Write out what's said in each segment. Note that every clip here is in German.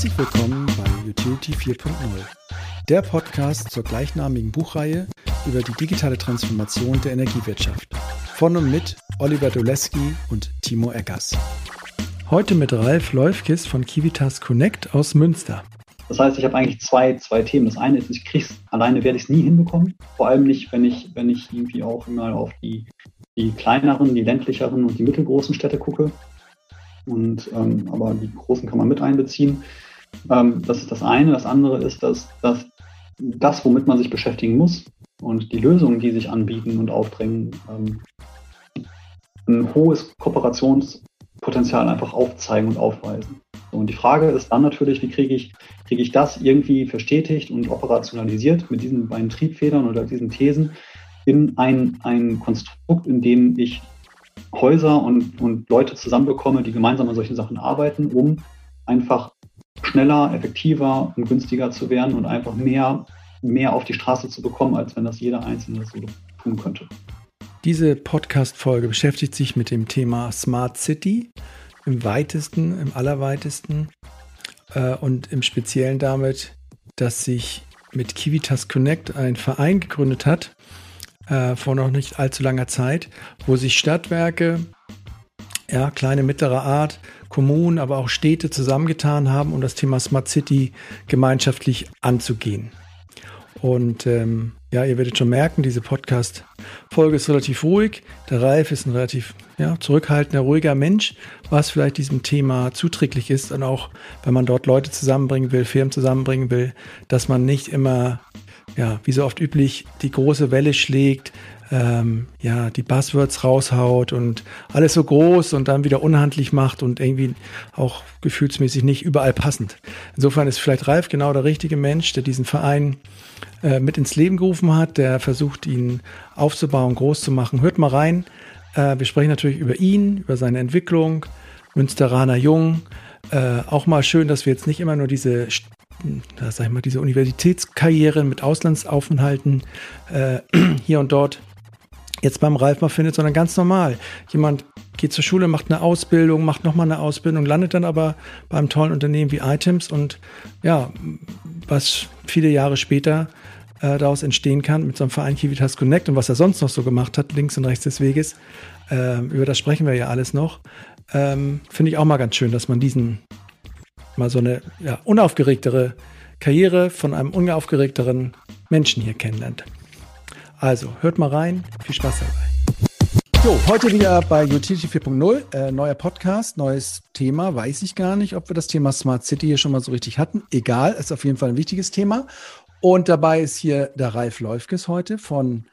Herzlich willkommen bei Utility 4.0, der Podcast zur gleichnamigen Buchreihe über die digitale Transformation der Energiewirtschaft. Von und mit Oliver Doleski und Timo Eggers. Heute mit Ralf Leufkis von Kivitas Connect aus Münster. Das heißt, ich habe eigentlich zwei, zwei Themen. Das eine ist, ich kriege es, alleine werde ich es nie hinbekommen. Vor allem nicht, wenn ich, wenn ich irgendwie auch mal auf die, die kleineren, die ländlicheren und die mittelgroßen Städte gucke. Und, ähm, aber die großen kann man mit einbeziehen. Ähm, das ist das eine. Das andere ist, dass, dass das, womit man sich beschäftigen muss und die Lösungen, die sich anbieten und aufdrängen, ähm, ein hohes Kooperationspotenzial einfach aufzeigen und aufweisen. Und die Frage ist dann natürlich, wie kriege ich, kriege ich das irgendwie verstetigt und operationalisiert mit diesen beiden Triebfedern oder diesen Thesen in ein, ein Konstrukt, in dem ich Häuser und, und Leute zusammenbekomme, die gemeinsam an solchen Sachen arbeiten, um einfach schneller, effektiver und günstiger zu werden und einfach mehr, mehr auf die Straße zu bekommen, als wenn das jeder Einzelne so tun könnte. Diese Podcast-Folge beschäftigt sich mit dem Thema Smart City im weitesten, im allerweitesten äh, und im Speziellen damit, dass sich mit Kivitas Connect ein Verein gegründet hat, äh, vor noch nicht allzu langer Zeit, wo sich Stadtwerke, ja, kleine, mittlere Art, Kommunen, aber auch Städte zusammengetan haben, um das Thema Smart City gemeinschaftlich anzugehen. Und ähm, ja, ihr werdet schon merken, diese Podcast-Folge ist relativ ruhig. Der Ralf ist ein relativ ja, zurückhaltender, ruhiger Mensch, was vielleicht diesem Thema zuträglich ist. Und auch, wenn man dort Leute zusammenbringen will, Firmen zusammenbringen will, dass man nicht immer ja, wie so oft üblich, die große Welle schlägt, ähm, ja, die Buzzwords raushaut und alles so groß und dann wieder unhandlich macht und irgendwie auch gefühlsmäßig nicht überall passend. Insofern ist vielleicht Ralf genau der richtige Mensch, der diesen Verein äh, mit ins Leben gerufen hat, der versucht, ihn aufzubauen, groß zu machen. Hört mal rein. Äh, wir sprechen natürlich über ihn, über seine Entwicklung, Münsteraner Jung. Äh, auch mal schön, dass wir jetzt nicht immer nur diese da sag ich mal, diese Universitätskarrieren mit Auslandsaufenthalten äh, hier und dort jetzt beim Ralf mal findet, sondern ganz normal. Jemand geht zur Schule, macht eine Ausbildung, macht nochmal eine Ausbildung, landet dann aber beim tollen Unternehmen wie Items und ja, was viele Jahre später äh, daraus entstehen kann mit so einem Verein Kivitas Connect und was er sonst noch so gemacht hat, links und rechts des Weges, äh, über das sprechen wir ja alles noch, ähm, finde ich auch mal ganz schön, dass man diesen mal so eine ja, unaufgeregtere Karriere von einem unaufgeregteren Menschen hier kennenlernt. Also, hört mal rein. Viel Spaß dabei. So, heute wieder bei Utility 4.0. Äh, neuer Podcast, neues Thema. Weiß ich gar nicht, ob wir das Thema Smart City hier schon mal so richtig hatten. Egal, ist auf jeden Fall ein wichtiges Thema. Und dabei ist hier der Ralf Leufkes heute von,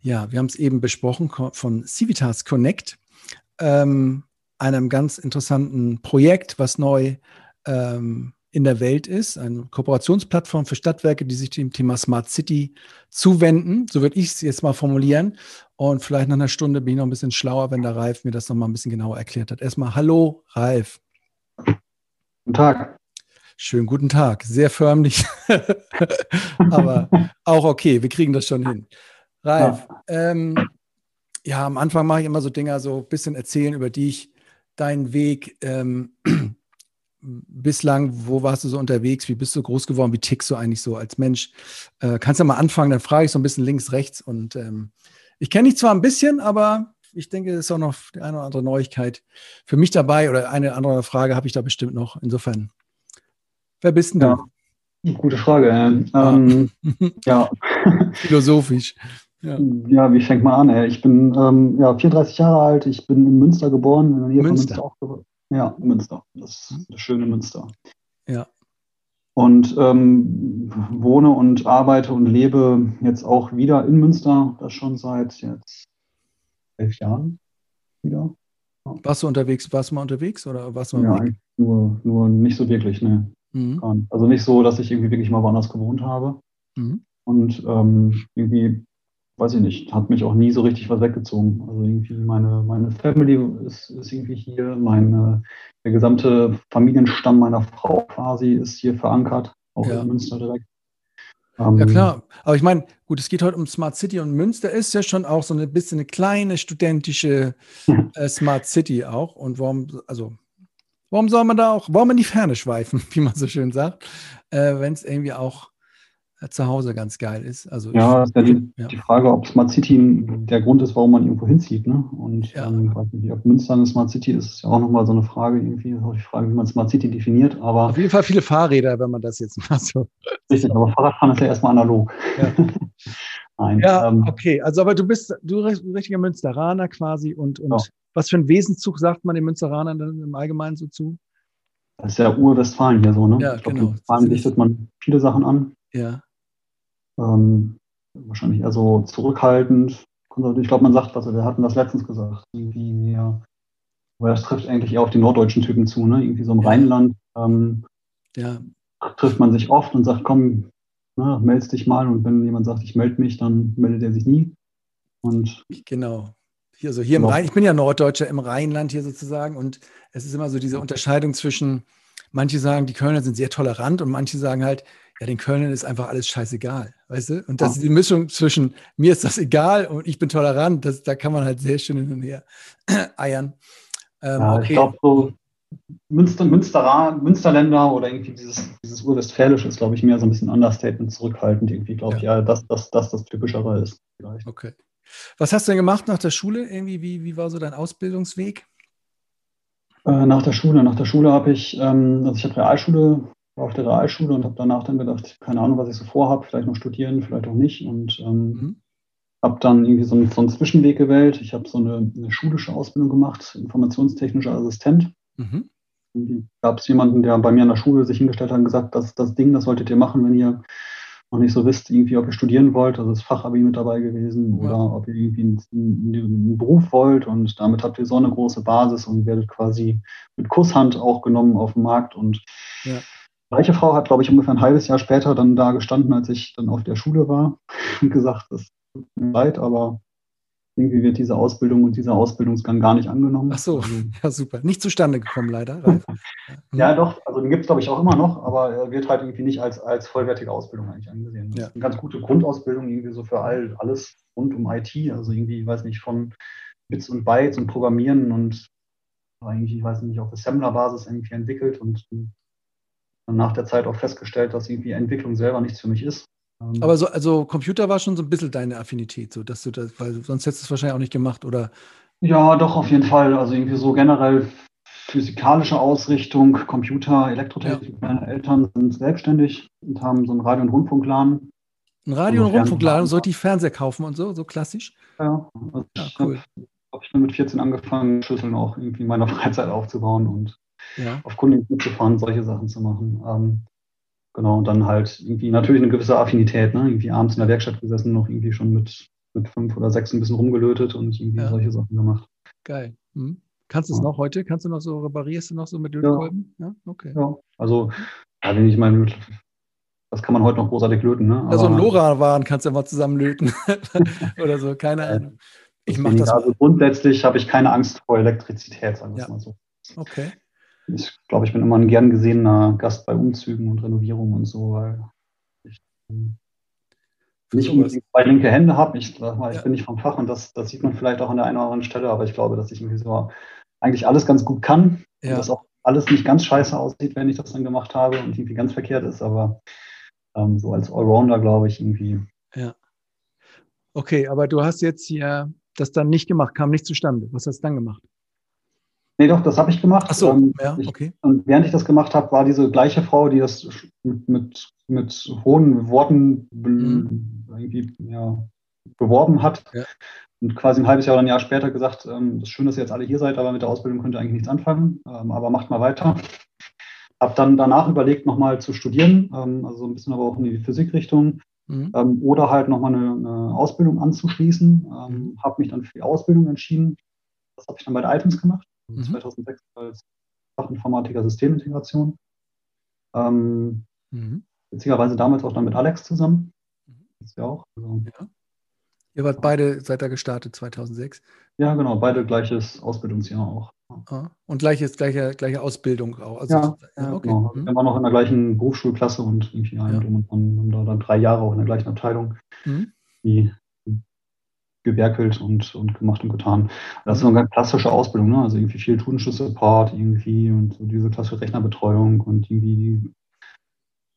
ja, wir haben es eben besprochen, von Civitas Connect, ähm, einem ganz interessanten Projekt, was neu ähm, in der Welt ist, eine Kooperationsplattform für Stadtwerke, die sich dem Thema Smart City zuwenden. So würde ich es jetzt mal formulieren. Und vielleicht nach einer Stunde bin ich noch ein bisschen schlauer, wenn der Ralf mir das noch mal ein bisschen genauer erklärt hat. Erstmal Hallo, Ralf. Guten Tag. Schönen guten Tag. Sehr förmlich, aber auch okay. Wir kriegen das schon hin. Ralf, ja, ähm, ja am Anfang mache ich immer so Dinge, so ein bisschen erzählen über dich, deinen Weg. Ähm, bislang, wo warst du so unterwegs? Wie bist du groß geworden? Wie tickst du eigentlich so als Mensch? Äh, kannst du mal anfangen? Dann frage ich so ein bisschen links, rechts. Und ähm, ich kenne dich zwar ein bisschen, aber ich denke, es ist auch noch die eine oder andere Neuigkeit für mich dabei oder eine andere Frage habe ich da bestimmt noch. Insofern, wer bist denn ja, du? Gute Frage. Ähm, ja. Philosophisch. Ja. ja. wie fängt man an? Ich bin ähm, ja, 34 Jahre alt, ich bin in Münster geboren, in der Nähe Münster. von Münster auch ja, Münster. Das, das schöne Münster. Ja. Und ähm, wohne und arbeite und lebe jetzt auch wieder in Münster, das schon seit jetzt elf Jahren wieder. Ja. Warst du unterwegs, warst du mal unterwegs oder warst du mal Ja, nur, nur nicht so wirklich, ne. Mhm. Also nicht so, dass ich irgendwie wirklich mal woanders gewohnt habe. Mhm. Und ähm, irgendwie weiß ich nicht, hat mich auch nie so richtig was weggezogen. Also irgendwie meine, meine Family ist, ist irgendwie hier, meine, der gesamte Familienstamm meiner Frau quasi ist hier verankert, auch ja. in Münster direkt. Ähm, ja klar, aber ich meine, gut, es geht heute um Smart City und Münster ist ja schon auch so ein bisschen eine kleine studentische äh, Smart City auch. Und warum, also Warum soll man da auch, warum in die Ferne schweifen, wie man so schön sagt, äh, wenn es irgendwie auch äh, zu Hause ganz geil ist. Also ja, ich, ist ja die, ja. die, Frage, ob Smart City der Grund ist, warum man irgendwo hinzieht. Ne? Und ja. ähm, weiß nicht, ob Münster eine Smart City ist, ist ja auch nochmal so eine Frage irgendwie, ist auch die Frage, wie man Smart City definiert. Aber Auf jeden Fall viele Fahrräder, wenn man das jetzt mal so. Richtig, aber Fahrradfahren ist ja erstmal analog. Ja. Nein, ja, ähm, okay. Also, aber du bist du richtiger Münsteraner quasi und, und ja. was für ein Wesenszug sagt man den Münsteranern dann im Allgemeinen so zu? Das ist ja Urwestfalen hier so, ne? Ja, ich glaub, genau. In Westfalen dichtet man viele Sachen an. Ja. Ähm, wahrscheinlich eher so zurückhaltend. Ich glaube, man sagt, also wir hatten das letztens gesagt, irgendwie, ja, aber das trifft eigentlich eher auf die norddeutschen Typen zu, ne? Irgendwie so im. Rheinland ähm, ja. trifft man sich oft und sagt, komm, ne, meldest dich mal und wenn jemand sagt, ich melde mich, dann meldet er sich nie. Und genau. Hier, so hier genau. im Rhein, ich bin ja Norddeutscher im Rheinland hier sozusagen und es ist immer so diese Unterscheidung zwischen, manche sagen, die Kölner sind sehr tolerant und manche sagen halt, ja, den Kölnern ist einfach alles scheißegal, weißt du? Und das ist die Mischung zwischen mir ist das egal und ich bin tolerant, das, da kann man halt sehr schön hin und her eiern. Ähm, ja, okay. Ich glaube, so Münster, Münsterer, Münsterländer oder irgendwie dieses, dieses Urwestfälische ist, glaube ich, mehr so ein bisschen Understatement zurückhaltend. Irgendwie glaube ich, ja, dass das, das, das Typischere ist. Vielleicht. Okay. Was hast du denn gemacht nach der Schule? Irgendwie, wie, wie war so dein Ausbildungsweg? Äh, nach der Schule. Nach der Schule habe ich, ähm, also ich habe Realschule, war auf der Realschule und habe danach dann gedacht, keine Ahnung, was ich so vorhabe, vielleicht noch studieren, vielleicht auch nicht. Und ähm, mhm. habe dann irgendwie so einen, so einen, Zwischenweg gewählt. Ich habe so eine, eine, schulische Ausbildung gemacht, informationstechnischer Assistent. Mhm. Gab es jemanden, der bei mir an der Schule sich hingestellt hat und gesagt, das das Ding, das solltet ihr machen, wenn ihr noch nicht so wisst, irgendwie, ob ihr studieren wollt, also das Fachabi mit dabei gewesen ja. oder ob ihr irgendwie einen, einen, Beruf wollt und damit habt ihr so eine große Basis und werdet quasi mit Kusshand auch genommen auf dem Markt und ja. Gleiche Frau hat, glaube ich, ungefähr ein halbes Jahr später dann da gestanden, als ich dann auf der Schule war und gesagt, es tut mir leid, aber irgendwie wird diese Ausbildung und dieser Ausbildungsgang gar nicht angenommen. Ach so, also, ja super. Nicht zustande gekommen, leider. ja, doch, also den gibt es, glaube ich, auch immer noch, aber er wird halt irgendwie nicht als, als vollwertige Ausbildung eigentlich angesehen. Das ja. ist eine ganz gute Grundausbildung, irgendwie so für all, alles rund um IT, also irgendwie, ich weiß nicht, von Bits und Bytes und Programmieren und eigentlich, ich weiß nicht, auf Assembler-Basis irgendwie entwickelt und nach der Zeit auch festgestellt, dass irgendwie Entwicklung selber nichts für mich ist. Ähm, Aber so, also Computer war schon so ein bisschen deine Affinität, so dass du das, weil sonst hättest du es wahrscheinlich auch nicht gemacht, oder? Ja, doch, auf jeden Fall. Also irgendwie so generell physikalische Ausrichtung, Computer, Elektrotechnik. Ja. Meine Eltern sind selbstständig und haben so einen Radio- und Rundfunkladen. Ein Radio- und Rundfunkladen, sollte ich Fernseher kaufen und so, so klassisch? Ja, also ja cool. Ich habe ich mit 14 angefangen, Schüsseln auch irgendwie in meiner Freizeit aufzubauen und ja. auf Kunden mitzufahren, solche Sachen zu machen. Ähm, Genau, und dann halt irgendwie natürlich eine gewisse Affinität, ne? Irgendwie abends in der Werkstatt gesessen, noch irgendwie schon mit, mit fünf oder sechs ein bisschen rumgelötet und irgendwie ja. solche Sachen gemacht. Geil. Hm. Kannst du es ja. noch heute? Kannst du noch so, reparierst du noch so mit Lötkolben? Ja. ja, okay. Ja, also, ja, wenn ich meine, das kann man heute noch großartig löten, ne? Aber, ja, so ein LoRa-Waren kannst du mal zusammen löten. oder so, keine Ahnung. Ich mache das. Also grundsätzlich habe ich keine Angst vor Elektrizität, sagen wir ja. mal so. Okay ich glaube, ich bin immer ein gern gesehener Gast bei Umzügen und Renovierungen und so, weil ich ähm, nicht unbedingt zwei linke Hände habe. Ich mal, ich ja. bin nicht vom Fach und das, das sieht man vielleicht auch an der einen oder anderen Stelle, aber ich glaube, dass ich irgendwie so eigentlich alles ganz gut kann ja. und dass auch alles nicht ganz scheiße aussieht, wenn ich das dann gemacht habe und irgendwie ganz verkehrt ist, aber ähm, so als Allrounder glaube ich irgendwie. Ja. Okay, aber du hast jetzt hier das dann nicht gemacht, kam nicht zustande. Was hast du dann gemacht? Nee, doch, das habe ich gemacht. Ach so, ähm, ja, okay. Ich, und während ich das gemacht habe, war diese gleiche Frau, die das mit, mit, hohen Worten mhm. irgendwie, ja, beworben hat. Ja. Und quasi ein halbes Jahr oder ein Jahr später gesagt, ähm, es ist schön, dass ihr jetzt alle hier seid, aber mit der Ausbildung könnt ihr eigentlich nichts anfangen, ähm, aber macht mal weiter. Habe dann danach überlegt, nochmal zu studieren, ähm, also ein bisschen aber auch in die Physikrichtung. Mhm. Ähm, oder halt nochmal eine, eine Ausbildung anzuschließen. Ähm, mhm. Habe mich dann für die Ausbildung entschieden. Das habe ich dann bei der Items gemacht mhm. 2006 als Fachinformatiker Systemintegration. Ähm, mhm. Witzigerweise damals auch dann mit Alex zusammen. Mhm. Das ja auch. Also, ja. Ihr wart beide, seid da gestartet 2006? Ja, genau, beide gleiches Ausbildungsjahr auch. Ah, und gleiches, gleiche, gleiche Ausbildung auch. Also, ja, ja, okay. genau. Mhm. Wir waren noch in der gleichen Berufsschulklasse und irgendwie ein ja. und haben da dann drei Jahre auch in der gleichen Abteilung. Mhm. Die gewerkelt und, und gemacht und getan. Das ist so eine ganz klassische Ausbildung, ne? also irgendwie viel Tunenschluss-Support irgendwie und so diese klassische Rechnerbetreuung und irgendwie die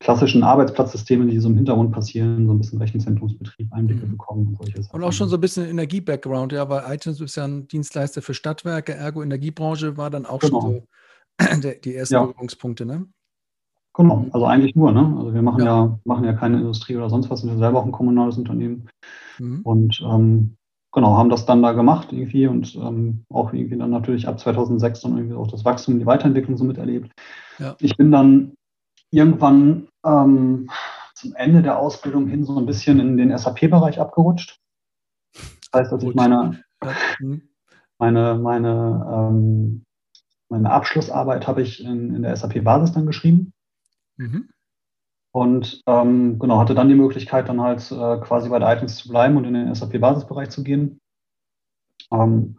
klassischen Arbeitsplatzsysteme, die so im Hintergrund passieren, so ein bisschen Rechenzentrumsbetrieb, Einblicke mhm. bekommen und solche Sachen. Und auch schon so ein bisschen Energie-Background, ja, weil iTunes ist ja ein Dienstleister für Stadtwerke, ergo Energiebranche war dann auch genau. schon so die ersten ja. Berührungspunkte, ne? Genau, also eigentlich nur, ne? Also wir machen ja, ja machen ja keine Industrie oder sonst was, sind ja selber auch ein kommunales Unternehmen. Mhm. Und ähm, genau, haben das dann da gemacht irgendwie und ähm, auch irgendwie dann natürlich ab 2006 dann irgendwie auch das Wachstum, die Weiterentwicklung so miterlebt. Ja. Ich bin dann irgendwann ähm, zum Ende der Ausbildung hin so ein bisschen in den SAP-Bereich abgerutscht. Das heißt, dass ich meine, mhm. meine, meine, ähm, meine Abschlussarbeit habe ich in, in der SAP-Basis dann geschrieben. Mhm. Und ähm, genau, hatte dann die Möglichkeit, dann halt äh, quasi bei der Items zu bleiben und in den SAP-Basisbereich zu gehen. Ähm,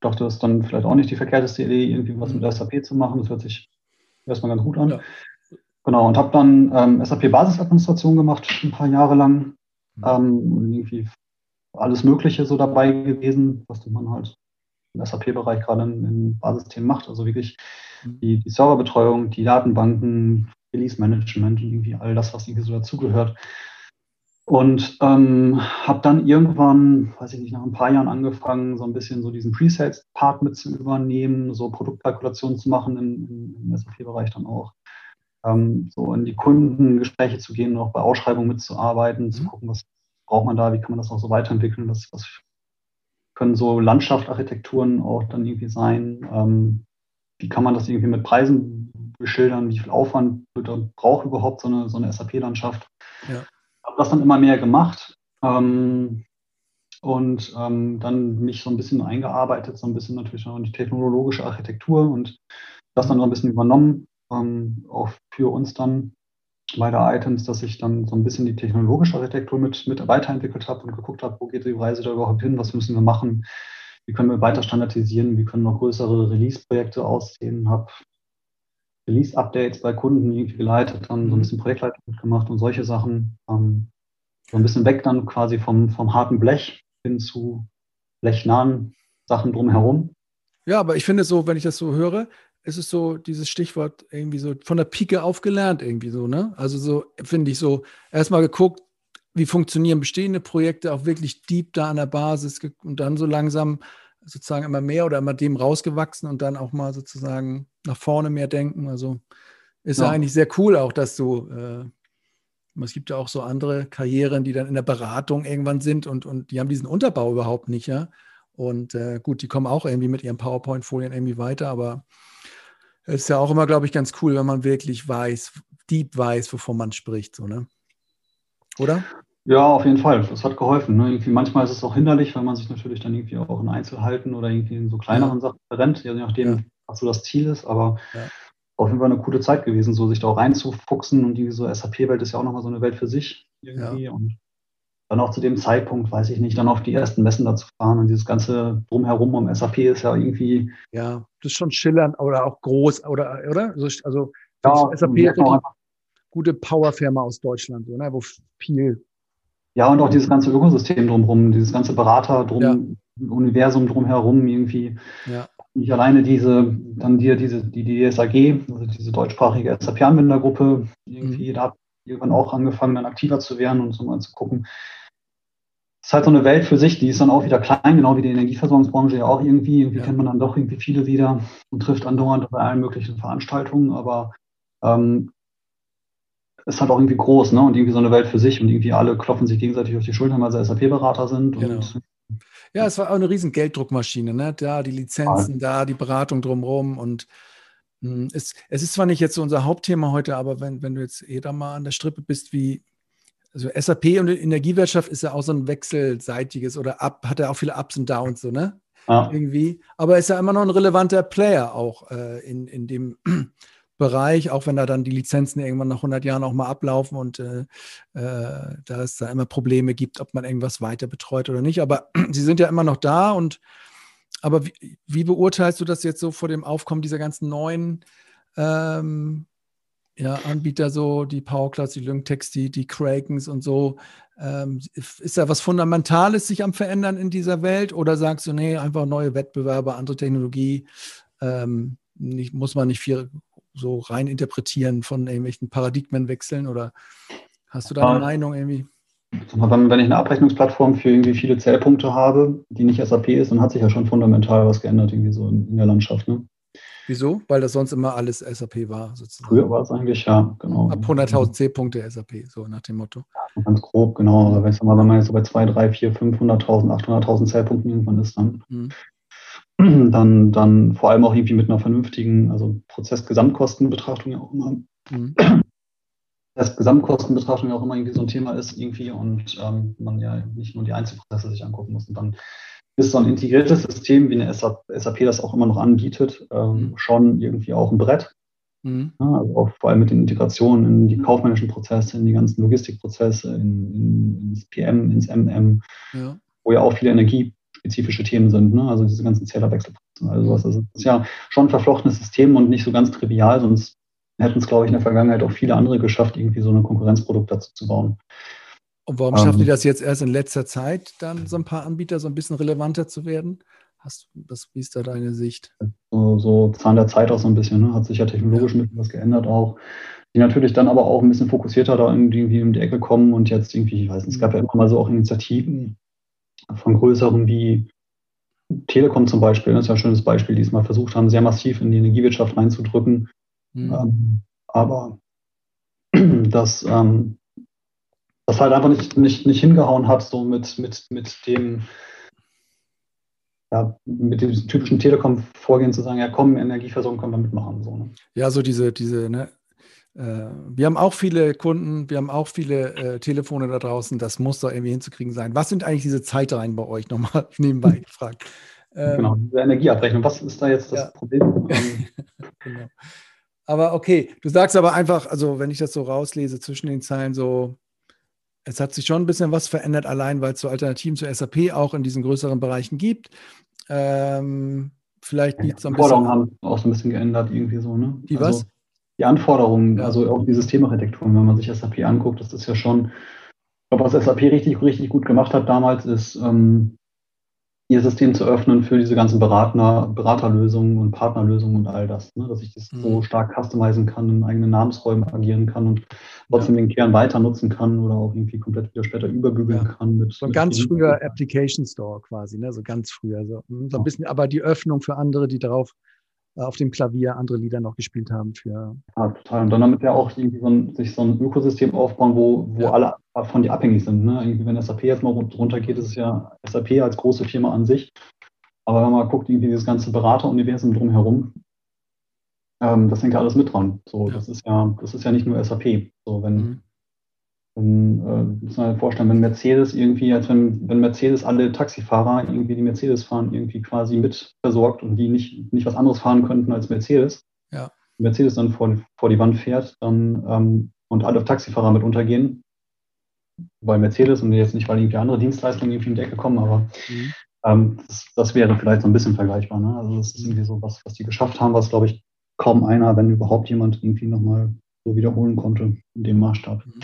dachte, das ist dann vielleicht auch nicht die verkehrteste Idee, irgendwie was mit SAP zu machen. Das hört sich erstmal ganz gut an. Ja. Genau, und habe dann ähm, SAP-Basisadministration gemacht, ein paar Jahre lang. Mhm. Ähm, irgendwie alles Mögliche so dabei gewesen, was man halt im SAP-Bereich gerade in, in Basisthemen macht. Also wirklich mhm. die, die Serverbetreuung, die Datenbanken, Release-Management und irgendwie all das, was irgendwie so dazugehört. Und ähm, habe dann irgendwann, weiß ich nicht, nach ein paar Jahren angefangen, so ein bisschen so diesen Pre-Sales-Part mit zu übernehmen, so Produktkalkulationen zu machen im, im SAP-Bereich dann auch. Ähm, so in die Kundengespräche zu gehen, auch bei Ausschreibungen mitzuarbeiten, mhm. zu gucken, was braucht man da, wie kann man das auch so weiterentwickeln, was, was können so Landschaftarchitekturen auch dann irgendwie sein, ähm, wie kann man das irgendwie mit Preisen beschildern, wie viel Aufwand braucht überhaupt so eine, so eine SAP-Landschaft. Ja. Habe das dann immer mehr gemacht ähm, und ähm, dann mich so ein bisschen eingearbeitet, so ein bisschen natürlich auch in die technologische Architektur und das dann so ein bisschen übernommen, ähm, auch für uns dann bei der Items, dass ich dann so ein bisschen die technologische Architektur mit, mit weiterentwickelt habe und geguckt habe, wo geht die Reise da überhaupt hin, was müssen wir machen, wie können wir weiter standardisieren, wie können noch größere Release-Projekte aussehen, habe Release-Updates bei Kunden irgendwie geleitet, dann so ein mhm. bisschen Projektleitung mitgemacht und solche Sachen. Ähm, so ein bisschen weg dann quasi vom, vom harten Blech hin zu blechnahen Sachen drumherum. Ja, aber ich finde so, wenn ich das so höre, ist es so dieses Stichwort irgendwie so von der Pike auf gelernt irgendwie so, ne? Also so finde ich so erstmal geguckt, wie funktionieren bestehende Projekte auch wirklich deep da an der Basis und dann so langsam sozusagen immer mehr oder immer dem rausgewachsen und dann auch mal sozusagen nach vorne mehr denken. Also ist ja, ja eigentlich sehr cool auch, dass du, äh, es gibt ja auch so andere Karrieren, die dann in der Beratung irgendwann sind und, und die haben diesen Unterbau überhaupt nicht, ja. Und äh, gut, die kommen auch irgendwie mit ihren PowerPoint-Folien irgendwie weiter, aber es ist ja auch immer, glaube ich, ganz cool, wenn man wirklich weiß, deep weiß, wovon man spricht, so, ne? Oder? Ja, auf jeden Fall. Das hat geholfen. Ne? Irgendwie manchmal ist es auch hinderlich, weil man sich natürlich dann irgendwie auch in Einzelheiten oder irgendwie in so kleineren ja. Sachen verrennt, je nachdem, ja. was so das Ziel ist. Aber ja. auf jeden Fall eine coole Zeit gewesen, so sich da auch reinzufuchsen. Und die so SAP-Welt ist ja auch nochmal so eine Welt für sich irgendwie. Und dann auch zu dem Zeitpunkt, weiß ich nicht, dann auf die ersten Messen da zu fahren und dieses ganze Drumherum um SAP ist ja irgendwie. Ja, das ist schon schillernd oder auch groß, oder? oder? Also, ja, SAP ist eine gute Powerfirma aus Deutschland, so, ne? wo viel ja, und auch dieses ganze Ökosystem drumherum, dieses ganze Berater drum, ja. Universum drumherum irgendwie. Ja. Nicht alleine diese, dann dir diese, die DSAG, also diese deutschsprachige SAP-Anwendergruppe, irgendwie, mhm. da hat irgendwann auch angefangen, dann aktiver zu werden und so mal zu gucken. Das ist halt so eine Welt für sich, die ist dann auch wieder klein, genau wie die Energieversorgungsbranche ja auch irgendwie. Irgendwie ja. kennt man dann doch irgendwie viele wieder und trifft andauernd bei allen möglichen Veranstaltungen, aber ähm, ist halt auch irgendwie groß, ne? Und irgendwie so eine Welt für sich und irgendwie alle klopfen sich gegenseitig auf die Schultern, weil sie SAP-Berater sind. Genau. ja, es war auch eine riesen Gelddruckmaschine, ne? Da die Lizenzen, ja. da die Beratung drumherum und mh, hm, es, es ist zwar nicht jetzt so unser Hauptthema heute, aber wenn, wenn du jetzt eh da mal an der Strippe bist, wie also SAP und Energiewirtschaft ist ja auch so ein wechselseitiges oder ab, hat ja auch viele Ups und Downs, so, ne? Ja. Irgendwie. Aber ist ja immer noch ein relevanter Player auch äh, in, in dem Bereich, auch wenn da dann die Lizenzen irgendwann nach 100 Jahren auch mal ablaufen und äh, äh, da es da immer Probleme gibt, ob man irgendwas weiter betreut oder nicht. Aber sie sind ja immer noch da und aber wie, wie beurteilst du das jetzt so vor dem Aufkommen dieser ganzen neuen ähm, ja, Anbieter so, die PowerClouds, die Lyngtex, die, die Krakens und so. Ähm, ist da was Fundamentales sich am Verändern in dieser Welt oder sagst du, nee, einfach neue Wettbewerber, andere Technologie, ähm, nicht, muss man nicht viel so rein interpretieren von irgendwelchen Paradigmenwechseln oder hast du da eine. Meinung irgendwie? Wenn, wenn ich eine Abrechnungsplattform für irgendwie viele Zählpunkte habe, die nicht SAP ist, dann hat sich ja schon fundamental was geändert irgendwie so in, in der Landschaft. Ne? Wieso? Weil das sonst immer alles SAP war, sozusagen. Früher war es eigentlich, ja, genau. Ab 100.000 C-Punkte SAP, so nach dem Motto. Ja, ganz grob, genau. Aber wenn man jetzt so bei 2, 3, 4, 500.000, 800.000 C-Punkten irgendwann ist, dann, mhm. dann, dann vor allem auch irgendwie mit einer vernünftigen, also Prozessgesamtkostenbetrachtung ja auch immer. Mhm. Das Gesamtkostenbetrachtung ja auch immer irgendwie so ein Thema ist irgendwie und ähm, man ja nicht nur die Einzelprozesse sich angucken muss. Und dann ist so ein integriertes System, wie eine SAP, das auch immer noch anbietet, ähm, mhm. schon irgendwie auch ein Brett. Mhm. Ja, also auch vor allem mit den Integrationen in die kaufmännischen Prozesse, in die ganzen Logistikprozesse, in, in, ins PM, ins MM, ja. wo ja auch viele energiespezifische Themen sind, ne? also diese ganzen Zählerwechselprozesse. Also sowas. Also das ist ja schon ein verflochtenes System und nicht so ganz trivial, sonst hätten es, glaube ich, in der Vergangenheit auch viele andere geschafft, irgendwie so ein Konkurrenzprodukt dazu zu bauen. Und warum schaffen die ähm. das jetzt erst in letzter Zeit, dann so ein paar Anbieter so ein bisschen relevanter zu werden? Hast du, was, wie ist da deine Sicht? So, so Zahn der Zeit auch so ein bisschen, ne? hat sich ja technologisch ja. ein bisschen was geändert auch. Die natürlich dann aber auch ein bisschen fokussierter da irgendwie um die Ecke kommen und jetzt irgendwie, ich weiß nicht, es gab ja immer mal so auch Initiativen von größeren wie Telekom zum Beispiel, das ist ja ein schönes Beispiel, die es mal versucht haben, sehr massiv in die Energiewirtschaft reinzudrücken. Mhm. Ähm, aber das ähm, das halt einfach nicht, nicht, nicht hingehauen hat, so mit, mit, mit dem, ja, mit dem typischen Telekom-Vorgehen zu sagen, ja komm, Energieversorgung können wir mitmachen. So, ne? Ja, so diese, diese, ne? Äh, wir haben auch viele Kunden, wir haben auch viele äh, Telefone da draußen, das muss doch irgendwie hinzukriegen sein. Was sind eigentlich diese Zeitreihen bei euch nochmal nebenbei gefragt? Ähm, genau, diese Energieabrechnung, was ist da jetzt das ja. Problem? genau. Aber okay, du sagst aber einfach, also wenn ich das so rauslese zwischen den Zeilen, so es hat sich schon ein bisschen was verändert, allein weil es so Alternativen zu SAP auch in diesen größeren Bereichen gibt. Ähm, vielleicht liegt es so ein bisschen. Die Anforderungen haben auch so ein bisschen geändert, irgendwie so, ne? Die also, was? Die Anforderungen, also auch die Systemarchitektur, wenn man sich SAP anguckt, das ist ja schon, ich glaube, was SAP richtig, richtig gut gemacht hat damals, ist, ähm, ihr System zu öffnen für diese ganzen Berater, Beraterlösungen und Partnerlösungen und all das, ne? dass ich das mhm. so stark customizen kann, in eigenen Namensräumen agieren kann und trotzdem ja. den Kern weiter nutzen kann oder auch irgendwie komplett wieder später überbügeln ja. kann. Mit, so ein ganz früher Application Store quasi, ne? so ganz früher. So, so ein bisschen, aber die Öffnung für andere, die darauf auf dem Klavier andere Lieder noch gespielt haben. Für ja, total. Und dann damit ja auch irgendwie so ein, sich so ein Ökosystem aufbauen, wo, wo ja. alle von dir abhängig sind. Ne? Irgendwie, wenn SAP jetzt mal runtergeht, ist es ja SAP als große Firma an sich. Aber wenn man guckt, irgendwie dieses ganze Berateruniversum drumherum, ähm, das hängt ja alles mit dran. So, ja. das ist ja, das ist ja nicht nur SAP. So, wenn, mhm. Wenn äh, muss man halt vorstellen, wenn Mercedes irgendwie, als wenn, wenn Mercedes alle Taxifahrer irgendwie, die Mercedes fahren, irgendwie quasi mit versorgt und die nicht, nicht was anderes fahren könnten als Mercedes, ja. Mercedes dann vor, vor die Wand fährt, dann ähm, und alle Taxifahrer mit untergehen, bei Mercedes und jetzt nicht, weil irgendwie andere Dienstleistungen irgendwie in die Ecke kommen, aber mhm. ähm, das, das, wäre vielleicht so ein bisschen vergleichbar. Ne? Also das ist irgendwie so was, was die geschafft haben, was glaube ich kaum einer, wenn überhaupt jemand irgendwie nochmal so wiederholen konnte in dem Maßstab. Mhm.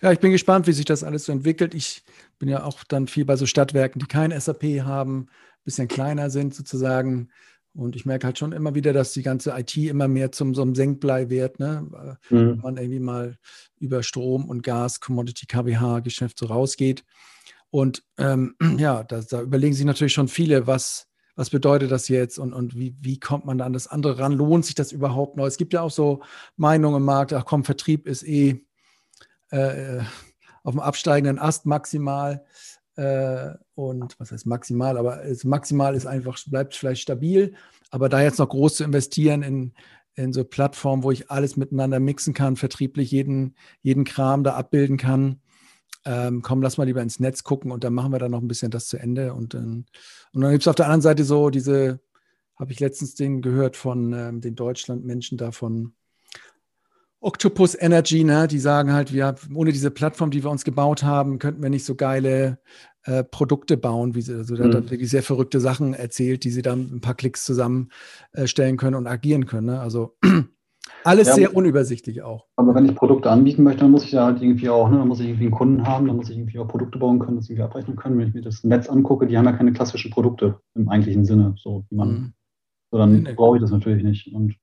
Ja, ich bin gespannt, wie sich das alles so entwickelt. Ich bin ja auch dann viel bei so Stadtwerken, die kein SAP haben, ein bisschen kleiner sind sozusagen. Und ich merke halt schon immer wieder, dass die ganze IT immer mehr zum so einem Senkblei wird, ne? Mhm. Wenn man irgendwie mal über Strom und Gas, Commodity KBH-Geschäft so rausgeht. Und ähm, ja, da, da, überlegen sich natürlich schon viele, was, was bedeutet das jetzt und, und wie, wie kommt man da an das andere ran? Lohnt sich das überhaupt noch? Es gibt ja auch so Meinungen im Markt, ach komm, Vertrieb ist eh äh, auf dem absteigenden Ast maximal. Äh, und was heißt maximal, aber es, maximal ist einfach, bleibt vielleicht stabil. Aber da jetzt noch groß zu investieren in, in so Plattformen, wo ich alles miteinander mixen kann, vertrieblich jeden, jeden Kram da abbilden kann. Ähm, komm, lass mal lieber ins Netz gucken und dann machen wir da noch ein bisschen das zu Ende. Und, dann, und dann gibt es auf der anderen Seite so diese, habe ich letztens den gehört von ähm, den Deutschlandmenschen da von Octopus Energy, ne? die sagen halt, wir ohne diese Plattform, die wir uns gebaut haben, könnten wir nicht so geile äh, Produkte bauen, wie sie, also mhm. hat wirklich sehr verrückte Sachen erzählt, die sie dann ein paar Klicks zusammenstellen äh, können und agieren können. Ne? Also Alles ja, sehr unübersichtlich auch. Aber wenn ich Produkte anbieten möchte, dann muss ich ja halt irgendwie auch, ne, dann muss ich irgendwie einen Kunden haben, dann muss ich irgendwie auch Produkte bauen können, das irgendwie abrechnen können. Wenn ich mir das Netz angucke, die haben ja keine klassischen Produkte im eigentlichen Sinne, so wie man. Mhm. So, dann nee, brauche ich das natürlich nicht. Und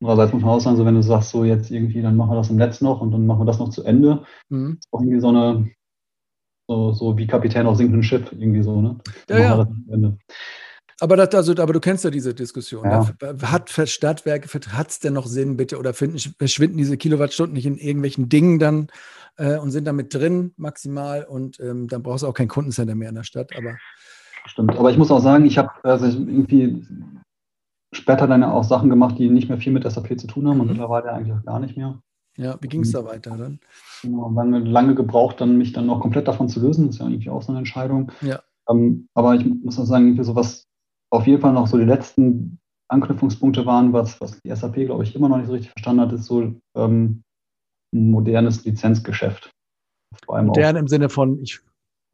andererseits muss man auch sagen, so wenn du sagst, so jetzt irgendwie, dann machen wir das im Netz noch und dann machen wir das noch zu Ende, mhm. ist auch irgendwie so eine, so, so wie Kapitän auf sinkendem Schiff, irgendwie so, ne? Ja, ja. Aber, das, also, aber du kennst ja diese Diskussion. Ja. Hat Stadtwerke, hat es denn noch Sinn, bitte? Oder finden, verschwinden diese Kilowattstunden nicht in irgendwelchen Dingen dann äh, und sind damit drin maximal und ähm, dann brauchst du auch kein Kundencenter mehr in der Stadt. Aber Stimmt, aber ich muss auch sagen, ich habe also irgendwie später dann auch Sachen gemacht, die nicht mehr viel mit SAP zu tun haben mhm. und mittlerweile eigentlich auch gar nicht mehr. Ja, wie ging es da weiter dann? Genau, lange, lange gebraucht, dann mich dann noch komplett davon zu lösen. Das ist ja irgendwie auch so eine Entscheidung. Ja. Ähm, aber ich muss auch sagen, irgendwie so was auf jeden Fall noch so die letzten Anknüpfungspunkte waren, was, was die SAP, glaube ich, immer noch nicht so richtig verstanden hat, ist so ähm, ein modernes Lizenzgeschäft. Modern im Sinne von, ich,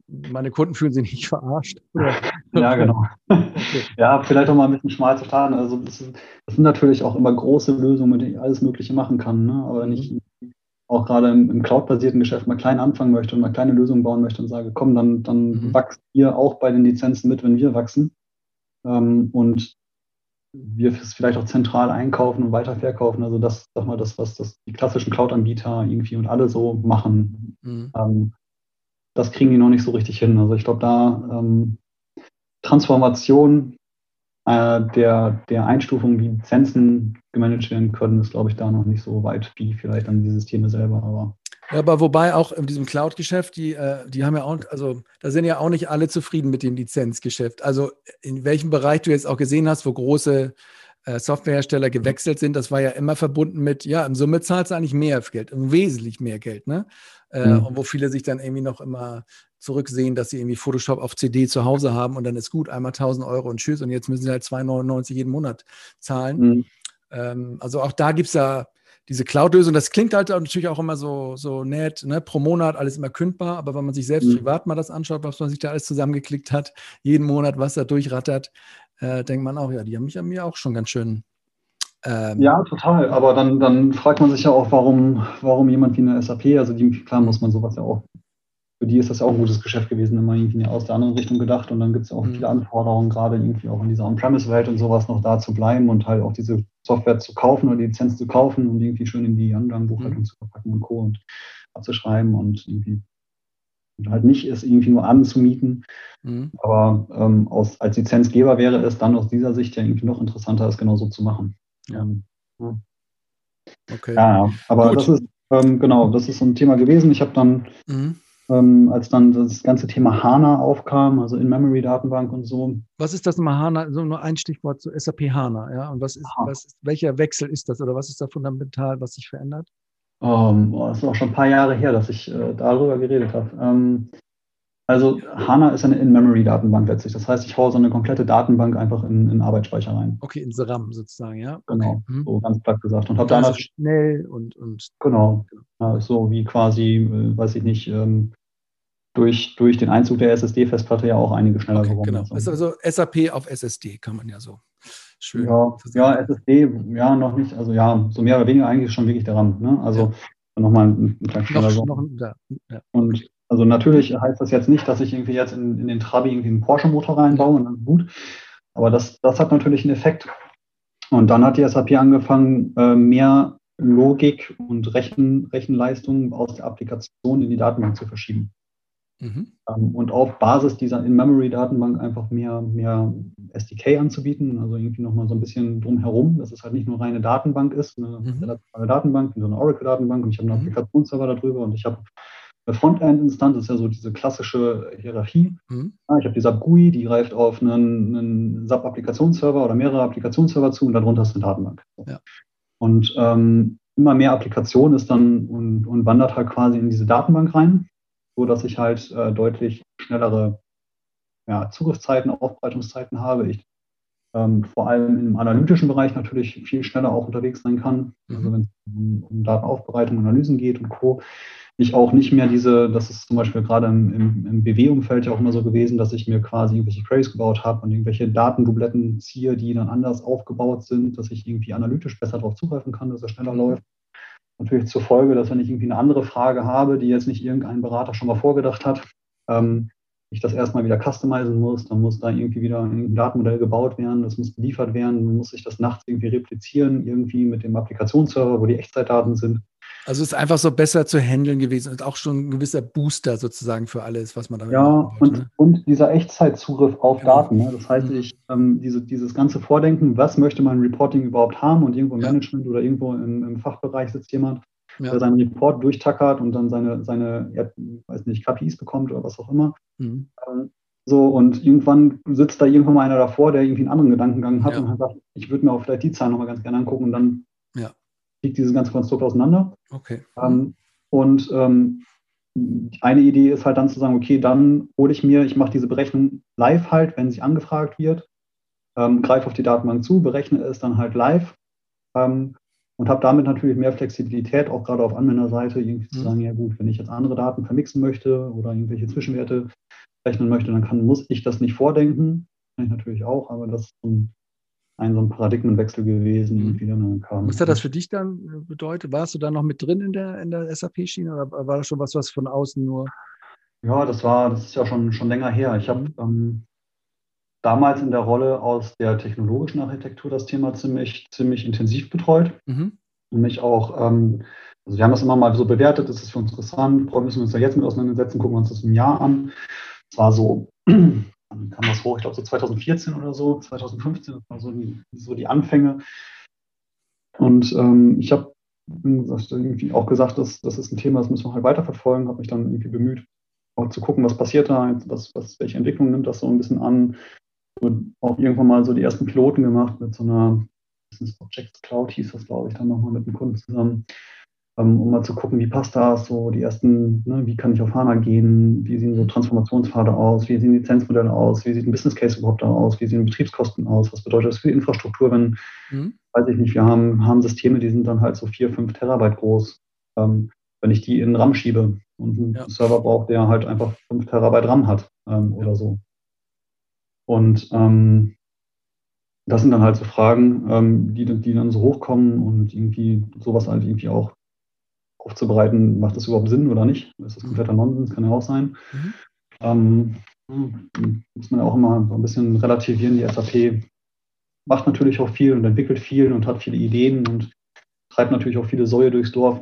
meine Kunden fühlen sich nicht verarscht. ja, genau. Okay. Ja, vielleicht auch mal ein bisschen schmal zu starten. Also das, ist, das, sind natürlich auch immer große Lösungen, mit denen ich alles Mögliche machen kann. Ne? Aber wenn ich mhm. auch gerade im, im Cloud-basierten Geschäft mal klein anfangen möchte und mal kleine Lösungen bauen möchte und sage, komm, dann, dann mhm. wachst ihr auch bei den Lizenzen mit, wenn wir wachsen ähm, und wir es vielleicht auch zentral einkaufen und weiterverkaufen. Also das, sag mal, das, was das die klassischen Cloud-Anbieter irgendwie und alle so machen, mhm. ähm, das kriegen die noch nicht so richtig hin. Also ich glaube, da ähm, Transformation äh, der, der Einstufung, wie Lizenzen gemanagt werden können, ist, glaube ich, da noch nicht so weit wie vielleicht dann die Systeme selber. Aber ja, aber wobei auch in diesem Cloud-Geschäft, die, äh, die haben ja auch, also da sind ja auch nicht alle zufrieden mit dem Lizenzgeschäft. Also in welchem Bereich du jetzt auch gesehen hast, wo große äh, Softwarehersteller gewechselt sind, das war ja immer verbunden mit, ja, im Summe zahlst du eigentlich mehr Geld, wesentlich mehr Geld, ne? Äh, mhm. Und wo viele sich dann irgendwie noch immer zurücksehen, dass sie irgendwie Photoshop auf CD zu Hause haben und dann ist gut, einmal 1000 Euro und tschüss und jetzt müssen sie halt 2,99 jeden Monat zahlen. Mhm. Ähm, also auch da gibt es ja diese Cloud-Lösung, das klingt halt natürlich auch immer so, so nett, ne? pro Monat alles immer kündbar, aber wenn man sich selbst mhm. privat mal das anschaut, was man sich da alles zusammengeklickt hat, jeden Monat, was da durchrattert, äh, denkt man auch, ja, die haben mich an mir auch schon ganz schön. Ähm, ja, total. Aber dann, dann fragt man sich ja auch, warum, warum jemand wie eine SAP, also die, klar muss man sowas ja auch für die ist das ja auch ein gutes Geschäft gewesen, immer irgendwie aus der anderen Richtung gedacht. Und dann gibt es auch mhm. viele Anforderungen, gerade irgendwie auch in dieser On-Premise-Welt und sowas noch da zu bleiben und halt auch diese Software zu kaufen oder die Lizenz zu kaufen und irgendwie schön in die Anlagenbuchhaltung mhm. zu verpacken und Co. und abzuschreiben und irgendwie und halt nicht es irgendwie nur anzumieten. Mhm. Aber ähm, aus, als Lizenzgeber wäre es dann aus dieser Sicht ja irgendwie noch interessanter, es genau so zu machen. Ja. Ähm, ja. Okay. Ja, aber Gut. das ist ähm, genau, das ist so ein Thema gewesen. Ich habe dann mhm ähm, als dann das ganze Thema HANA aufkam, also In-Memory-Datenbank und so. Was ist das nochmal HANA? So nur ein Stichwort zu SAP HANA, ja? Und was ist, was ist, welcher Wechsel ist das oder was ist da fundamental, was sich verändert? Um, ähm, das ist auch schon ein paar Jahre her, dass ich äh, darüber geredet habe. Ähm, also HANA ist eine In-Memory-Datenbank letztlich. Das heißt, ich haue so eine komplette Datenbank einfach in, in Arbeitsspeicher rein. Okay, ins RAM sozusagen, ja. Genau, okay. Mhm. so ganz platt gesagt. Und habe dann also schnell und, und genau, ja, so wie quasi, äh, weiß ich nicht, ähm, durch, durch den Einzug der SSD-Festplatte ja auch einige schneller okay, geworden. Genau. Also, also SAP auf SSD kann man ja so schön. Ja, ja, SSD, ja, noch nicht. Also ja, so mehr oder weniger eigentlich schon wirklich daran. Ne? Also ja. nochmal ein, ein kleines schneller. Noch, noch. Ja. Und also natürlich heißt das jetzt nicht, dass ich irgendwie jetzt in, in den Trabi irgendwie einen Porsche-Motor reinbaue und dann gut. Aber das, das hat natürlich einen Effekt. Und dann hat die SAP angefangen, äh, mehr Logik und Rechen, Rechenleistung aus der Applikation in die Datenbank zu verschieben. Mhm. Ähm, und auf Basis dieser In-Memory-Datenbank einfach mehr, mehr SDK anzubieten, also irgendwie nochmal so ein bisschen drumherum, dass es halt nicht nur reine Datenbank ist, eine mhm. relationale Datenbank, so eine Oracle-Datenbank und ich habe einen mhm. Applikationsserver darüber und ich habe eine Frontend-Instanz, das ist ja so diese klassische Hierarchie. Mhm. ich habe die SAP GUI, die greift auf einen, einen SAP-Applikationsserver oder mehrere Applikationsserver zu und darunter ist eine Datenbank. Ja. Und ähm, immer mehr Applikation ist dann und, und wandert halt quasi in diese Datenbank rein so dass ich halt äh, deutlich schnellere ja, Zugriffszeiten, Aufbereitungszeiten habe. Ich ähm, vor allem im analytischen Bereich natürlich viel schneller auch unterwegs sein kann. Mhm. Also wenn es um, um, Datenaufbereitung, Analysen geht und Co. Ich auch nicht mehr diese, das ist zum Beispiel gerade im, im, im BW-Umfeld ja auch immer so gewesen, dass ich mir quasi irgendwelche Queries gebaut habe und irgendwelche Datendubletten ziehe, die dann anders aufgebaut sind, dass ich irgendwie analytisch besser darauf zugreifen kann, dass es schneller läuft. Natürlich zur Folge, dass wenn ich irgendwie eine andere Frage habe, die jetzt nicht irgendein Berater schon mal vorgedacht hat, ähm, ich das erstmal wieder customizen muss, dann muss da irgendwie wieder ein Datenmodell gebaut werden, das muss geliefert werden, dann muss ich das nachts irgendwie replizieren, irgendwie mit dem Applikationsserver, wo die Echtzeitdaten sind. Also es ist einfach so besser zu handeln gewesen und auch schon ein gewisser Booster sozusagen für alles, was man damit Ja, wollte, und, ne? und dieser Echtzeitzugriff auf genau. Daten. Ne? Das heißt, mhm. ich, ähm, diese, dieses ganze Vordenken, was möchte mein Reporting überhaupt haben und irgendwo im ja. Management oder irgendwo im, im Fachbereich sitzt jemand, ja. der seinen Report durchtackert und dann seine, seine ja, weiß nicht, KPIs bekommt oder was auch immer. Mhm. Ähm, so, und irgendwann sitzt da irgendwann mal einer davor, der irgendwie einen anderen Gedankengang hat ja. und hat gesagt, ich würde mir auch vielleicht die Zahlen nochmal ganz gerne angucken und dann ja. Liegt dieses ganze Konstrukt auseinander. Okay. Ähm, und ähm, eine Idee ist halt dann zu sagen, okay, dann hole ich mir, ich mache diese Berechnung live halt, wenn sie angefragt wird, ähm, greife auf die Datenbank zu, berechne es dann halt live ähm, und habe damit natürlich mehr Flexibilität, auch gerade auf Anwenderseite, irgendwie zu mhm. sagen, ja gut, wenn ich jetzt andere Daten vermixen möchte oder irgendwelche Zwischenwerte rechnen möchte, dann kann, muss ich das nicht vordenken. Kann ich natürlich auch, aber das ist ein, ein so ein Paradigmenwechsel gewesen. Mhm. Wieder kam. Was hat das für dich dann äh, bedeutet? Warst du da noch mit drin in der, in der SAP-Schiene oder war das schon was, was von außen nur? Ja, das war, das ist ja schon, schon länger her. Ich habe mhm. ähm, damals in der Rolle aus der technologischen Architektur das Thema ziemlich, ziemlich intensiv betreut. Mhm. Und mich auch, ähm, also wir haben das immer mal so bewertet, das ist für uns interessant, müssen wir uns da jetzt mit auseinandersetzen, gucken wir uns das im Jahr an. Es war so, dann kam das hoch, ich glaube so 2014 oder so, 2015, das war so die, so die Anfänge. Und ähm, ich habe irgendwie auch gesagt, dass das ist ein Thema, das müssen wir halt weiterverfolgen, habe mich dann irgendwie bemüht, auch zu gucken, was passiert da, was, was, welche Entwicklung nimmt das so ein bisschen an, und auch irgendwann mal so die ersten Piloten gemacht mit so einer Business Objects Cloud, hieß das, glaube ich, dann nochmal mit einem Kunden zusammen, um mal zu gucken, wie passt das, so die ersten, ne, wie kann ich auf HANA gehen, wie sehen so Transformationspfade aus, wie sehen Lizenzmodelle aus, wie sieht ein Business Case überhaupt aus, wie sehen Betriebskosten aus, was bedeutet das für die Infrastruktur, wenn, mhm. weiß ich nicht, wir haben, haben Systeme, die sind dann halt so vier, fünf Terabyte groß. Ähm, wenn ich die in RAM schiebe und einen ja. Server braucht, der halt einfach fünf Terabyte RAM hat ähm, ja. oder so. Und ähm, das sind dann halt so Fragen, ähm, die, die dann so hochkommen und irgendwie sowas halt irgendwie auch aufzubereiten, macht das überhaupt Sinn oder nicht? Ist das kompletter Nonsens? Kann ja auch sein. Mhm. Ähm, muss man ja auch immer so ein bisschen relativieren. Die SAP macht natürlich auch viel und entwickelt viel und hat viele Ideen und treibt natürlich auch viele Säue durchs Dorf,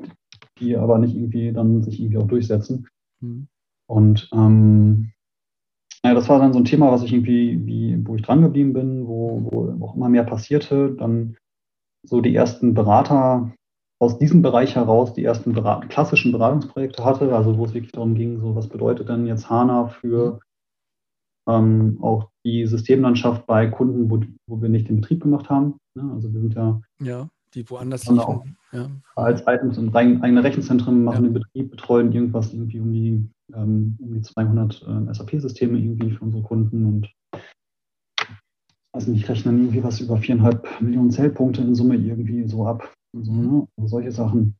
die aber nicht irgendwie dann sich irgendwie auch durchsetzen. Mhm. Und ähm, ja, das war dann so ein Thema, was ich irgendwie, wie, wo ich dran geblieben bin, wo, wo auch immer mehr passierte. Dann so die ersten Berater aus diesem Bereich heraus die ersten Berat klassischen Beratungsprojekte hatte, also wo es wirklich darum ging, so was bedeutet denn jetzt HANA für ähm, auch die Systemlandschaft bei Kunden, wo, wo wir nicht den Betrieb gemacht haben. Ne? Also wir sind ja, ja die woanders liefen. Ja. Als Items und eigene Rechenzentren machen ja. den Betrieb, betreuen irgendwas irgendwie um die ähm, um die 200 äh, SAP-Systeme irgendwie für unsere Kunden und also nicht rechnen irgendwie was über viereinhalb Millionen Zellpunkte in Summe irgendwie so ab. Und so, ne? also solche Sachen.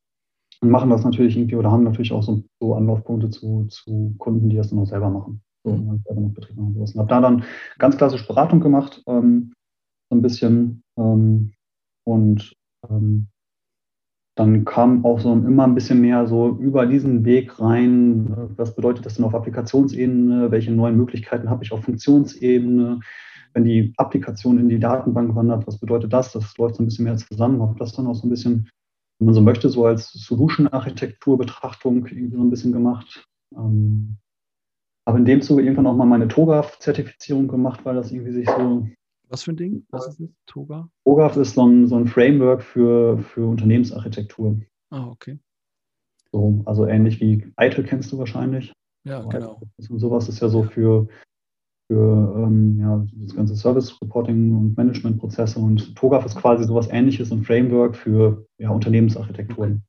Und machen das natürlich irgendwie oder haben natürlich auch so, so Anlaufpunkte zu, zu Kunden, die das dann auch selber machen. So, mhm. selber noch Betrieb machen. Und habe da dann ganz klassisch Beratung gemacht, ähm, so ein bisschen. Ähm, und ähm, dann kam auch so immer ein bisschen mehr so über diesen Weg rein, was bedeutet das denn auf Applikationsebene, welche neuen Möglichkeiten habe ich auf Funktionsebene, wenn die Applikation in die Datenbank wandert, was bedeutet das? Das läuft so ein bisschen mehr zusammen, habe das dann auch so ein bisschen, wenn man so möchte, so als Solution-Architektur-Betrachtung irgendwie so ein bisschen gemacht. Ähm, habe in dem Zuge irgendwann auch mal meine TOGAF-Zertifizierung gemacht, weil das irgendwie sich so was für ein Ding? Was ist das? Toga? TOGAF ist so ein, so ein Framework für, für Unternehmensarchitektur. Ah, okay. So, also ähnlich wie ITIL kennst du wahrscheinlich. Ja, genau. Und sowas ist ja so für, für ähm, ja, das ganze Service Reporting und Managementprozesse und TOGAF ist quasi sowas ähnliches, ein Framework für ja, Unternehmensarchitekturen.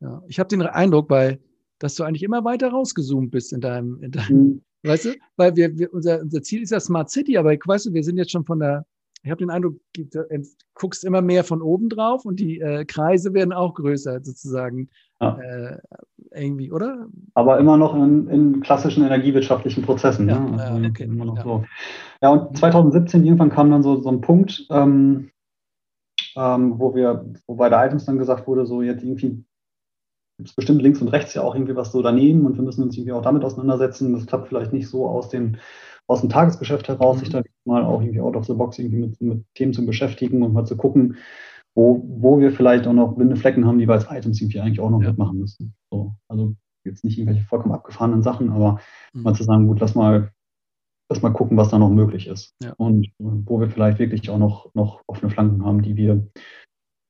Ja, ich habe den Eindruck, bei, dass du eigentlich immer weiter rausgezoomt bist in deinem, in deinem, mhm. Weißt du? Weil wir, wir unser, unser Ziel ist ja Smart City, aber weißt du, wir sind jetzt schon von der ich habe den Eindruck, du guckst immer mehr von oben drauf und die äh, Kreise werden auch größer sozusagen. Ja. Äh, irgendwie, oder? Aber immer noch in, in klassischen energiewirtschaftlichen Prozessen. Ja, ne? also okay. immer noch ja. So. ja, und 2017 irgendwann kam dann so, so ein Punkt, ähm, ähm, wo wir, wo bei der Items dann gesagt wurde, so jetzt irgendwie gibt es bestimmt links und rechts ja auch irgendwie was so daneben und wir müssen uns irgendwie auch damit auseinandersetzen. Das klappt vielleicht nicht so aus den aus dem Tagesgeschäft heraus, mhm. sich da mal auch irgendwie out of the box irgendwie mit, mit, Themen zu beschäftigen und mal zu gucken, wo, wo wir vielleicht auch noch blinde Flecken haben, die wir als Items irgendwie eigentlich auch noch ja. mitmachen müssen. So, also jetzt nicht irgendwelche vollkommen abgefahrenen Sachen, aber mhm. mal zu sagen, gut, lass mal, lass mal gucken, was da noch möglich ist. Ja. Und wo wir vielleicht wirklich auch noch, noch offene Flanken haben, die wir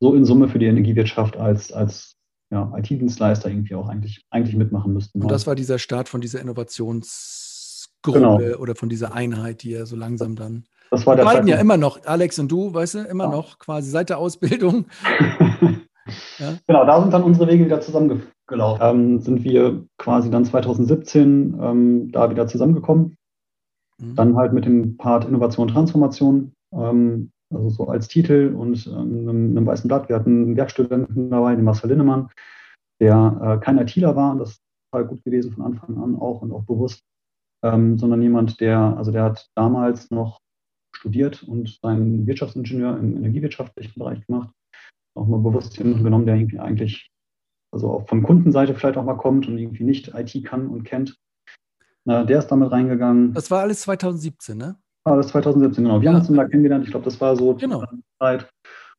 so in Summe für die Energiewirtschaft als, als ja, IT-Dienstleister irgendwie auch eigentlich, eigentlich mitmachen müssten. Und das war dieser Start von dieser Innovations- Gruppe genau. oder von dieser Einheit, die er so langsam dann. Das war der beiden ja immer noch, Alex und du, weißt du, immer ja. noch quasi seit der Ausbildung. ja. Genau, da sind dann unsere Wege wieder zusammengelaufen. Ähm, sind wir quasi dann 2017 ähm, da wieder zusammengekommen. Mhm. Dann halt mit dem Part Innovation und Transformation, ähm, also so als Titel und ähm, einem, einem, weißen Blatt. Wir hatten einen Werkstudenten dabei, den Marcel Linnemann, der äh, kein ITler war. Das ist total gut gewesen von Anfang an auch und auch bewusst ähm, sondern jemand, der, also der hat damals noch studiert und seinen Wirtschaftsingenieur im energiewirtschaftlichen Bereich gemacht. Auch mal bewusst jemanden genommen, der irgendwie eigentlich, also auch von Kundenseite vielleicht auch mal kommt und irgendwie nicht IT kann und kennt. Na, der ist damit reingegangen. Das war alles 2017, ne? Ah, das 2017, genau. Wir ja. haben uns dann da kennengelernt. Ich glaube, das war so genau. die Zeit,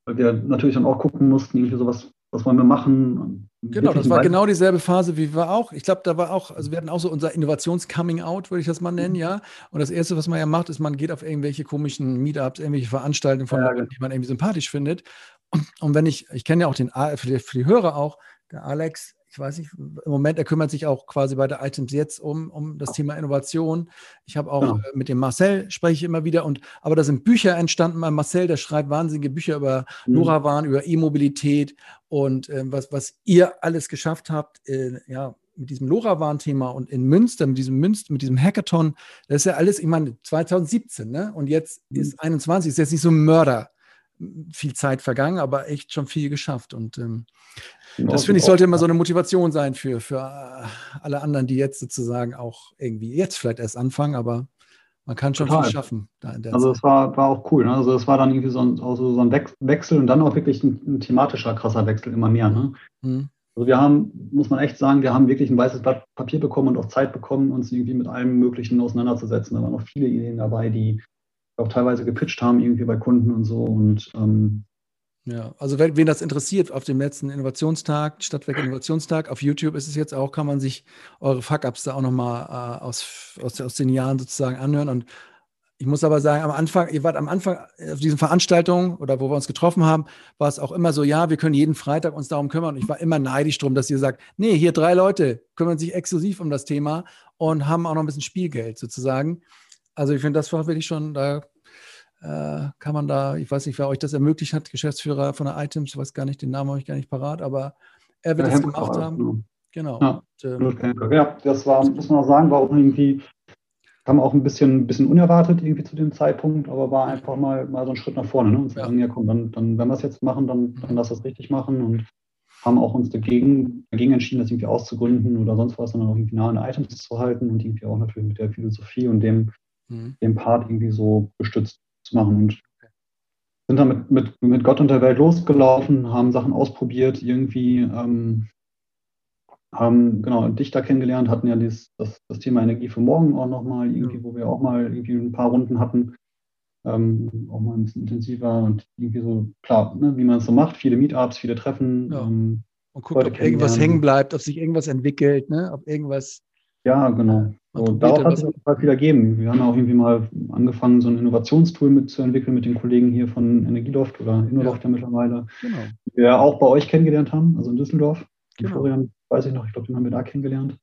weil wir natürlich dann auch gucken mussten, irgendwie sowas, was wollen wir machen? Genau, das war genau dieselbe Phase wie wir auch. Ich glaube, da war auch, also wir hatten auch so unser Innovations-Coming-out, würde ich das mal nennen, mhm. ja. Und das Erste, was man ja macht, ist, man geht auf irgendwelche komischen Meetups, irgendwelche Veranstaltungen von ja, Leuten, genau. die man irgendwie sympathisch findet. Und, und wenn ich, ich kenne ja auch den, für die, für die Hörer auch, der Alex, ich weiß nicht, im Moment, er kümmert sich auch quasi bei der Items jetzt um, um das Thema Innovation. Ich habe auch ja. Genau. mit dem Marcel spreche ich immer wieder und aber da sind Bücher entstanden bei Marcel, der schreibt wahnsinnige Bücher über mhm. LoRaWAN, über E-Mobilität und äh, was, was ihr alles geschafft habt, äh, ja, mit diesem LoRaWAN-Thema und in Münster, mit diesem Münster, mit diesem Hackathon, das ist ja alles, ich meine, 2017, ne? Und jetzt mhm. ist 21, ist jetzt nicht so ein Mörder viel Zeit vergangen, aber echt schon viel geschafft. Und ähm, das finde ich sollte immer so eine Motivation sein für, für äh, alle anderen, die jetzt sozusagen auch irgendwie jetzt vielleicht erst anfangen, aber man kann schon Total. viel schaffen. also es war, war auch cool. Ne? Also es war dann irgendwie so ein, also so ein Wechsel und dann auch wirklich ein, ein thematischer, krasser Wechsel immer mehr. Ne? Mhm. Also wir haben, muss man echt sagen, wir haben wirklich ein weißes Blatt Papier bekommen und auch Zeit bekommen, uns irgendwie mit allem Möglichen auseinanderzusetzen. Da waren noch viele Ideen dabei, die auch teilweise gepitcht haben, irgendwie bei Kunden und so. Und ähm, ja, also wenn, wen das interessiert, auf dem letzten Innovationstag, Stadtwerk Innovationstag, auf YouTube ist es jetzt auch, kann man sich eure Fuck-Ups da auch nochmal äh, aus, aus, aus den Jahren sozusagen anhören. Und ich muss aber sagen, am Anfang, ihr wart am Anfang auf diesen Veranstaltungen oder wo wir uns getroffen haben, war es auch immer so, ja, wir können jeden Freitag uns darum kümmern. Und ich war immer neidisch drum, dass ihr sagt, nee, hier drei Leute kümmern sich exklusiv um das Thema und haben auch noch ein bisschen Spielgeld sozusagen. Also ich finde, das war wirklich schon, da äh, kann man da, ich weiß nicht, wer euch das ermöglicht hat, Geschäftsführer von der Items, ich weiß gar nicht, den Namen habe ich gar nicht parat, aber er wird ja, das gemacht haben. Genau. Ja, und, ähm, ja, das war, muss man auch sagen, war auch irgendwie, kam auch ein bisschen, bisschen unerwartet irgendwie zu dem Zeitpunkt, aber war einfach mal, mal so ein Schritt nach vorne. Ne? Und sagen, ja. ja komm, dann, dann, wenn wir es jetzt machen, dann, dann lass das richtig machen und haben auch uns dagegen, dagegen entschieden, das irgendwie auszugründen oder sonst was, sondern auch irgendwie nah an Items zu halten und irgendwie auch natürlich mit der Philosophie und dem, mhm. dem Part irgendwie so gestützt zu machen. Und sind dann mit, mit, mit Gott und der Welt losgelaufen, haben Sachen ausprobiert, irgendwie ähm, haben genau Dichter kennengelernt, hatten ja dieses, das, das Thema Energie für morgen auch nochmal, irgendwie, wo wir auch mal irgendwie ein paar Runden hatten, ähm, auch mal ein bisschen intensiver und irgendwie so, klar, ne, wie man es so macht, viele Meetups, viele Treffen. Ja. Ähm, und guckt, ob irgendwas hängen bleibt, ob sich irgendwas entwickelt, ne? ob irgendwas ja, genau. So, darauf hat es auch viel ergeben. Wir haben auch irgendwie mal angefangen, so ein Innovationstool mitzuentwickeln mit den Kollegen hier von Energieloft oder Innoloft ja. ja mittlerweile. Genau. Die wir auch bei euch kennengelernt haben, also in Düsseldorf. Genau. Florian, weiß ich noch, ich glaube, den haben wir da kennengelernt.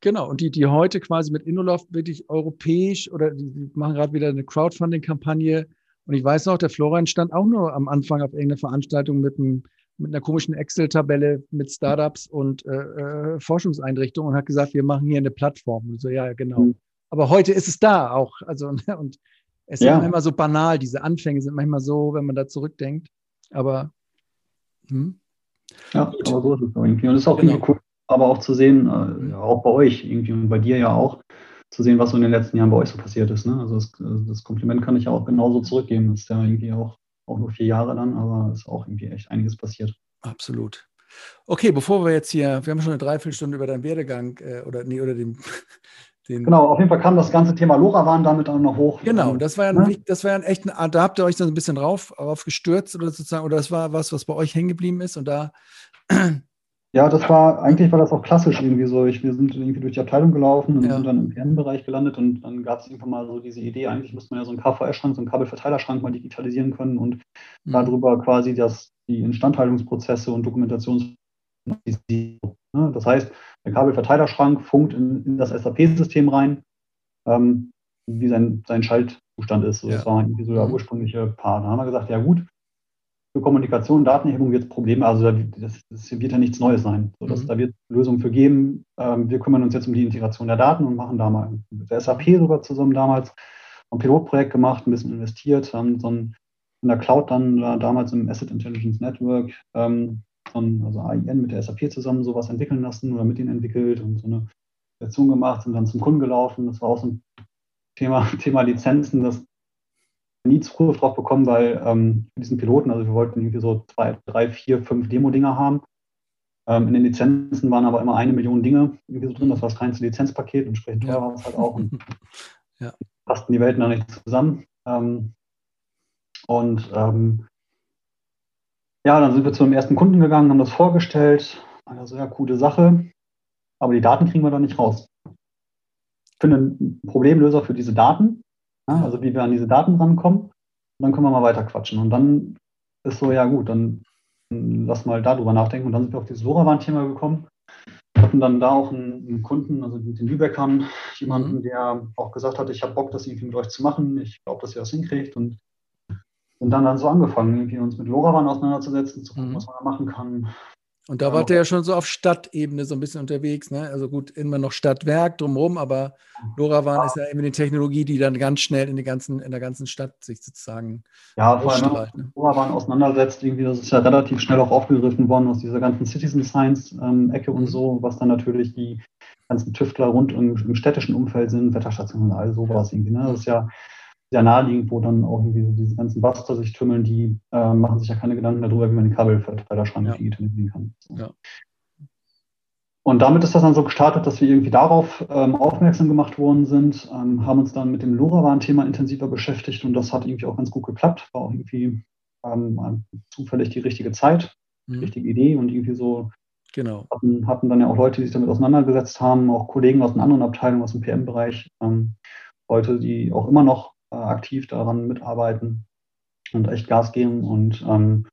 Genau, und die, die heute quasi mit Innoloft wirklich europäisch oder die machen gerade wieder eine Crowdfunding-Kampagne. Und ich weiß noch, der Florian stand auch nur am Anfang auf irgendeiner Veranstaltung mit einem mit einer komischen Excel-Tabelle mit Startups und äh, äh, Forschungseinrichtungen und hat gesagt, wir machen hier eine Plattform. Und so, ja, genau. Mhm. Aber heute ist es da auch. Also, ne, und Es ja. ist immer so banal, diese Anfänge sind manchmal so, wenn man da zurückdenkt. Aber hm. ja, Gut. aber so ist es irgendwie. Und es ist auch genau. irgendwie cool, aber auch zu sehen, äh, auch bei euch irgendwie und bei dir ja auch, zu sehen, was so in den letzten Jahren bei euch so passiert ist. Ne? Also das, also das Kompliment kann ich ja auch genauso zurückgeben. Das ist ja irgendwie auch, auch nur vier Jahre dann, aber es ist auch irgendwie echt einiges passiert. Absolut. Okay, bevor wir jetzt hier, wir haben schon eine Dreiviertelstunde über deinen Werdegang äh, oder nee, oder den, den, Genau, auf jeden Fall kam das ganze Thema LoRaWAN damit auch noch hoch. Genau, das war ja, ne? das war ja ein echt, da habt ihr euch dann ein bisschen drauf, drauf gestürzt oder sozusagen, oder das war was, was bei euch hängen geblieben ist und da ja, das war, eigentlich war das auch klassisch irgendwie so. Ich, wir sind irgendwie durch die Abteilung gelaufen und ja. sind dann im Kernbereich gelandet und dann gab es irgendwann mal so diese Idee, eigentlich müsste man ja so einen KVR-Schrank, so einen Kabelverteilerschrank mal digitalisieren können und mhm. darüber quasi das, die Instandhaltungsprozesse und Dokumentation. Ne? Das heißt, der Kabelverteilerschrank funkt in, in das SAP-System rein, ähm, wie sein, sein Schaltzustand ist. So, ja. Das war irgendwie so der mhm. ursprüngliche Part. Da haben wir gesagt, ja gut, für Kommunikation, Datenerhebung wird es Probleme, also das, das, wird ja nichts Neues sein. So, dass, mhm. Da wird Lösungen für geben. Ähm, wir kümmern uns jetzt um die Integration der Daten und machen da mal mit der SAP sogar zusammen damals ein Pilotprojekt gemacht, ein bisschen investiert, haben so ein, in der Cloud dann da, damals im Asset Intelligence Network, ähm, von, also AIN mit der SAP zusammen sowas entwickeln lassen oder mit ihnen entwickelt und so eine Version gemacht, sind dann zum Kunden gelaufen. Das war auch so ein Thema, Thema Lizenzen, das nie Zugriff drauf bekommen, weil ähm, für diesen Piloten, also wir wollten irgendwie so zwei, drei, vier, fünf Demo-Dinger haben. Ähm, in den Lizenzen waren aber immer eine Million Dinge irgendwie so drin. Das war das kleinste Lizenzpaket, entsprechend teuer war es halt auch. Und ja. passten die Welten da nicht zusammen. Ähm, und ähm, ja, dann sind wir zu einem ersten Kunden gegangen, haben das vorgestellt. Also ja, coole Sache. Aber die Daten kriegen wir da nicht raus. Ich finde einen Problemlöser für diese Daten ja, also wie wir an diese Daten rankommen. Und dann können wir mal weiter quatschen. Und dann ist so, ja gut, dann lass mal darüber nachdenken. Und dann sind wir auf dieses LoRaWAN-Thema gekommen. Wir hatten dann da auch einen, einen Kunden, also mit den Lübeckern, jemanden, mhm. der auch gesagt hat, ich habe Bock, das irgendwie mit euch zu machen. Ich glaube, dass ihr das hinkriegt. Und und dann dann so angefangen, irgendwie uns mit LoRaWAN auseinanderzusetzen, zu gucken, mhm. was man da machen kann. Und da wart ihr ja schon so auf Stadtebene so ein bisschen unterwegs, ne? Also gut, immer noch Stadtwerk drumherum, aber LoRaWAN ja. ist ja eben die Technologie, die dann ganz schnell in, die ganzen, in der ganzen Stadt sich sozusagen ja, vor allem ne? LoRaWAN auseinandersetzt, irgendwie, das ist ja relativ schnell auch aufgegriffen worden aus dieser ganzen Citizen Science-Ecke ähm, und so, was dann natürlich die ganzen Tüftler rund im, im städtischen Umfeld sind, Wetterstationen und all sowas irgendwie. Ne? Das ist ja sehr naheliegend, wo dann auch irgendwie diese ganzen Buster sich tümmeln, die äh, machen sich ja keine Gedanken darüber, wie man den Kabelverteilerschrank ja. digitalisieren kann. So. Ja. Und damit ist das dann so gestartet, dass wir irgendwie darauf ähm, aufmerksam gemacht worden sind, ähm, haben uns dann mit dem LoRaWAN-Thema intensiver beschäftigt und das hat irgendwie auch ganz gut geklappt. War auch irgendwie ähm, zufällig die richtige Zeit, die mhm. richtige Idee und irgendwie so genau. hatten, hatten, dann ja auch Leute, die sich damit auseinandergesetzt haben, auch Kollegen aus einer anderen Abteilung, aus dem PM-Bereich, ähm, Leute, die auch immer noch äh, aktiv daran mitarbeiten und echt Gas geben. Und ähm,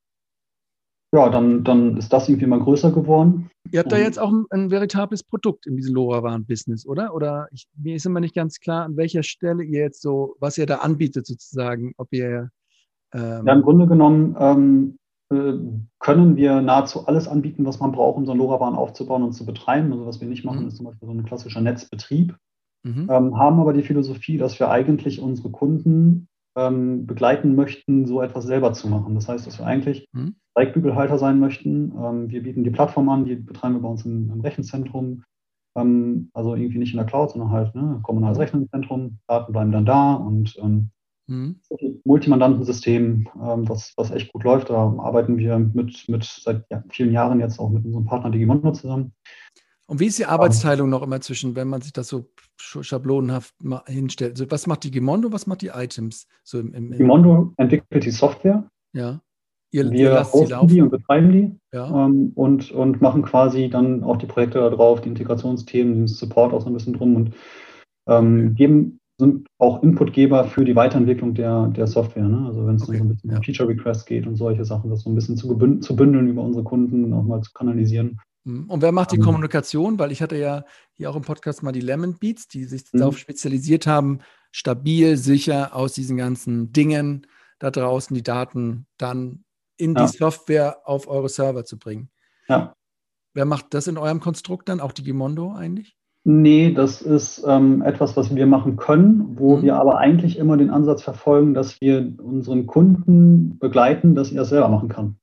ja, dann, dann ist das irgendwie mal größer geworden. Ihr habt da jetzt auch ein, ein veritables Produkt in diesem LoRaWAN-Business, oder? Oder ich, mir ist immer nicht ganz klar, an welcher Stelle ihr jetzt so, was ihr da anbietet sozusagen, ob ihr ähm ja, im Grunde genommen ähm, äh, können wir nahezu alles anbieten, was man braucht, um so ein LoRaWAN aufzubauen und zu betreiben. Also was wir nicht machen, mhm. ist zum Beispiel so ein klassischer Netzbetrieb mhm. ähm, haben aber die Philosophie, dass wir eigentlich unsere Kunden ähm, begleiten möchten, so etwas selber zu machen. Das heißt, dass wir eigentlich mhm. Projektbügelhalter sein möchten. Ähm, wir bieten die Plattform an, die betreiben wir bei uns im, im Rechenzentrum. Ähm, also irgendwie nicht in der Cloud, sondern halt ne, kommunales mhm. Rechenzentrum. Daten bleiben dann da und ähm, Mhm. Multimandantensystem, ähm, was, was echt gut läuft. Da arbeiten wir mit, mit seit ja, vielen Jahren jetzt auch mit unserem Partner Digimondo zusammen. Und wie ist die Arbeitsteilung noch immer zwischen, wenn man sich das so schablonenhaft hinstellt? Also was macht die Gimondo, was macht die Items? So im, im, im Gimondo entwickelt die Software. Ja. Ihr, wir ihr hosten die und betreiben die ja. ähm, und, und machen quasi dann auch die Projekte da drauf, die Integrationsthemen, den Support auch so ein bisschen drum und ähm, okay. geben, sind auch Inputgeber für die Weiterentwicklung der, der Software. Ne? Also wenn es okay. so ein bisschen ja. um Feature Requests geht und solche Sachen, das so ein bisschen zu, zu bündeln über unsere Kunden, auch mal zu kanalisieren. Mhm. Und wer macht die ähm. Kommunikation? Weil ich hatte ja hier auch im Podcast mal die Lemon Beats, die sich mhm. darauf spezialisiert haben, stabil, sicher aus diesen ganzen Dingen da draußen die Daten dann in ja. die Software auf eure Server zu bringen. Ja. Wer macht das in eurem Konstrukt dann? Auch die Gimondo eigentlich? Nee, das ist ähm, etwas, was wir machen können, wo mhm. wir aber eigentlich immer den Ansatz verfolgen, dass wir unseren Kunden begleiten, dass er es selber machen kann.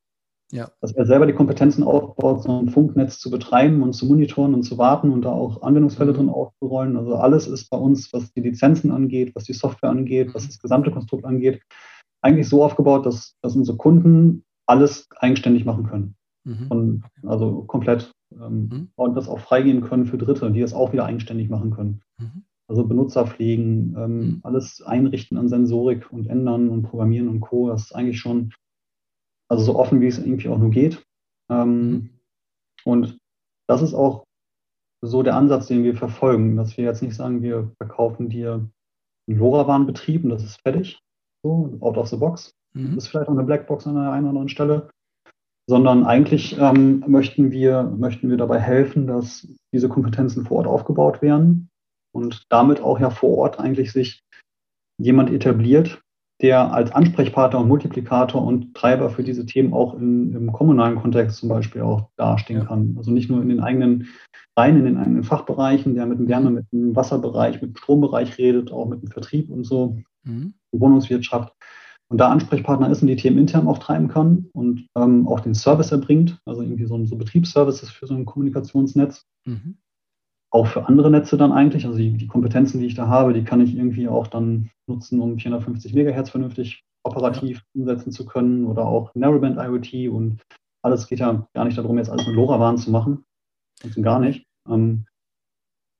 Ja. Dass er selber die Kompetenzen aufbaut, so ein Funknetz zu betreiben und zu monitoren und zu warten und da auch Anwendungsfälle mhm. drin aufzurollen. Also alles ist bei uns, was die Lizenzen angeht, was die Software angeht, was das gesamte Konstrukt angeht, eigentlich so aufgebaut, dass, dass unsere Kunden alles eigenständig machen können. Mhm. Und, also komplett ähm, mhm. und das auch freigeben können für Dritte, die das auch wieder eigenständig machen können. Mhm. Also Benutzer pflegen, ähm, mhm. alles einrichten an Sensorik und ändern und programmieren und Co. Das ist eigentlich schon also so offen, wie es irgendwie auch nur geht. Ähm, mhm. und das ist auch so der Ansatz, den wir verfolgen, dass wir jetzt nicht sagen, wir verkaufen dir einen LoRaWAN-Betrieb und das ist fertig, so out of the box. Mhm. Das ist vielleicht auch eine Blackbox an einer einen oder anderen Stelle sondern eigentlich ähm, möchten, wir, möchten wir dabei helfen, dass diese Kompetenzen vor Ort aufgebaut werden und damit auch ja vor Ort eigentlich sich jemand etabliert, der als Ansprechpartner und Multiplikator und Treiber für diese Themen auch in, im kommunalen Kontext zum Beispiel auch dastehen kann. Also nicht nur in den eigenen rein in den eigenen Fachbereichen, der mit dem Wärme, mit dem Wasserbereich, mit dem Strombereich redet, auch mit dem Vertrieb und so, mhm. Wohnungswirtschaft, und da Ansprechpartner ist und die Themen intern auch treiben kann und ähm, auch den Service erbringt, also irgendwie so, ein, so Betriebsservices für so ein Kommunikationsnetz. Mhm. Auch für andere Netze dann eigentlich, also die, die, Kompetenzen, die ich da habe, die kann ich irgendwie auch dann nutzen, um 450 Megahertz vernünftig operativ umsetzen zu können oder auch Narrowband IoT und alles geht ja gar nicht darum, jetzt alles mit LoRaWAN zu machen. Ganz und gar nicht. Ähm,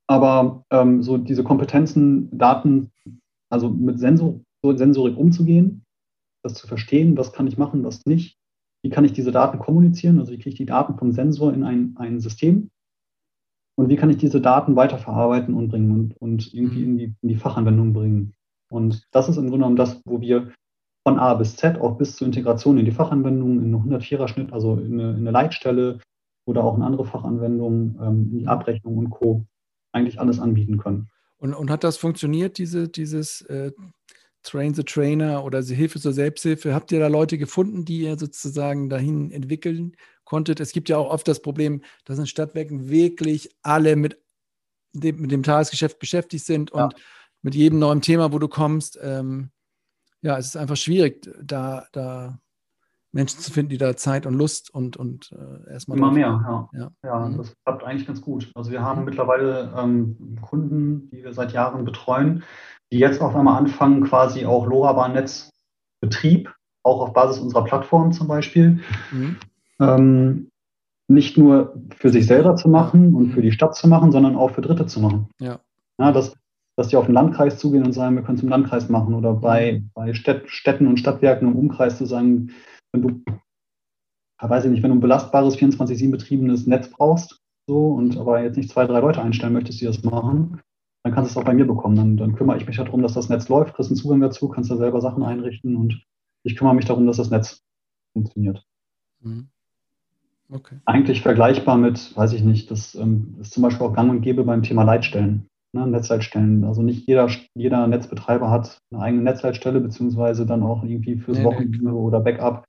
aber ähm, so diese Kompetenzen, Daten, also mit Sensor, so Sensorik umzugehen, das zu verstehen, was kann ich machen, was nicht. Wie kann ich diese Daten kommunizieren? Also wie kriege ich die Daten vom Sensor in ein, ein System? Und wie kann ich diese Daten weiterverarbeiten und bringen und, und irgendwie mhm. in die, in die Fachanwendung bringen? Und das ist im Grunde genommen das, wo wir von A bis Z, auch bis zur Integration in die Fachanwendung, in eine 104er-Schnitt, also in eine, in eine, Leitstelle oder auch in andere Fachanwendungen, ähm, in die Abrechnung und Co. eigentlich alles anbieten können. Und, und hat das funktioniert, diese, dieses äh, Train the Trainer oder Hilfe zur Selbsthilfe. Habt ihr da Leute gefunden, die ihr sozusagen dahin entwickeln konntet? Es gibt ja auch oft das Problem, dass in Stadtwerken wirklich alle mit dem, mit dem Tagesgeschäft beschäftigt sind und ja. mit jedem neuen Thema, wo du kommst, ähm, ja, es ist einfach schwierig, da, da Menschen zu finden, die da Zeit und Lust und, und äh, erstmal. Immer mehr, ja. Ja, ja mhm. das klappt eigentlich ganz gut. Also wir haben mittlerweile ähm, Kunden, die wir seit Jahren betreuen, die jetzt auf einmal anfangen, quasi auch LoRaWAN-Netzbetrieb, auch auf Basis unserer Plattform zum Beispiel, mhm. Ähm, nicht nur für sich selber zu machen und für die Stadt zu machen, sondern auch für Dritte zu machen. Ja. ja dass, dass die auf den Landkreis zugehen und sagen, wir können es im Landkreis machen oder bei, bei Städten und Stadtwerken im Umkreis zu sagen, wenn du, weiß ich nicht, wenn du ein belastbares 24-7 betriebenes Netz brauchst, so und aber jetzt nicht zwei, drei Leute einstellen möchtest, die das machen, dann kannst du es auch bei mir bekommen. Dann, dann kümmere ich mich darum, dass das Netz läuft, kriegst einen Zugang dazu, kannst da selber Sachen einrichten und ich kümmere mich darum, dass das Netz funktioniert. Mhm. Okay. Eigentlich vergleichbar mit, weiß ich nicht, das ähm, ist zum Beispiel auch gang und gäbe beim Thema Leitstellen, ne, Netzleitstellen. Also nicht jeder, jeder Netzbetreiber hat eine eigene Netzleitstelle, beziehungsweise dann auch irgendwie fürs nee, Wochenende nee. oder Backup,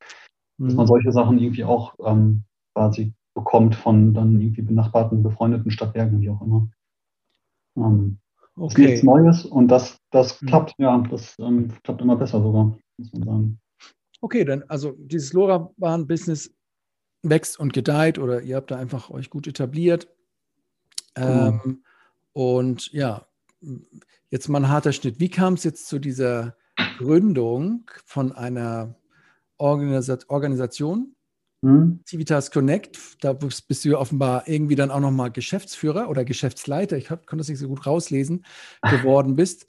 mhm. dass man solche Sachen irgendwie auch ähm, quasi bekommt von dann irgendwie benachbarten, befreundeten Stadtwerken, wie auch immer. Ähm, Okay. Ist nichts Neues und das, das mhm. klappt, ja, das ähm, klappt immer besser sogar, muss man sagen. Okay, dann also dieses LoRaWAN-Business wächst und gedeiht oder ihr habt da einfach euch gut etabliert. Genau. Ähm, und ja, jetzt mal ein harter Schnitt. Wie kam es jetzt zu dieser Gründung von einer Organisa Organisation, hm. Civitas Connect, da bist du ja offenbar irgendwie dann auch nochmal Geschäftsführer oder Geschäftsleiter, ich konnte das nicht so gut rauslesen, geworden bist.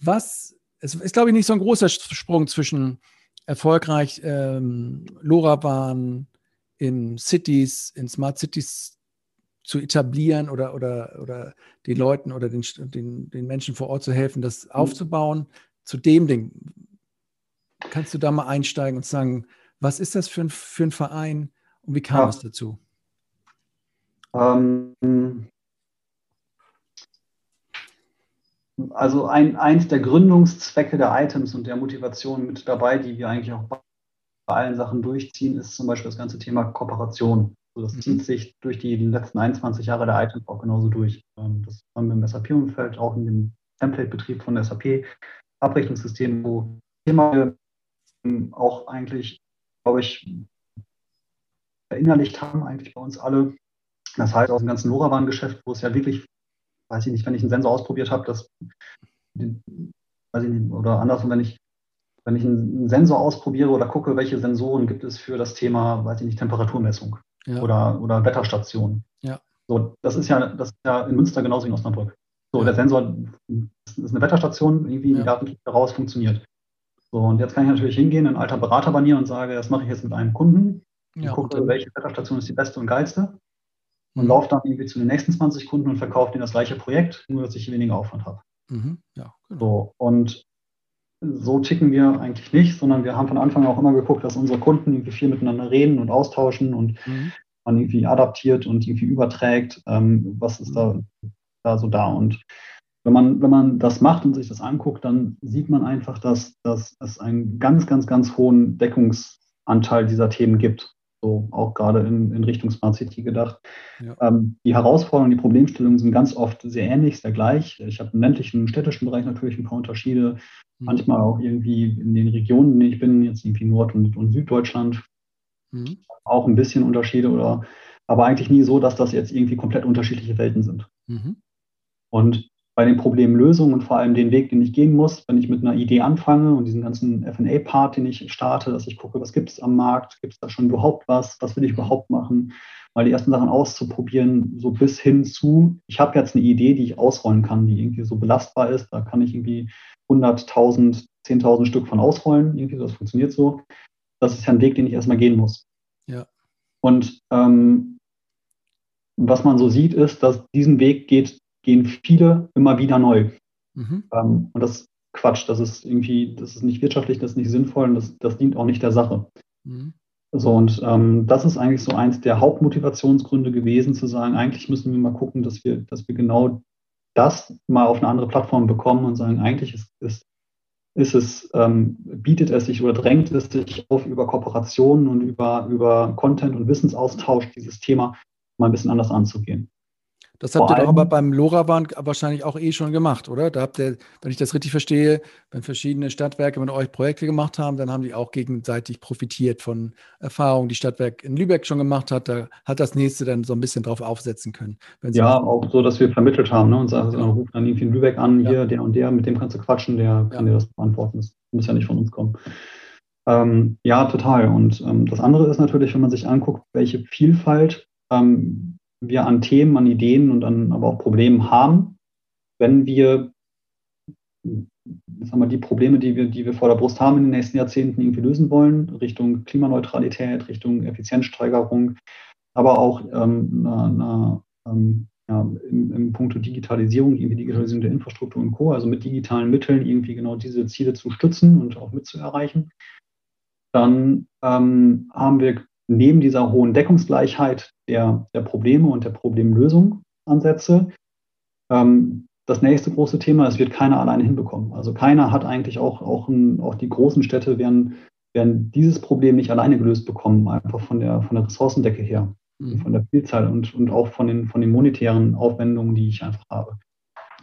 Was, es ist, glaube ich, nicht so ein großer Sprung zwischen erfolgreich ähm, LoRaWAN in Cities, in Smart Cities zu etablieren oder, oder, oder den Leuten oder den, den, den Menschen vor Ort zu helfen, das hm. aufzubauen, zu dem Ding. Kannst du da mal einsteigen und sagen, was ist das für ein, für ein Verein und wie kam ja. es dazu? Ähm, also ein, eins der Gründungszwecke der Items und der Motivation mit dabei, die wir eigentlich auch bei allen Sachen durchziehen, ist zum Beispiel das ganze Thema Kooperation. So, das mhm. zieht sich durch die letzten 21 Jahre der ITIL auch genauso durch. Ähm, das haben wir im SAP-Umfeld, auch in dem Template-Betrieb von SAP, Abrechnungssystem, wo Thema ähm, auch eigentlich, glaube ich, verinnerlicht haben, eigentlich bei uns alle. Das heißt, aus dem ganzen LoRaWAN-Geschäft, wo es ja wirklich, weiß ich nicht, wenn ich einen Sensor ausprobiert habe, das, weiß ich nicht, oder andersrum, wenn ich, wenn ich einen Sensor ausprobiere oder gucke, welche Sensoren gibt es für das Thema, weiß ich nicht, Temperaturmessung ja. oder, oder Wetterstation. Ja. So, das ist ja, das ist ja in Münster genauso wie in Osnabrück. So, ja. der Sensor ist eine Wetterstation, irgendwie die Daten daraus funktioniert. So, und jetzt kann ich natürlich hingehen in alter Beratermanier und sage, das mache ich jetzt mit einem Kunden. Ja, gucke, welche Wetterstation ist die beste und geilste. Und mhm. laufe dann irgendwie zu den nächsten 20 Kunden und verkaufe denen das gleiche Projekt, nur dass ich weniger Aufwand habe. Mhm. Ja, genau. So, und so ticken wir eigentlich nicht, sondern wir haben von Anfang an auch immer geguckt, dass unsere Kunden irgendwie viel miteinander reden und austauschen und mhm. man irgendwie adaptiert und irgendwie überträgt, ähm, was ist da, da so da. Und wenn man, wenn man das macht und sich das anguckt, dann sieht man einfach, dass, dass es einen ganz, ganz, ganz hohen Deckungsanteil dieser Themen gibt. So auch gerade in, in Richtung Smart City gedacht. Ja. Ähm, die Herausforderungen, die Problemstellungen sind ganz oft sehr ähnlich, sehr gleich. Ich habe im ländlichen und städtischen Bereich natürlich ein paar Unterschiede. Mhm. Manchmal auch irgendwie in den Regionen, in denen ich bin, jetzt irgendwie Nord- und, und Süddeutschland, mhm. auch ein bisschen Unterschiede oder aber eigentlich nie so, dass das jetzt irgendwie komplett unterschiedliche Welten sind. Mhm. Und bei den Problemlösungen und vor allem den Weg, den ich gehen muss, wenn ich mit einer Idee anfange und diesen ganzen FA-Part, den ich starte, dass ich gucke, was gibt es am Markt, gibt es da schon überhaupt was, was will ich überhaupt machen, mal die ersten Sachen auszuprobieren, so bis hin zu, ich habe jetzt eine Idee, die ich ausrollen kann, die irgendwie so belastbar ist, da kann ich irgendwie 100.000, 10.000 Stück von ausrollen, irgendwie, das funktioniert so. Das ist ja ein Weg, den ich erstmal gehen muss. Ja. Und ähm, was man so sieht, ist, dass diesen Weg geht gehen viele immer wieder neu. Mhm. Ähm, und das ist Quatsch, das ist irgendwie, das ist nicht wirtschaftlich, das ist nicht sinnvoll und das, das dient auch nicht der Sache. Mhm. So, und ähm, das ist eigentlich so eins der Hauptmotivationsgründe gewesen, zu sagen, eigentlich müssen wir mal gucken, dass wir, dass wir genau das mal auf eine andere Plattform bekommen und sagen, eigentlich ist, ist, ist es, ähm, bietet es sich oder drängt es sich auf, über Kooperationen und über, über Content und Wissensaustausch dieses Thema mal ein bisschen anders anzugehen. Das habt Vor ihr doch aber beim LoRaWAN wahrscheinlich auch eh schon gemacht, oder? Da habt ihr, wenn ich das richtig verstehe, wenn verschiedene Stadtwerke mit euch Projekte gemacht haben, dann haben die auch gegenseitig profitiert von Erfahrungen, die Stadtwerk in Lübeck schon gemacht hat. Da hat das nächste dann so ein bisschen drauf aufsetzen können. ja, auch so, dass wir vermittelt haben ne? und sagen, genau. ruft dann irgendwie in Lübeck an, ja. hier, der und der, mit dem kannst du quatschen, der kann dir das beantworten. Das muss ja nicht von uns kommen. Ähm, ja, total. Und ähm, das andere ist natürlich, wenn man sich anguckt, welche Vielfalt ähm, wir an Themen, an Ideen und an aber auch Problemen haben, wenn wir sagen wir, die Probleme, die wir, die wir vor der Brust haben in den nächsten Jahrzehnten irgendwie lösen wollen, Richtung Klimaneutralität, Richtung Effizienzsteigerung, aber auch ähm, na, na, ähm, ja, im, im Punkto Digitalisierung, irgendwie Digitalisierung der Infrastruktur und Co., also mit digitalen Mitteln irgendwie genau diese Ziele zu stützen und auch mitzuerreichen, dann ähm, haben wir neben dieser hohen Deckungsgleichheit der, der Probleme und der Problemlösungsansätze ähm, das nächste große Thema, es wird keiner alleine hinbekommen. Also keiner hat eigentlich auch, auch, ein, auch die großen Städte werden, werden dieses Problem nicht alleine gelöst bekommen, einfach von der, von der Ressourcendecke her, mhm. von der Vielzahl und, und auch von den, von den monetären Aufwendungen, die ich einfach habe.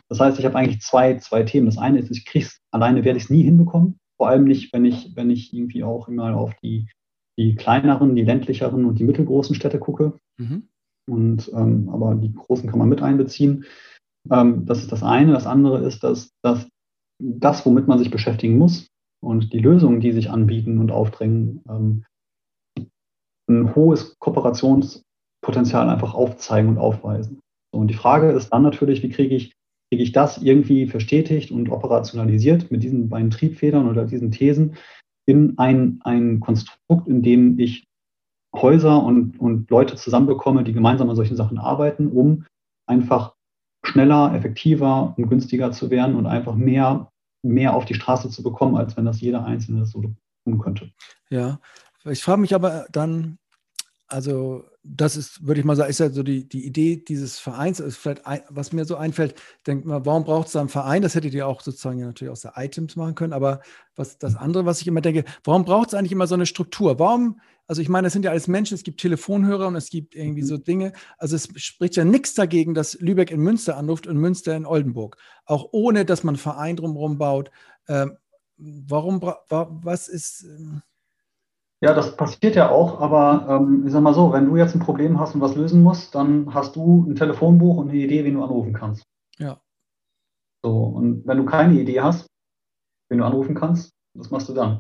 Das heißt, ich habe eigentlich zwei, zwei Themen. Das eine ist, ich kriege es alleine, werde ich es nie hinbekommen. Vor allem nicht, wenn ich, wenn ich irgendwie auch immer auf die, die kleineren, die ländlicheren und die mittelgroßen Städte gucke. Mhm. Und ähm, aber die großen kann man mit einbeziehen. Ähm, das ist das eine. Das andere ist, dass, dass das, womit man sich beschäftigen muss und die Lösungen, die sich anbieten und aufdrängen, ähm, ein hohes Kooperationspotenzial einfach aufzeigen und aufweisen. So, und die Frage ist dann natürlich, wie kriege ich, kriege ich das irgendwie verstetigt und operationalisiert mit diesen beiden Triebfedern oder diesen Thesen, in ein, ein Konstrukt, in dem ich Häuser und, und Leute zusammenbekomme, die gemeinsam an solchen Sachen arbeiten, um einfach schneller, effektiver und günstiger zu werden und einfach mehr, mehr auf die Straße zu bekommen, als wenn das jeder Einzelne so tun könnte. Ja, ich frage mich aber dann, also das ist, würde ich mal sagen, ist ja so die, die Idee dieses Vereins, ist vielleicht, ein, was mir so einfällt, denkt man, warum braucht es da einen Verein? Das hättet ihr auch sozusagen ja natürlich aus der Items machen können, aber was das andere, was ich immer denke, warum braucht es eigentlich immer so eine Struktur? Warum, also ich meine, das sind ja alles Menschen, es gibt Telefonhörer und es gibt irgendwie mhm. so Dinge, also es spricht ja nichts dagegen, dass Lübeck in Münster anruft und Münster in Oldenburg, auch ohne, dass man einen Verein drumherum baut. Ähm, warum, was ist... Ähm, ja, das passiert ja auch, aber ähm, ich sag mal so, wenn du jetzt ein Problem hast und was lösen musst, dann hast du ein Telefonbuch und eine Idee, wen du anrufen kannst. Ja. So, und wenn du keine Idee hast, wen du anrufen kannst, was machst du dann?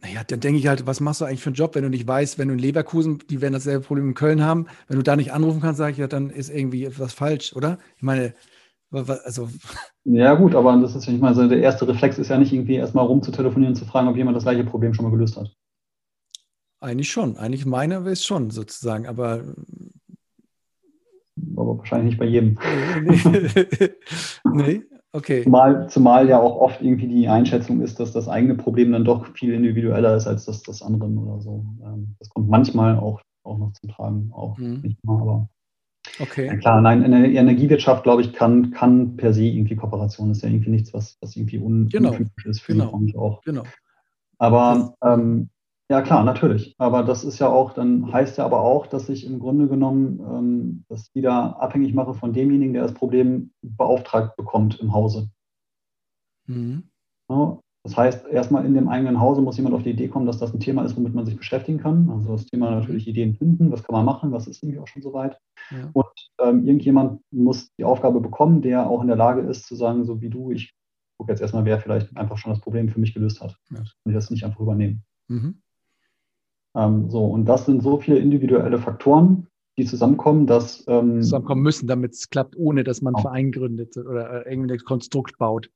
Naja, dann denke ich halt, was machst du eigentlich für einen Job, wenn du nicht weißt, wenn du in Leverkusen, die werden dasselbe Problem in Köln haben, wenn du da nicht anrufen kannst, sage ich ja, dann ist irgendwie etwas falsch, oder? Ich meine, also. Ja, gut, aber das ist, ich meine, der erste Reflex ist ja nicht irgendwie erstmal rumzutelefonieren, zu fragen, ob jemand das gleiche Problem schon mal gelöst hat. Eigentlich schon. Eigentlich meine ist schon sozusagen, aber. Aber wahrscheinlich nicht bei jedem. nee, okay. Zumal, zumal ja auch oft irgendwie die Einschätzung ist, dass das eigene Problem dann doch viel individueller ist als das des anderen oder so. Ähm, das kommt manchmal auch, auch noch zum Tragen, auch mhm. nicht mal, aber. Okay. Ja, klar, nein, in der Energiewirtschaft, glaube ich, kann, kann per se irgendwie Kooperation, das ist ja irgendwie nichts, was, was irgendwie un genau. untypisch ist für genau. die Branche auch. Genau. Aber ähm, ja, klar, natürlich. Aber das ist ja auch, dann heißt ja aber auch, dass ich im Grunde genommen ähm, das wieder abhängig mache von demjenigen, der das Problem beauftragt bekommt im Hause. Mhm. Ja, das heißt, erstmal in dem eigenen Hause muss jemand auf die Idee kommen, dass das ein Thema ist, womit man sich beschäftigen kann. Also das Thema natürlich Ideen finden, was kann man machen, was ist irgendwie auch schon soweit. Ja. Und ähm, irgendjemand muss die Aufgabe bekommen, der auch in der Lage ist zu sagen, so wie du, ich gucke jetzt erstmal, wer vielleicht einfach schon das Problem für mich gelöst hat. Ja. Und ich das nicht einfach übernehmen. Mhm. Ähm, so, und das sind so viele individuelle Faktoren, die zusammenkommen, dass. Ähm, zusammenkommen müssen, damit es klappt, ohne dass man einen genau. Verein gründet oder äh, irgendein Konstrukt baut.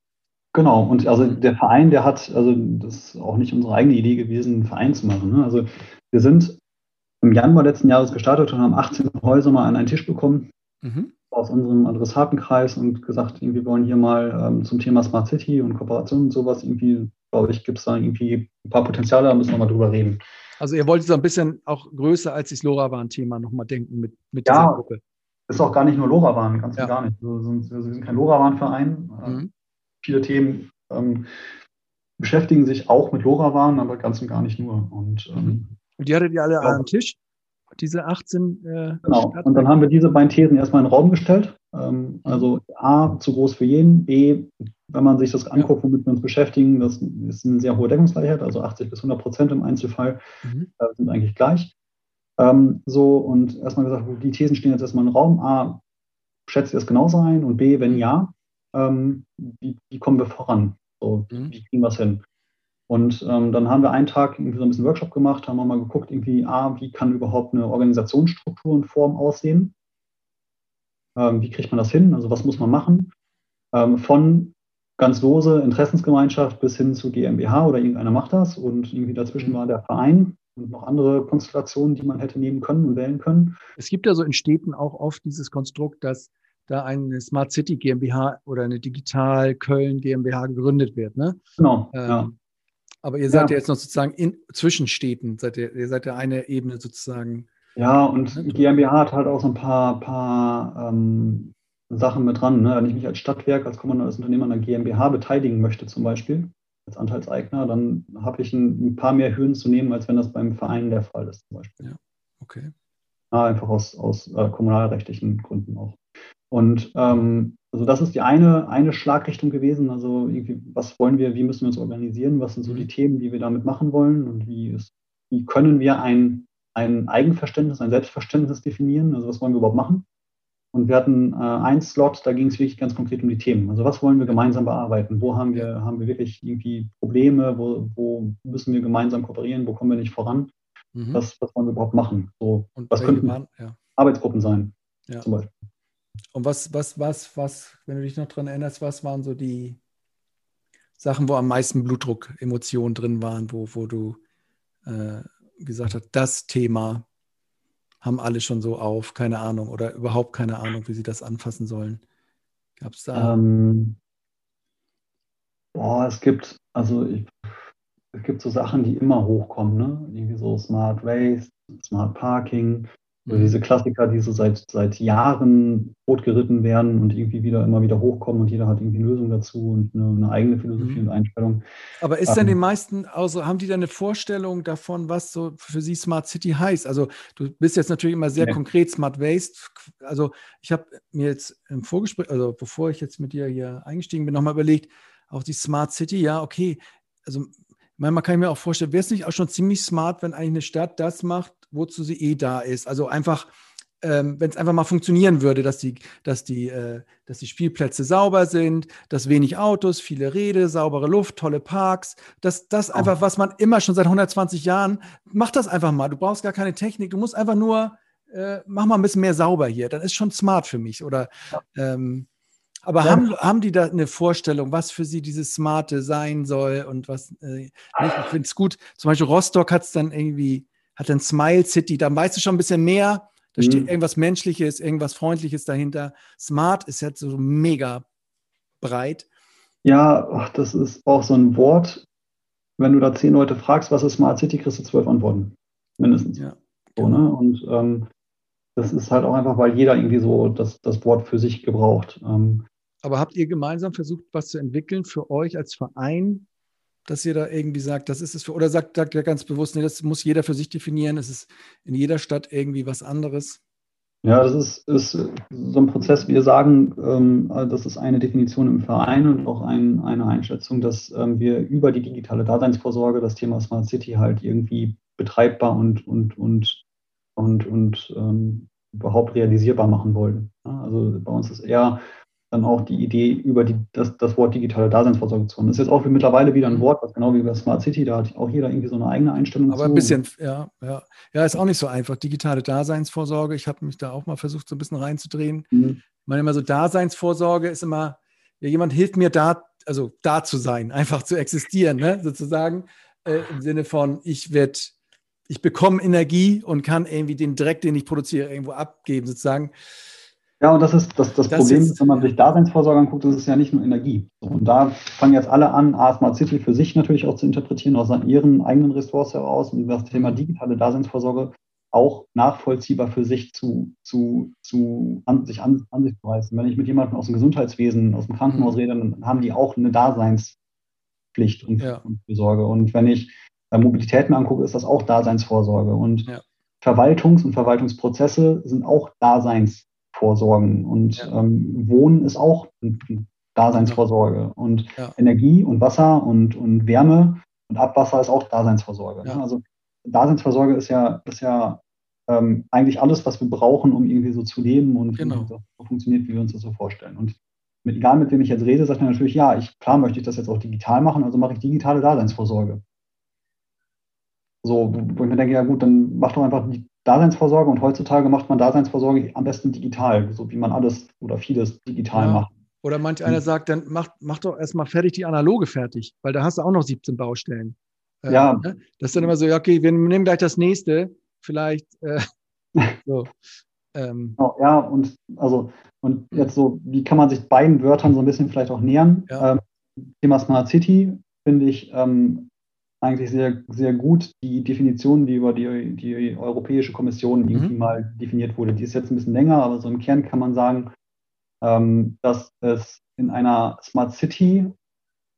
Genau, und also der Verein, der hat, also das ist auch nicht unsere eigene Idee gewesen, einen Verein zu machen. Ne? Also wir sind im Januar letzten Jahres gestartet und haben 18 Häuser mal an einen Tisch bekommen mhm. aus unserem Adressatenkreis und gesagt, wir wollen hier mal ähm, zum Thema Smart City und Kooperation und sowas irgendwie, glaube ich, gibt es da irgendwie ein paar Potenziale, da müssen wir mal drüber reden. Also ihr wolltet so ein bisschen auch größer als das LoRaWAN-Thema nochmal denken mit, mit ja, dieser Gruppe. Ist auch gar nicht nur LoRaWAN, ganz ja. und gar nicht. Wir sind, wir sind kein LoRaWAN-Verein. Mhm. Viele Themen ähm, beschäftigen sich auch mit LoRaWAN, aber ganz und gar nicht nur. Und, ähm, mhm. und die hattet ihr alle ja. am Tisch? Diese 18? Äh, genau. Und dann haben wir diese beiden Thesen erstmal in den Raum gestellt. Ähm, mhm. also A, zu groß für jeden. B, wenn man sich das anguckt, womit wir uns beschäftigen, das ist eine sehr hohe Deckungsgleichheit, also 80 bis 100 Prozent im Einzelfall mhm. äh, sind eigentlich gleich. Ähm, so, und erstmal gesagt, die Thesen stehen jetzt erstmal im Raum. A, schätzt ihr das genauso ein? Und B, wenn ja, ähm, wie, wie, kommen wir voran? So, mhm. Wie kriegen wir es hin? Und ähm, dann haben wir einen Tag irgendwie so ein bisschen Workshop gemacht, haben wir mal geguckt, irgendwie, A, wie kann überhaupt eine Organisationsstruktur und Form aussehen? Ähm, wie kriegt man das hin? Also was muss man machen? Ähm, von ganz lose Interessensgemeinschaft bis hin zu GmbH oder irgendeiner macht das und irgendwie dazwischen war der Verein und noch andere Konstellationen, die man hätte nehmen können und wählen können. Es gibt ja so in Städten auch oft dieses Konstrukt, dass da eine Smart City GmbH oder eine Digital Köln GmbH gegründet wird. Ne? Genau. Ähm, ja. Aber ihr seid ja. ja. jetzt noch sozusagen in Zwischenstädten, seid ihr, ihr seid ja eine Ebene sozusagen. Ja, und ne? GmbH hat halt auch so ein paar, paar ähm, Sachen mit dran. Ne? Wenn ich mich als Stadtwerk, als kommunales Unternehmen an der GmbH beteiligen möchte, zum Beispiel, als Anteilseigner, dann habe ich ein, ein, paar mehr Hürden zu nehmen, als wenn das beim Verein der Fall ist, zum Beispiel. Ja, okay. Einfach aus, aus äh, kommunalrechtlichen Gründen auch. Und ähm, also das ist die eine, eine Schlagrichtung gewesen. Also irgendwie, was wollen wir, wie müssen wir uns organisieren, was sind so die mhm. Themen, die wir damit machen wollen und wie, ist, wie können wir ein, ein Eigenverständnis, ein Selbstverständnis definieren, also was wollen wir überhaupt machen. Und wir hatten äh, einen Slot, da ging es wirklich ganz konkret um die Themen. Also was wollen wir gemeinsam bearbeiten? Wo haben wir, haben wir wirklich irgendwie Probleme? Wo, wo müssen wir gemeinsam kooperieren? Wo kommen wir nicht voran? Mhm. Was, was wollen wir überhaupt machen? So, Und was könnten waren, ja. Arbeitsgruppen sein, ja. zum Beispiel. Und was, was, was, was, wenn du dich noch daran erinnerst, was waren so die Sachen, wo am meisten Blutdruck, Emotionen drin waren, wo, wo du äh, gesagt hast, das Thema haben alle schon so auf, keine Ahnung, oder überhaupt keine Ahnung, wie sie das anfassen sollen. Gab es da? Ähm, boah, es gibt, also ich, es gibt so Sachen, die immer hochkommen, ne? Irgendwie so Smart Waste, Smart Parking, also diese Klassiker, die so seit, seit Jahren totgeritten werden und irgendwie wieder immer wieder hochkommen und jeder hat irgendwie eine Lösung dazu und eine, eine eigene Philosophie mhm. und Einstellung. Aber ist ähm, denn den meisten, also haben die da eine Vorstellung davon, was so für sie Smart City heißt? Also du bist jetzt natürlich immer sehr ja. konkret Smart Waste. Also ich habe mir jetzt im Vorgespräch, also bevor ich jetzt mit dir hier eingestiegen bin, nochmal überlegt, auch die Smart City, ja, okay. Also manchmal kann ich mir auch vorstellen, wäre es nicht auch schon ziemlich smart, wenn eigentlich eine Stadt das macht, wozu sie eh da ist. Also einfach, ähm, wenn es einfach mal funktionieren würde, dass die, dass, die, äh, dass die Spielplätze sauber sind, dass wenig Autos, viele Rede, saubere Luft, tolle Parks. Das, das einfach, was man immer schon seit 120 Jahren, mach das einfach mal. Du brauchst gar keine Technik, du musst einfach nur, äh, mach mal ein bisschen mehr sauber hier. Dann ist schon smart für mich. Oder ähm, aber ja. haben, haben die da eine Vorstellung, was für sie dieses Smarte sein soll und was äh, Ich finde es gut. Zum Beispiel Rostock hat es dann irgendwie hat ein Smile City, da weißt du schon ein bisschen mehr. Da mhm. steht irgendwas Menschliches, irgendwas Freundliches dahinter. Smart ist jetzt so mega breit. Ja, ach, das ist auch so ein Wort. Wenn du da zehn Leute fragst, was ist Smart City, kriegst du zwölf Antworten. Mindestens. Ja, so, ne? Und ähm, das ist halt auch einfach, weil jeder irgendwie so das, das Wort für sich gebraucht. Ähm, Aber habt ihr gemeinsam versucht, was zu entwickeln für euch als Verein, dass ihr da irgendwie sagt, das ist es für, oder sagt, sagt ihr ganz bewusst, nee, das muss jeder für sich definieren, es ist in jeder Stadt irgendwie was anderes? Ja, das ist, ist so ein Prozess. Wir sagen, ähm, das ist eine Definition im Verein und auch ein, eine Einschätzung, dass ähm, wir über die digitale Daseinsvorsorge das Thema Smart City halt irgendwie betreibbar und, und, und, und, und ähm, überhaupt realisierbar machen wollen. Ja, also bei uns ist eher dann auch die Idee, über die, das, das Wort digitale Daseinsvorsorge zu haben. Das ist jetzt auch mittlerweile wieder ein Wort, was genau wie bei Smart City, da hat auch jeder irgendwie so eine eigene Einstellung Aber zu. ein bisschen, ja, ja. Ja, ist auch nicht so einfach. Digitale Daseinsvorsorge, ich habe mich da auch mal versucht, so ein bisschen reinzudrehen. Mhm. Ich meine immer so, Daseinsvorsorge ist immer, ja, jemand hilft mir da, also da zu sein, einfach zu existieren, ne, sozusagen. Äh, Im Sinne von, ich werde, ich bekomme Energie und kann irgendwie den Dreck, den ich produziere, irgendwo abgeben, sozusagen. Ja, und das ist das, das, das Problem, ist, wenn man sich Daseinsvorsorge anguckt, das ist ja nicht nur Energie. Und da fangen jetzt alle an, A Smart City für sich natürlich auch zu interpretieren, aus ihren eigenen Ressourcen heraus und das Thema digitale Daseinsvorsorge auch nachvollziehbar für sich zu, zu, zu an, sich an, an sich zu reißen. Wenn ich mit jemandem aus dem Gesundheitswesen, aus dem Krankenhaus mhm. rede, dann haben die auch eine Daseinspflicht und, ja. und Fürsorge. Und wenn ich äh, Mobilität mir angucke, ist das auch Daseinsvorsorge. Und ja. Verwaltungs- und Verwaltungsprozesse sind auch Daseins vorsorgen. Und ja. ähm, Wohnen ist auch Daseinsvorsorge. Und ja. Energie und Wasser und, und Wärme und Abwasser ist auch Daseinsvorsorge. Ne? Ja. Also Daseinsvorsorge ist ja, ist ja ähm, eigentlich alles, was wir brauchen, um irgendwie so zu leben und genau. so funktioniert, wie wir uns das so vorstellen. Und mit, egal mit wem ich jetzt rede, sagt er natürlich, ja, ich, klar möchte ich das jetzt auch digital machen, also mache ich digitale Daseinsvorsorge. So, wo ich mir denke, ja gut, dann mach doch einfach die Daseinsvorsorge und heutzutage macht man Daseinsvorsorge am besten digital, so wie man alles oder vieles digital ja. macht. Oder manch einer sagt, dann mach, mach doch erstmal fertig die analoge fertig, weil da hast du auch noch 17 Baustellen. Äh, ja. Ne? Das ist dann immer so, ja, okay, wir nehmen gleich das nächste, vielleicht. Äh, so. Ähm. Ja, und also, und hm. jetzt so, wie kann man sich beiden Wörtern so ein bisschen vielleicht auch nähern? Ja. Ähm, Thema Smart City finde ich ähm, eigentlich sehr, sehr gut die Definition, die über die, die Europäische Kommission mhm. irgendwie mal definiert wurde. Die ist jetzt ein bisschen länger, aber so im Kern kann man sagen, ähm, dass es in einer Smart City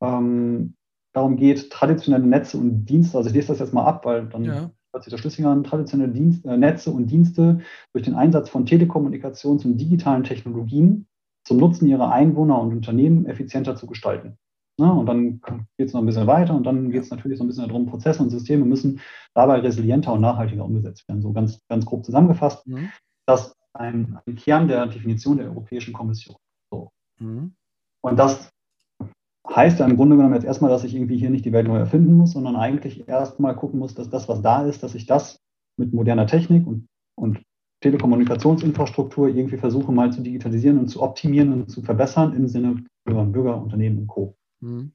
ähm, darum geht, traditionelle Netze und Dienste, also ich lese das jetzt mal ab, weil dann ja. hört sich der Schlüssel an, traditionelle Dienst, äh, Netze und Dienste durch den Einsatz von Telekommunikations- und digitalen Technologien zum Nutzen ihrer Einwohner und Unternehmen effizienter zu gestalten. Ne? Und dann geht es noch ein bisschen weiter und dann geht es natürlich so ein bisschen darum, Prozesse und Systeme müssen dabei resilienter und nachhaltiger umgesetzt werden. So ganz, ganz grob zusammengefasst. Mhm. Das ist ein, ein, Kern der Definition der Europäischen Kommission. So. Mhm. Und das heißt ja im Grunde genommen jetzt erstmal, dass ich irgendwie hier nicht die Welt neu erfinden muss, sondern eigentlich erstmal gucken muss, dass das, was da ist, dass ich das mit moderner Technik und, und Telekommunikationsinfrastruktur irgendwie versuche mal zu digitalisieren und zu optimieren und zu verbessern im Sinne Bürger, Bürger Unternehmen und Co. Mhm.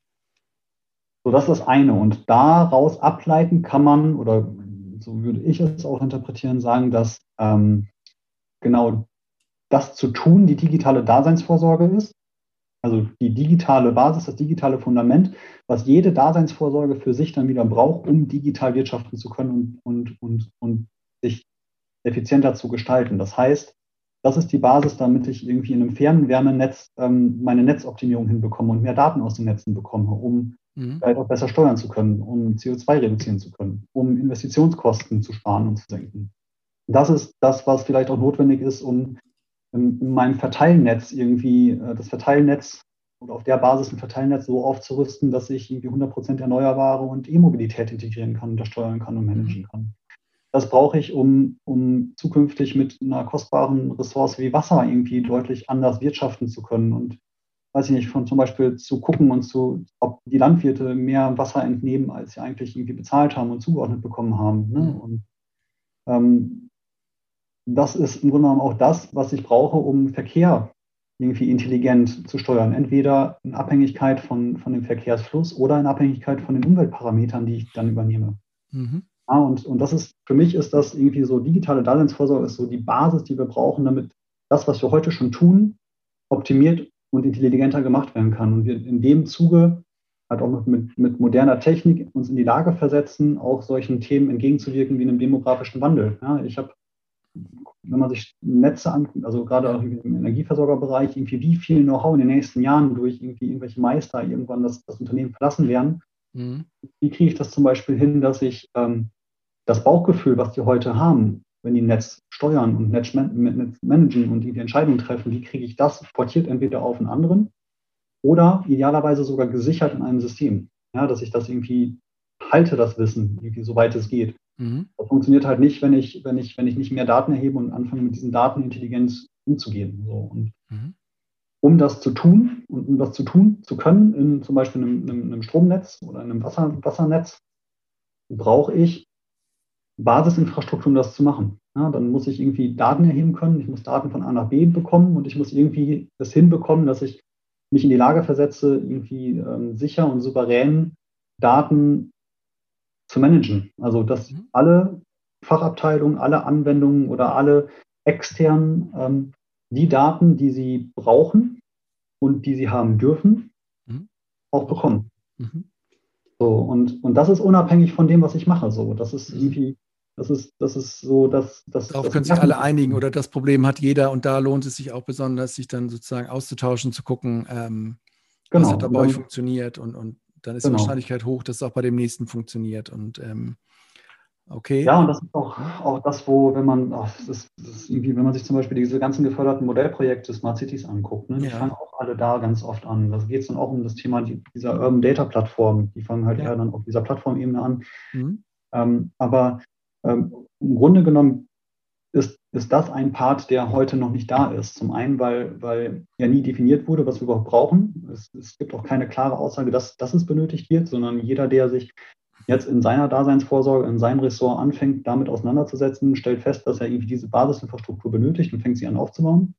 So, das ist das eine. Und daraus ableiten kann man, oder so würde ich es auch interpretieren, sagen, dass ähm, genau das zu tun die digitale Daseinsvorsorge ist. Also die digitale Basis, das digitale Fundament, was jede Daseinsvorsorge für sich dann wieder braucht, um digital wirtschaften zu können und, und, und, und sich effizienter zu gestalten. Das heißt, das ist die Basis, damit ich irgendwie in einem Fernwärmenetz ähm, meine Netzoptimierung hinbekomme und mehr Daten aus den Netzen bekomme, um mhm. vielleicht auch besser steuern zu können, um CO2 reduzieren zu können, um Investitionskosten zu sparen und zu senken. Das ist das, was vielleicht auch notwendig ist, um in, in meinem Verteilnetz irgendwie äh, das Verteilnetz oder auf der Basis ein Verteilnetz so aufzurüsten, dass ich irgendwie 100% Erneuerbare und E-Mobilität integrieren kann, untersteuern kann und managen mhm. kann. Das brauche ich, um, um zukünftig mit einer kostbaren Ressource wie Wasser irgendwie deutlich anders wirtschaften zu können und weiß ich nicht, von zum Beispiel zu gucken und zu, ob die Landwirte mehr Wasser entnehmen, als sie eigentlich irgendwie bezahlt haben und zugeordnet bekommen haben. Ne? Mhm. Und ähm, das ist im Grunde genommen auch das, was ich brauche, um Verkehr irgendwie intelligent zu steuern. Entweder in Abhängigkeit von, von dem Verkehrsfluss oder in Abhängigkeit von den Umweltparametern, die ich dann übernehme. Mhm. Ja, und, und das ist, für mich ist das irgendwie so, digitale Daseinsvorsorge ist so die Basis, die wir brauchen, damit das, was wir heute schon tun, optimiert und intelligenter gemacht werden kann. Und wir in dem Zuge halt auch mit, mit, moderner Technik uns in die Lage versetzen, auch solchen Themen entgegenzuwirken wie einem demografischen Wandel. Ja, ich habe wenn man sich Netze anguckt, also gerade auch im Energieversorgerbereich, irgendwie wie viel Know-how in den nächsten Jahren durch irgendwie irgendwelche Meister irgendwann das, das Unternehmen verlassen werden. Mhm. Wie kriege ich das zum Beispiel hin, dass ich ähm, das Bauchgefühl, was die heute haben, wenn die Netz steuern und Netz, managen und die, die Entscheidungen treffen, wie kriege ich das portiert entweder auf einen anderen oder idealerweise sogar gesichert in einem System. Ja, dass ich das irgendwie halte, das Wissen, soweit es geht. Mhm. Das funktioniert halt nicht, wenn ich, wenn, ich, wenn ich nicht mehr Daten erhebe und anfange, mit diesen Daten intelligent umzugehen. So. Und mhm. um das zu tun und um das zu tun zu können, in zum Beispiel einem, einem, einem Stromnetz oder einem Wasser, Wassernetz, brauche ich Basisinfrastruktur, um das zu machen. Ja, dann muss ich irgendwie Daten erheben können, ich muss Daten von A nach B bekommen und ich muss irgendwie es hinbekommen, dass ich mich in die Lage versetze, irgendwie ähm, sicher und souverän Daten zu managen. Also dass mhm. alle Fachabteilungen, alle Anwendungen oder alle externen ähm, die Daten, die sie brauchen und die sie haben dürfen, mhm. auch bekommen. Mhm. So, und, und das ist unabhängig von dem, was ich mache. So, das ist mhm. irgendwie, das ist, das ist so, dass das. Darauf das können sich alle einigen oder das Problem hat jeder und da lohnt es sich auch besonders, sich dann sozusagen auszutauschen, zu gucken, ähm, genau. was hat da bei euch funktioniert und, und dann ist genau. die Wahrscheinlichkeit hoch, dass es auch bei dem nächsten funktioniert. Und ähm, okay. Ja, und das ist auch, auch das, wo, wenn man, ach, das, das irgendwie, wenn man sich zum Beispiel diese ganzen geförderten Modellprojekte Smart Cities anguckt, ne, die ja. fangen auch alle da ganz oft an. Da geht es dann auch um das Thema dieser Urban Data Plattform. Die fangen halt ja. eher dann auf dieser Plattformebene an. Mhm. Ähm, aber ähm, im Grunde genommen ist, ist das ein Part, der heute noch nicht da ist. Zum einen, weil, weil ja nie definiert wurde, was wir überhaupt brauchen. Es, es gibt auch keine klare Aussage, dass, dass es benötigt wird, sondern jeder, der sich jetzt in seiner Daseinsvorsorge, in seinem Ressort anfängt, damit auseinanderzusetzen, stellt fest, dass er irgendwie diese Basisinfrastruktur benötigt und fängt sie an aufzubauen.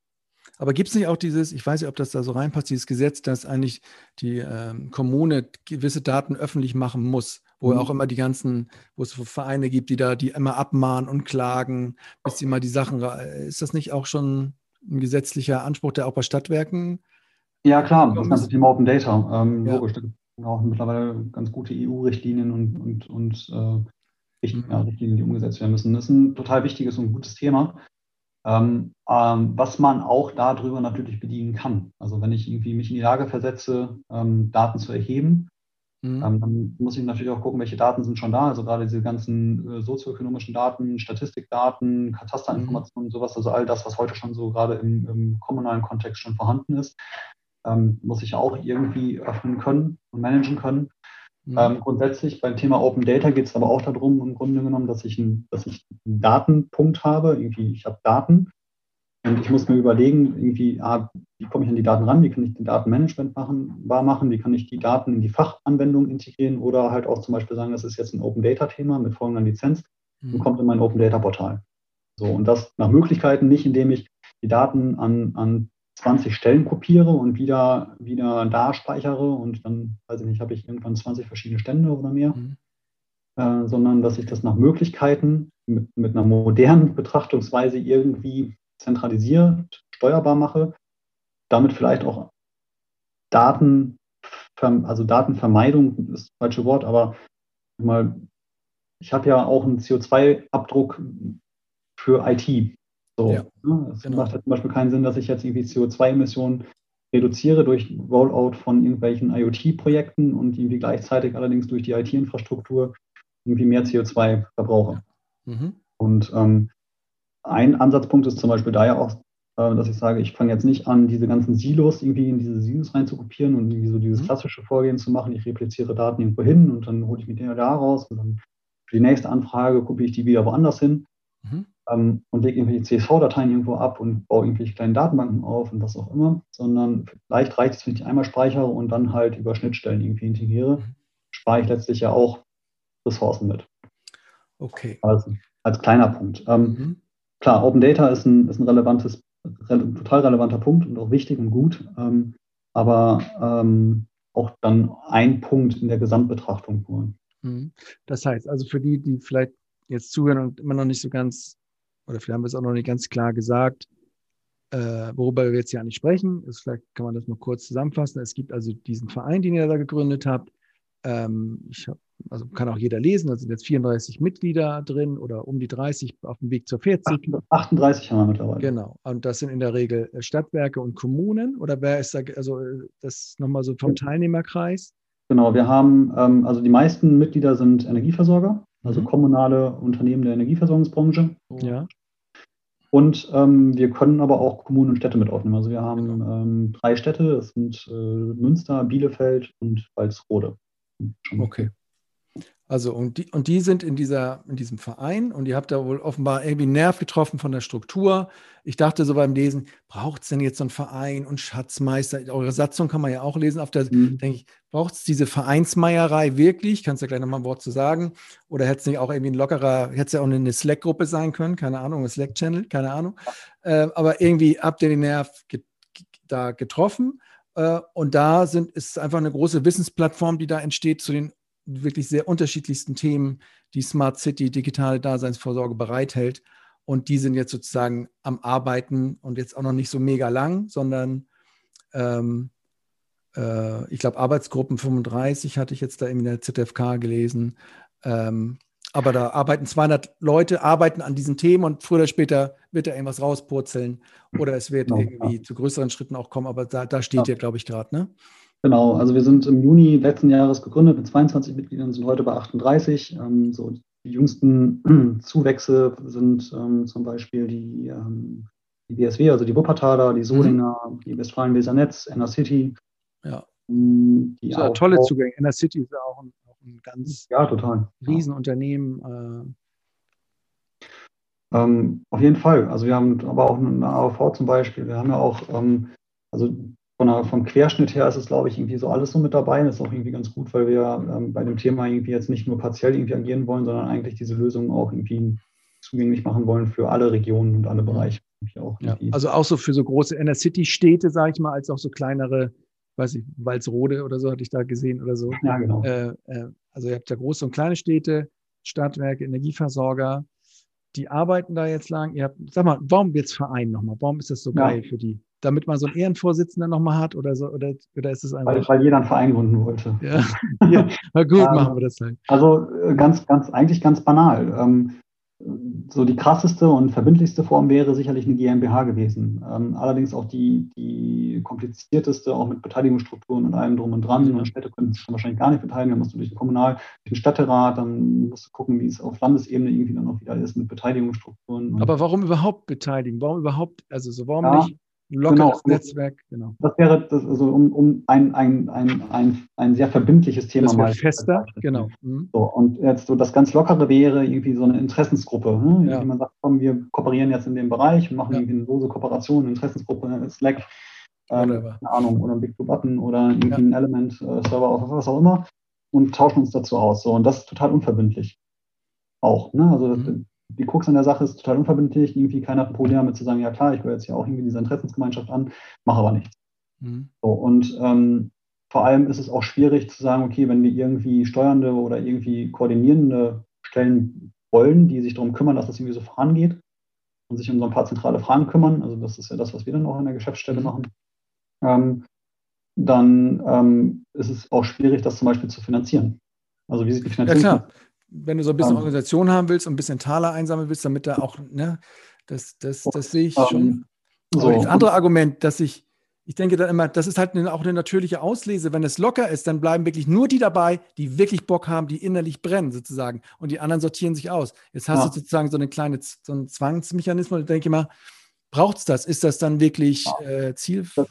Aber gibt es nicht auch dieses, ich weiß nicht, ob das da so reinpasst, dieses Gesetz, dass eigentlich die ähm, Kommune gewisse Daten öffentlich machen muss, wo mhm. auch immer die ganzen, wo es Vereine gibt, die da, die immer abmahnen und klagen, bis sie mal die Sachen, ist das nicht auch schon ein gesetzlicher Anspruch, der auch bei Stadtwerken? Ja, klar, das ganze Thema Open Data, ähm, ja. logisch. Da gibt es auch mittlerweile ganz gute EU-Richtlinien und, und, und äh, Richtlinien, mhm. Richtlinien, die umgesetzt werden müssen. Das ist ein total wichtiges und gutes Thema. Ähm, ähm, was man auch darüber natürlich bedienen kann. Also wenn ich irgendwie mich in die Lage versetze, ähm, Daten zu erheben, mhm. Ähm, dann muss ich natürlich auch gucken, welche Daten sind schon da. Also gerade diese ganzen äh, sozioökonomischen Daten, Statistikdaten, Katasterinformationen, mhm. sowas, also all das, was heute schon so gerade im, im kommunalen Kontext schon vorhanden ist, ähm, muss ich auch irgendwie öffnen können und managen können. Mhm. Ähm, grundsätzlich beim Thema Open Data geht es aber auch darum, im Grunde genommen, dass ich, ein, dass ich einen Datenpunkt habe. Irgendwie, ich habe Daten und ich muss mir überlegen, irgendwie, ah, wie komme ich an die Daten ran, wie kann ich den Datenmanagement machen, wahr machen, wie kann ich die Daten in die Fachanwendung integrieren oder halt auch zum Beispiel sagen, das ist jetzt ein Open Data Thema mit folgender Lizenz mhm. und kommt in mein Open Data Portal. So, und das nach Möglichkeiten, nicht indem ich die Daten an, an 20 Stellen kopiere und wieder, wieder da speichere und dann, weiß ich nicht, habe ich irgendwann 20 verschiedene Stände oder mehr, mhm. äh, sondern dass ich das nach Möglichkeiten mit, mit einer modernen Betrachtungsweise irgendwie zentralisiert, steuerbar mache, damit vielleicht auch Daten, also Datenvermeidung ist das falsche Wort, aber mal, ich habe ja auch einen CO2-Abdruck für IT. So, ja, ne? Es genau. macht halt zum Beispiel keinen Sinn, dass ich jetzt irgendwie CO2-Emissionen reduziere durch Rollout von irgendwelchen IoT-Projekten und irgendwie gleichzeitig allerdings durch die IT-Infrastruktur irgendwie mehr CO2 verbrauche. Mhm. Und ähm, ein Ansatzpunkt ist zum Beispiel da ja auch, äh, dass ich sage, ich fange jetzt nicht an, diese ganzen Silos irgendwie in diese Silos reinzukopieren und irgendwie so dieses mhm. klassische Vorgehen zu machen. Ich repliziere Daten irgendwo hin und dann hole ich mir den da raus und dann für die nächste Anfrage kopiere ich die wieder woanders hin. Mhm ähm, und lege irgendwelche CSV-Dateien irgendwo ab und baue irgendwelche kleinen Datenbanken auf und was auch immer, sondern vielleicht reicht es, wenn ich einmal speichere und dann halt über Schnittstellen irgendwie integriere, mhm. spare ich letztlich ja auch Ressourcen mit. Okay. Also als kleiner Punkt. Ähm, mhm. Klar, Open Data ist ein, ist ein relevantes, re total relevanter Punkt und auch wichtig und gut, ähm, aber ähm, auch dann ein Punkt in der Gesamtbetrachtung nur. Mhm. Das heißt, also für die, die vielleicht jetzt zuhören und immer noch nicht so ganz oder vielleicht haben wir es auch noch nicht ganz klar gesagt, äh, worüber wir jetzt hier eigentlich sprechen. Ist, vielleicht kann man das mal kurz zusammenfassen. Es gibt also diesen Verein, den ihr da gegründet habt. Ähm, ich hab, also kann auch jeder lesen, da sind jetzt 34 Mitglieder drin oder um die 30 auf dem Weg zur 40. 38 haben wir mittlerweile. Genau. Und das sind in der Regel äh, Stadtwerke und Kommunen oder wer ist da, also äh, das nochmal so vom Teilnehmerkreis? Genau, wir haben, ähm, also die meisten Mitglieder sind Energieversorger also mhm. kommunale Unternehmen der Energieversorgungsbranche. Ja. Und ähm, wir können aber auch Kommunen und Städte mit aufnehmen. Also wir haben genau. ähm, drei Städte, das sind äh, Münster, Bielefeld und Walsrode. Okay. Also und die, und die sind in, dieser, in diesem Verein und ihr habt da wohl offenbar irgendwie Nerv getroffen von der Struktur. Ich dachte so beim Lesen, braucht es denn jetzt so einen Verein und Schatzmeister? Eure Satzung kann man ja auch lesen. Auf der mhm. denke ich, braucht es diese Vereinsmeierei wirklich? Kannst du ja gleich nochmal ein Wort zu sagen? Oder hätte es nicht auch irgendwie ein lockerer, hätte es ja auch eine Slack-Gruppe sein können, keine Ahnung, ein Slack-Channel, keine Ahnung. Äh, aber irgendwie habt ihr den Nerv get da getroffen. Äh, und da sind, ist einfach eine große Wissensplattform, die da entsteht zu den wirklich sehr unterschiedlichsten Themen, die Smart City, digitale Daseinsvorsorge bereithält. Und die sind jetzt sozusagen am Arbeiten und jetzt auch noch nicht so mega lang, sondern ähm, äh, ich glaube, Arbeitsgruppen 35 hatte ich jetzt da in der ZFK gelesen. Ähm, aber da arbeiten 200 Leute, arbeiten an diesen Themen und früher oder später wird da irgendwas rauspurzeln oder es wird genau, irgendwie ja. zu größeren Schritten auch kommen. Aber da, da steht ja. ihr, glaube ich, gerade, ne? Genau, also wir sind im Juni letzten Jahres gegründet mit 22 Mitgliedern, sind heute bei 38. Ähm, so die jüngsten Zuwächse sind ähm, zum Beispiel die, ähm, die BSW, also die Wuppertaler, die Solinger, mhm. die Westfalen-Weser Netz, Inner City. Ja. Ähm, die ja, tolle Zugänge. Inner City ist ja auch ein, auch ein ganz ja, total. Riesenunternehmen. Äh. Ähm, auf jeden Fall. Also wir haben aber auch eine AOV zum Beispiel. Wir haben ja auch, ähm, also von der, vom Querschnitt her ist es, glaube ich, irgendwie so alles so mit dabei. Das ist auch irgendwie ganz gut, weil wir ähm, bei dem Thema irgendwie jetzt nicht nur partiell irgendwie agieren wollen, sondern eigentlich diese Lösung auch irgendwie zugänglich machen wollen für alle Regionen und alle mhm. Bereiche. Auch ja, also auch so für so große Inner-City-Städte, sage ich mal, als auch so kleinere, weiß ich, Walsrode oder so hatte ich da gesehen oder so. Ja, genau. Äh, äh, also ihr habt ja große und kleine Städte, Stadtwerke, Energieversorger, die arbeiten da jetzt lang. Ihr habt, sag mal, warum jetzt Verein nochmal? Warum ist das so ja. geil für die? Damit man so einen Ehrenvorsitzenden nochmal hat oder so? Oder, oder ist es einfach. Weil, weil jeder einen Verein gründen wollte. Ja, ja. na gut, ähm, machen wir das halt. Also äh, ganz, ganz, eigentlich ganz banal. Ähm, so die krasseste und verbindlichste Form wäre sicherlich eine GmbH gewesen. Ähm, allerdings auch die, die komplizierteste, auch mit Beteiligungsstrukturen und allem drum und dran. Ja. Und Städte können sich wahrscheinlich gar nicht beteiligen. Dann musst du durch den Kommunal, durch den Städterat, dann musst du gucken, wie es auf Landesebene irgendwie dann auch wieder ist mit Beteiligungsstrukturen. Aber warum überhaupt beteiligen? Warum überhaupt, also so warum ja. nicht ein lockeres genau. Netzwerk, genau. Das wäre das, also um, um ein, ein, ein, ein, ein sehr verbindliches Thema das mal. fester, genau. Mhm. So, und jetzt so das ganz Lockere wäre irgendwie so eine Interessensgruppe. Ne? Ja. Man sagt, komm, wir kooperieren jetzt in dem Bereich und machen ja. irgendwie eine lose Kooperation, eine Interessensgruppe, eine Slack, ähm, keine Ahnung, oder ein Big Blue Button oder irgendwie ja. ein Element-Server, äh, was auch immer, und tauschen uns dazu aus. So, und das ist total unverbindlich. Auch. Ne? Also mhm die Krux an der Sache ist total unverbindlich. Irgendwie keiner hat ein Problem damit zu sagen, ja klar, ich gehöre jetzt ja auch irgendwie dieser Interessensgemeinschaft an, mache aber nichts. Mhm. So, und ähm, vor allem ist es auch schwierig zu sagen, okay, wenn wir irgendwie steuernde oder irgendwie koordinierende Stellen wollen, die sich darum kümmern, dass das irgendwie so vorangeht und sich um so ein paar zentrale Fragen kümmern, also das ist ja das, was wir dann auch in der Geschäftsstelle mhm. machen, ähm, dann ähm, ist es auch schwierig, das zum Beispiel zu finanzieren. Also wie sieht die Finanzierung ja, klar wenn du so ein bisschen um, Organisation haben willst und ein bisschen Taler einsammeln willst, damit da auch, ne, das, das, das sehe ich um, schon. So. das andere Argument, dass ich, ich denke dann immer, das ist halt eine, auch eine natürliche Auslese. Wenn es locker ist, dann bleiben wirklich nur die dabei, die wirklich Bock haben, die innerlich brennen sozusagen. Und die anderen sortieren sich aus. Jetzt hast ja. du sozusagen so eine kleine so einen Zwangsmechanismus. Ich denke immer, braucht es das? Ist das dann wirklich äh, Ziel? Das,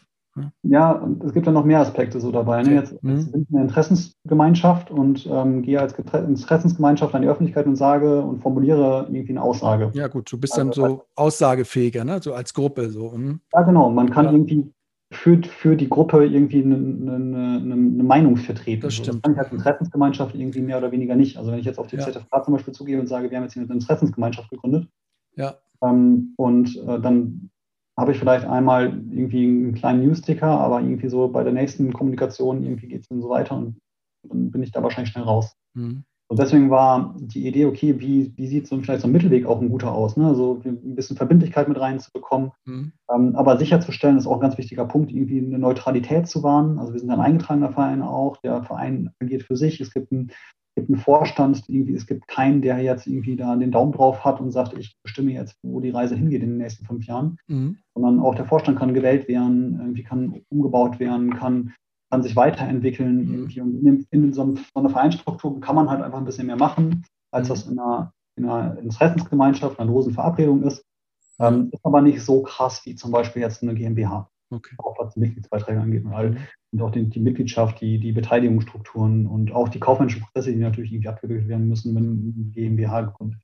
ja, und es gibt ja noch mehr Aspekte so dabei. Ne? Jetzt, mhm. jetzt sind wir eine Interessensgemeinschaft und ähm, gehe als Interessensgemeinschaft an die Öffentlichkeit und sage und formuliere irgendwie eine Aussage. Ja, gut, du bist dann also, so aussagefähiger, ne? so als Gruppe. So. Mhm. Ja, genau. Man kann ja. irgendwie für, für die Gruppe irgendwie eine, eine, eine, eine Meinung vertreten. Das stimmt. Das kann ich als Interessensgemeinschaft irgendwie mehr oder weniger nicht. Also wenn ich jetzt auf die ja. ZFK zum Beispiel zugehe und sage, wir haben jetzt hier eine Interessensgemeinschaft gegründet, ja. Ähm, und äh, dann habe ich vielleicht einmal irgendwie einen kleinen Newsticker, aber irgendwie so bei der nächsten Kommunikation irgendwie geht es dann so weiter und dann bin ich da wahrscheinlich schnell raus. Mhm. Und deswegen war die Idee, okay, wie, wie sieht so vielleicht so ein Mittelweg auch ein guter aus? Ne? Also ein bisschen Verbindlichkeit mit reinzubekommen. Mhm. Ähm, aber sicherzustellen ist auch ein ganz wichtiger Punkt, irgendwie eine Neutralität zu wahren. Also wir sind ein eingetragener Verein auch. Der Verein agiert für sich. Es gibt ein gibt einen Vorstand, irgendwie, es gibt keinen, der jetzt irgendwie da den Daumen drauf hat und sagt, ich bestimme jetzt, wo die Reise hingeht in den nächsten fünf Jahren, mhm. sondern auch der Vorstand kann gewählt werden, irgendwie kann umgebaut werden, kann, kann sich weiterentwickeln. Mhm. Irgendwie. Und in, in so, einer Vereinsstruktur kann man halt einfach ein bisschen mehr machen, als mhm. das in einer, in einer Interessensgemeinschaft, einer losen Verabredung ist. Ähm, ist aber nicht so krass wie zum Beispiel jetzt eine GmbH. Okay. Auch was die Mitgliedsbeiträge angeht und, all, und auch die, die, Mitgliedschaft, die, die Beteiligungsstrukturen und auch die kaufmännischen Prozesse, die natürlich irgendwie abgewickelt werden müssen, wenn GmbH gegründet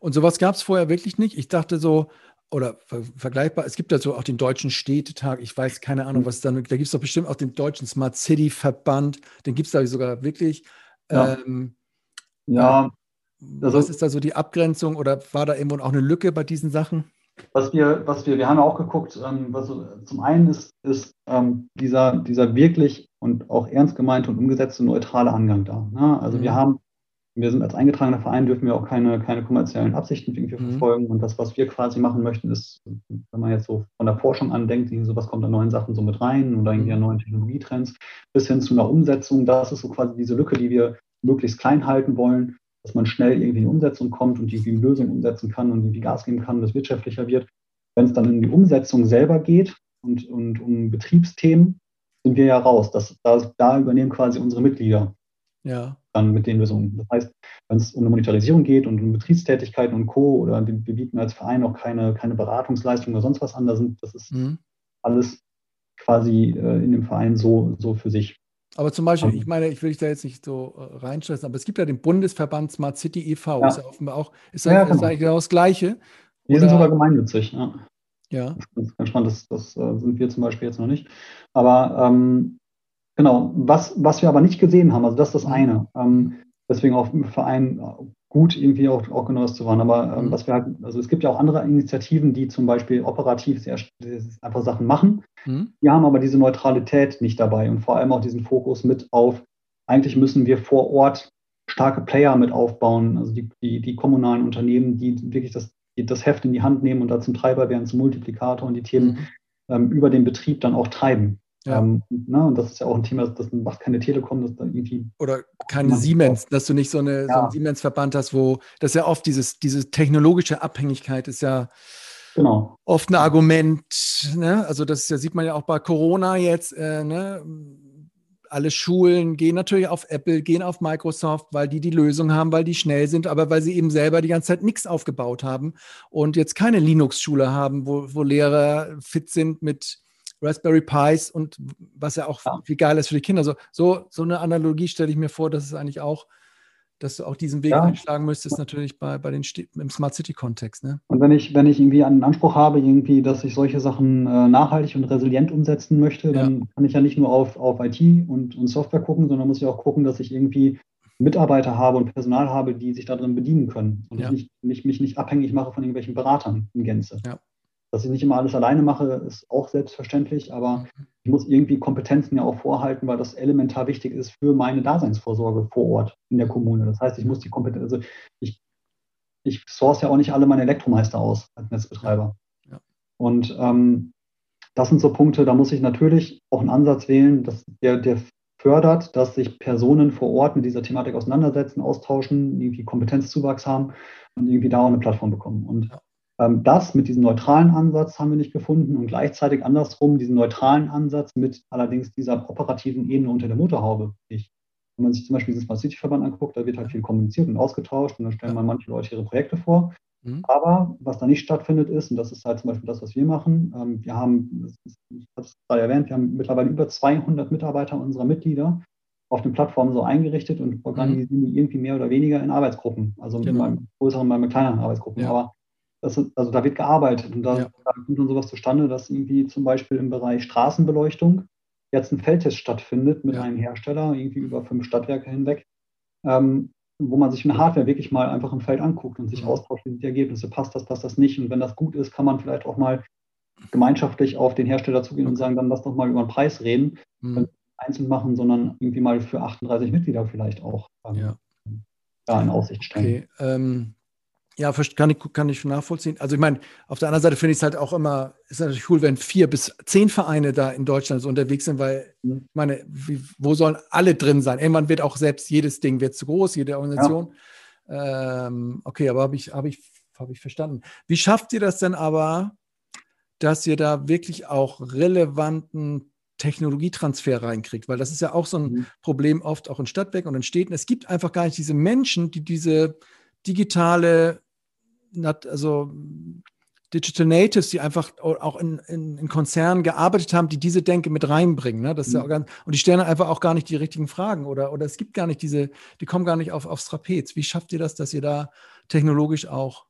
Und sowas gab es vorher wirklich nicht. Ich dachte so, oder ver vergleichbar, es gibt so auch den Deutschen Städtetag, ich weiß keine Ahnung, mhm. was dann, da gibt es doch bestimmt auch den Deutschen Smart City Verband, den gibt es da sogar wirklich. Ja. Ähm, ja. Also, was ist da so die Abgrenzung oder war da irgendwo auch eine Lücke bei diesen Sachen? Was wir, was wir, wir haben auch geguckt, ähm, was zum einen ist, ist ähm, dieser, dieser wirklich und auch ernst gemeinte und umgesetzte neutrale Angang da. Ne? Also mhm. wir haben, wir sind als eingetragener Verein, dürfen wir auch keine, keine kommerziellen Absichten irgendwie mhm. verfolgen. Und das, was wir quasi machen möchten, ist, wenn man jetzt so von der Forschung an denkt, so was kommt an neuen Sachen so mit rein oder irgendwie an mhm. neuen Technologietrends, bis hin zu einer Umsetzung, das ist so quasi diese Lücke, die wir möglichst klein halten wollen dass man schnell irgendwie in die Umsetzung kommt und die Lösung umsetzen kann und irgendwie Gas geben kann, dass wirtschaftlicher wird. Wenn es dann in die Umsetzung selber geht und, und um Betriebsthemen, sind wir ja raus. Das, da, da übernehmen quasi unsere Mitglieder ja. dann mit den Lösungen. Das heißt, wenn es um eine Monetarisierung geht und um Betriebstätigkeiten und Co. oder wir, wir bieten als Verein auch keine, keine Beratungsleistung oder sonst was an, da sind, das ist mhm. alles quasi äh, in dem Verein so, so für sich. Aber zum Beispiel, ich meine, ich will dich da jetzt nicht so äh, reinstressen, aber es gibt ja den Bundesverband Smart City e.V., ja. ist ja offenbar auch, ist, ja, genau. eigentlich genau das Gleiche. Die sind sogar gemeinnützig, ja. Ja. Das ist ganz spannend, das, das äh, sind wir zum Beispiel jetzt noch nicht. Aber ähm, genau, was, was wir aber nicht gesehen haben, also das ist das mhm. eine. Ähm, deswegen auch im Verein gut irgendwie auch, genau das zu wahren. Aber ähm, mhm. was wir halt, also es gibt ja auch andere Initiativen, die zum Beispiel operativ sehr, einfach Sachen machen. Mhm. Die haben aber diese Neutralität nicht dabei und vor allem auch diesen Fokus mit auf, eigentlich müssen wir vor Ort starke Player mit aufbauen, also die, die, die kommunalen Unternehmen, die wirklich das, die das Heft in die Hand nehmen und da zum Treiber werden, zum Multiplikator und die Themen mhm. ähm, über den Betrieb dann auch treiben. Ja. Ähm, ne, und das ist ja auch ein Thema, das macht keine Telekom, das da irgendwie. Oder keine Siemens, dass du nicht so, eine, ja. so einen Siemens-Verband hast, wo das ja oft dieses, diese technologische Abhängigkeit ist ja genau. oft ein Argument. Ne? Also, das ja, sieht man ja auch bei Corona jetzt. Äh, ne? Alle Schulen gehen natürlich auf Apple, gehen auf Microsoft, weil die die Lösung haben, weil die schnell sind, aber weil sie eben selber die ganze Zeit nichts aufgebaut haben und jetzt keine Linux-Schule haben, wo, wo Lehrer fit sind mit Raspberry Pis und was ja auch ja. viel geil ist für die Kinder. So, so, so eine Analogie stelle ich mir vor, dass es eigentlich auch, dass du auch diesen Weg ja. einschlagen müsstest, natürlich bei, bei den im Smart City-Kontext. Ne? Und wenn ich, wenn ich irgendwie einen Anspruch habe, irgendwie, dass ich solche Sachen äh, nachhaltig und resilient umsetzen möchte, ja. dann kann ich ja nicht nur auf, auf IT und, und Software gucken, sondern muss ich auch gucken, dass ich irgendwie Mitarbeiter habe und Personal habe, die sich darin bedienen können und ja. ich nicht, nicht, mich nicht abhängig mache von irgendwelchen Beratern in Gänze. Ja. Dass ich nicht immer alles alleine mache, ist auch selbstverständlich, aber ich muss irgendwie Kompetenzen ja auch vorhalten, weil das elementar wichtig ist für meine Daseinsvorsorge vor Ort in der Kommune. Das heißt, ich muss die Kompetenz, also ich, ich source ja auch nicht alle meine Elektromeister aus als Netzbetreiber. Ja. Und ähm, das sind so Punkte, da muss ich natürlich auch einen Ansatz wählen, dass der, der fördert, dass sich Personen vor Ort mit dieser Thematik auseinandersetzen, austauschen, irgendwie Kompetenzzuwachs haben und irgendwie da auch eine Plattform bekommen. Und ähm, das mit diesem neutralen Ansatz haben wir nicht gefunden und gleichzeitig andersrum diesen neutralen Ansatz mit allerdings dieser operativen Ebene unter der Motorhaube nicht. Wenn man sich zum Beispiel diesen Smart City Verband anguckt, da wird halt viel kommuniziert und ausgetauscht und dann stellen mal manche Leute ihre Projekte vor. Mhm. Aber was da nicht stattfindet ist, und das ist halt zum Beispiel das, was wir machen, ähm, wir haben, ich habe es gerade erwähnt, wir haben mittlerweile über 200 Mitarbeiter unserer Mitglieder auf den Plattformen so eingerichtet und organisieren die irgendwie mehr oder weniger in Arbeitsgruppen, also genau. bei größeren, bei kleineren Arbeitsgruppen. Ja. Aber das, also da wird gearbeitet und da, ja. da kommt dann sowas zustande, dass irgendwie zum Beispiel im Bereich Straßenbeleuchtung jetzt ein Feldtest stattfindet mit ja. einem Hersteller, irgendwie über fünf Stadtwerke hinweg, ähm, wo man sich eine Hardware wirklich mal einfach im Feld anguckt und sich mhm. austauscht, wie sind die Ergebnisse, passt das, passt das nicht. Und wenn das gut ist, kann man vielleicht auch mal gemeinschaftlich auf den Hersteller zugehen und sagen, dann lass doch mal über den Preis reden. Mhm. einzeln machen, sondern irgendwie mal für 38 Mitglieder vielleicht auch ähm, ja. da in Aussicht stellen. Okay, ähm, ja, kann ich, kann ich nachvollziehen. Also ich meine, auf der anderen Seite finde ich es halt auch immer, ist natürlich cool, wenn vier bis zehn Vereine da in Deutschland so unterwegs sind, weil mhm. ich meine, wie, wo sollen alle drin sein? Irgendwann wird auch selbst jedes Ding wird zu groß, jede Organisation. Ja. Ähm, okay, aber habe ich, hab ich, hab ich verstanden. Wie schafft ihr das denn aber, dass ihr da wirklich auch relevanten Technologietransfer reinkriegt? Weil das ist ja auch so ein mhm. Problem oft auch in Stadtwerken und in Städten. Es gibt einfach gar nicht diese Menschen, die diese digitale, also Digital Natives, die einfach auch in, in, in Konzernen gearbeitet haben, die diese Denke mit reinbringen. Ne? Das ist ja mhm. ganz, und die stellen einfach auch gar nicht die richtigen Fragen oder, oder es gibt gar nicht diese, die kommen gar nicht auf, aufs Trapez. Wie schafft ihr das, dass ihr da technologisch auch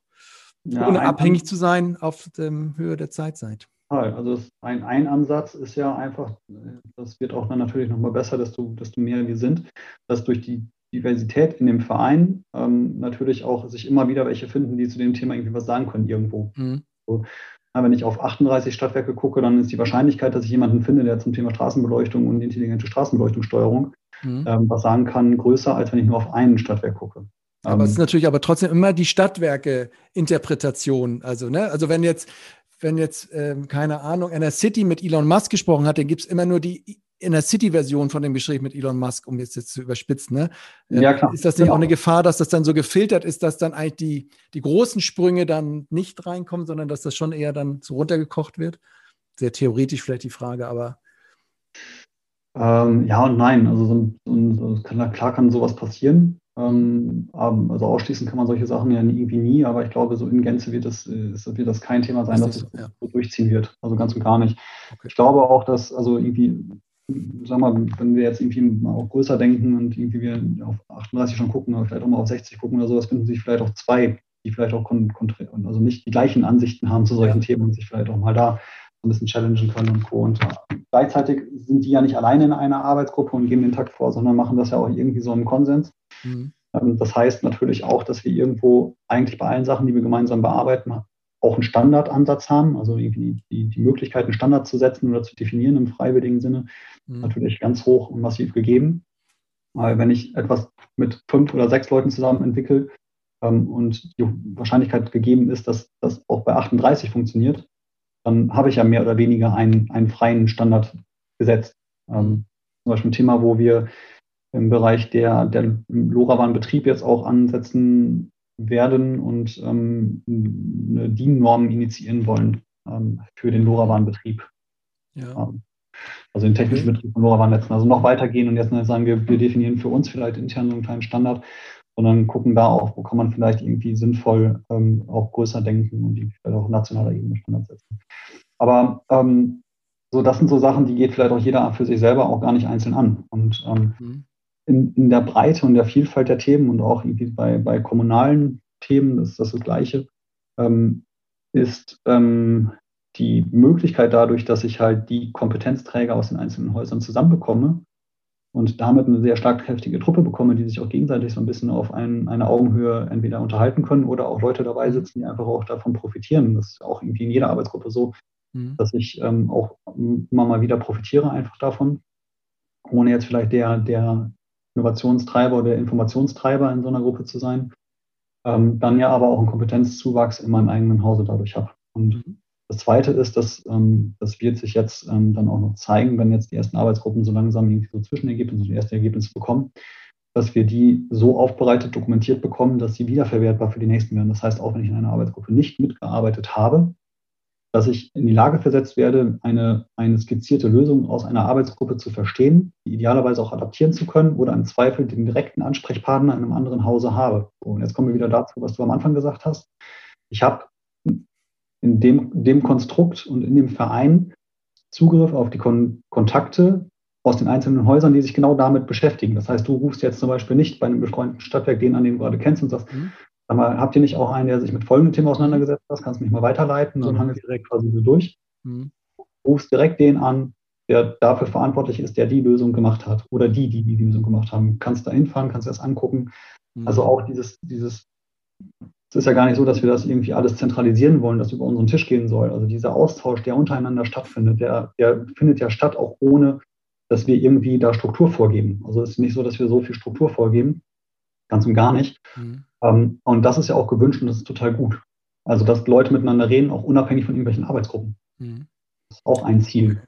ja, ohne abhängig zu sein auf der Höhe der Zeit seid? Also ein, ein Ansatz ist ja einfach, das wird auch dann natürlich nochmal besser, desto, desto mehr wir sind, dass durch die Diversität in dem Verein ähm, natürlich auch sich immer wieder welche finden, die zu dem Thema irgendwie was sagen können irgendwo. Mhm. So, wenn ich auf 38 Stadtwerke gucke, dann ist die Wahrscheinlichkeit, dass ich jemanden finde, der zum Thema Straßenbeleuchtung und intelligente Straßenbeleuchtungssteuerung mhm. ähm, was sagen kann, größer, als wenn ich nur auf einen Stadtwerk gucke. Aber ähm, es ist natürlich aber trotzdem immer die Stadtwerke-Interpretation. Also, ne, also wenn jetzt, wenn jetzt, ähm, keine Ahnung, einer City mit Elon Musk gesprochen hat, dann gibt es immer nur die in der City-Version von dem Gespräch mit Elon Musk, um jetzt, jetzt zu überspitzen, ne? Ja, ähm, klar. Ist das nicht genau. auch eine Gefahr, dass das dann so gefiltert ist, dass dann eigentlich die, die großen Sprünge dann nicht reinkommen, sondern dass das schon eher dann so runtergekocht wird? Sehr theoretisch vielleicht die Frage, aber. Ähm, ja und nein. Also so, so, kann, klar kann sowas passieren. Ähm, also ausschließen kann man solche Sachen ja irgendwie nie, aber ich glaube, so in Gänze wird das, äh, wird das kein Thema sein, das dass es so, ja. so durchziehen wird. Also ganz und gar nicht. Okay. Ich glaube auch, dass also irgendwie sag mal, wenn wir jetzt irgendwie mal auch größer denken und irgendwie wir auf 38 schon gucken, oder vielleicht auch mal auf 60 gucken oder sowas, finden sich vielleicht auch zwei, die vielleicht auch also nicht die gleichen Ansichten haben zu solchen. Themen und sich vielleicht auch mal da ein bisschen challengen können und Co. Und gleichzeitig sind die ja nicht alleine in einer Arbeitsgruppe und geben den Takt vor, sondern machen das ja auch irgendwie so im Konsens. Mhm. Ähm, das heißt natürlich auch, dass wir irgendwo eigentlich bei allen Sachen, die wir gemeinsam bearbeiten, auch einen Standardansatz haben, also irgendwie die, die Möglichkeit, einen Standard zu setzen oder zu definieren im freiwilligen Sinne, mhm. natürlich ganz hoch und massiv gegeben. Weil wenn ich etwas mit fünf oder sechs Leuten zusammen entwickle ähm, und die Wahrscheinlichkeit gegeben ist, dass das auch bei 38 funktioniert, dann habe ich ja mehr oder weniger einen, einen freien Standard gesetzt. Ähm, zum Beispiel ein Thema, wo wir im Bereich der, der LoRaWAN-Betrieb jetzt auch ansetzen werden und ähm, eine DIN-Norm initiieren wollen ähm, für den LoRaWAN-Betrieb. Ja. Ähm, also den technischen okay. Betrieb von LoRaWAN-Netzen. Also noch weitergehen und jetzt nicht sagen, wir, wir definieren für uns vielleicht intern so einen kleinen Standard, sondern gucken da auch, wo kann man vielleicht irgendwie sinnvoll ähm, auch größer denken und vielleicht auch nationaler Ebene Standards setzen. Aber ähm, so, das sind so Sachen, die geht vielleicht auch jeder für sich selber auch gar nicht einzeln an. Und ähm, mhm in, in der Breite und der Vielfalt der Themen und auch irgendwie bei, bei kommunalen Themen ist das das Gleiche, ähm, ist ähm, die Möglichkeit dadurch, dass ich halt die Kompetenzträger aus den einzelnen Häusern zusammenbekomme und damit eine sehr stark kräftige Truppe bekomme, die sich auch gegenseitig so ein bisschen auf ein, eine Augenhöhe entweder unterhalten können oder auch Leute dabei sitzen, die einfach auch davon profitieren. Das ist auch irgendwie in jeder Arbeitsgruppe so, mhm. dass ich ähm, auch immer mal wieder profitiere einfach davon, ohne jetzt vielleicht der, der Innovationstreiber oder Informationstreiber in so einer Gruppe zu sein, ähm, dann ja aber auch einen Kompetenzzuwachs in meinem eigenen Hause dadurch habe. Und mhm. Das Zweite ist, dass ähm, das wird sich jetzt ähm, dann auch noch zeigen, wenn jetzt die ersten Arbeitsgruppen so langsam irgendwie so Zwischenergebnisse, die ersten Ergebnisse bekommen, dass wir die so aufbereitet, dokumentiert bekommen, dass sie wiederverwertbar für die nächsten werden. Das heißt, auch wenn ich in einer Arbeitsgruppe nicht mitgearbeitet habe, dass ich in die Lage versetzt werde, eine, eine skizzierte Lösung aus einer Arbeitsgruppe zu verstehen, die idealerweise auch adaptieren zu können oder im Zweifel den direkten Ansprechpartner in einem anderen Hause habe. Und jetzt kommen wir wieder dazu, was du am Anfang gesagt hast. Ich habe in dem, dem Konstrukt und in dem Verein Zugriff auf die Kon Kontakte aus den einzelnen Häusern, die sich genau damit beschäftigen. Das heißt, du rufst jetzt zum Beispiel nicht bei einem befreundeten Stadtwerk den an, den du gerade kennst und sagst, mhm. Sag mal, habt ihr nicht auch einen, der sich mit folgendem Thema auseinandergesetzt hat? Kannst du mich mal weiterleiten? Dann hange ich direkt quasi so durch. Mhm. Rufst direkt den an, der dafür verantwortlich ist, der die Lösung gemacht hat oder die, die die Lösung gemacht haben. Kannst da hinfahren, kannst das angucken. Mhm. Also auch dieses, dieses, es ist ja gar nicht so, dass wir das irgendwie alles zentralisieren wollen, dass über unseren Tisch gehen soll. Also dieser Austausch, der untereinander stattfindet, der, der findet ja statt, auch ohne, dass wir irgendwie da Struktur vorgeben. Also es ist nicht so, dass wir so viel Struktur vorgeben, ganz und gar nicht. Mhm. Ähm, und das ist ja auch gewünscht und das ist total gut. Also, dass Leute miteinander reden, auch unabhängig von irgendwelchen Arbeitsgruppen. Mhm. Das ist auch ein Ziel.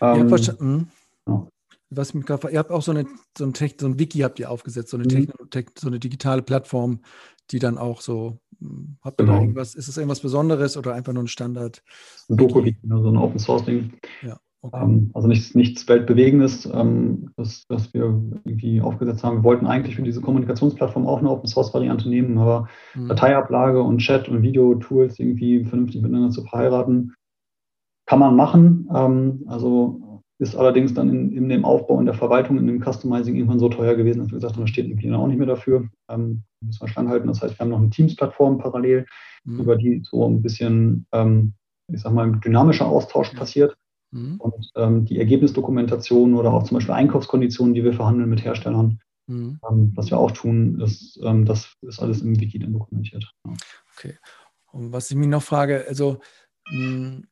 Ähm, mhm. ja. Was mich grad, ihr habt auch so, eine, so, ein so ein Wiki habt ihr aufgesetzt, so eine, mhm. so eine digitale Plattform, die dann auch so, hm, habt ihr genau. da irgendwas, ist es irgendwas Besonderes oder einfach nur ein Standard? Ein Doku-Wiki, so ein Open Source Ding. Ja. Okay. Ähm, also nichts, nichts Weltbewegendes, ähm, das, das wir irgendwie aufgesetzt haben. Wir wollten eigentlich für diese Kommunikationsplattform auch eine Open Source Variante nehmen, aber mhm. Dateiablage und Chat und Videotools irgendwie vernünftig miteinander zu verheiraten, kann man machen. Ähm, also ist allerdings dann in, in, dem Aufbau und der Verwaltung, in dem Customizing irgendwann so teuer gewesen, dass wir gesagt haben, da steht irgendwie auch nicht mehr dafür. Ähm, müssen wir Stand halten. Das heißt, wir haben noch eine Teams-Plattform parallel, mhm. über die so ein bisschen, ähm, ich sag mal, dynamischer Austausch passiert. Mhm. Und ähm, die Ergebnisdokumentation oder auch zum Beispiel Einkaufskonditionen, die wir verhandeln mit Herstellern, mhm. ähm, was wir auch tun, ist, ähm, das ist alles im Wiki dann dokumentiert. Ja. Okay. Und was ich mich noch frage, also hm,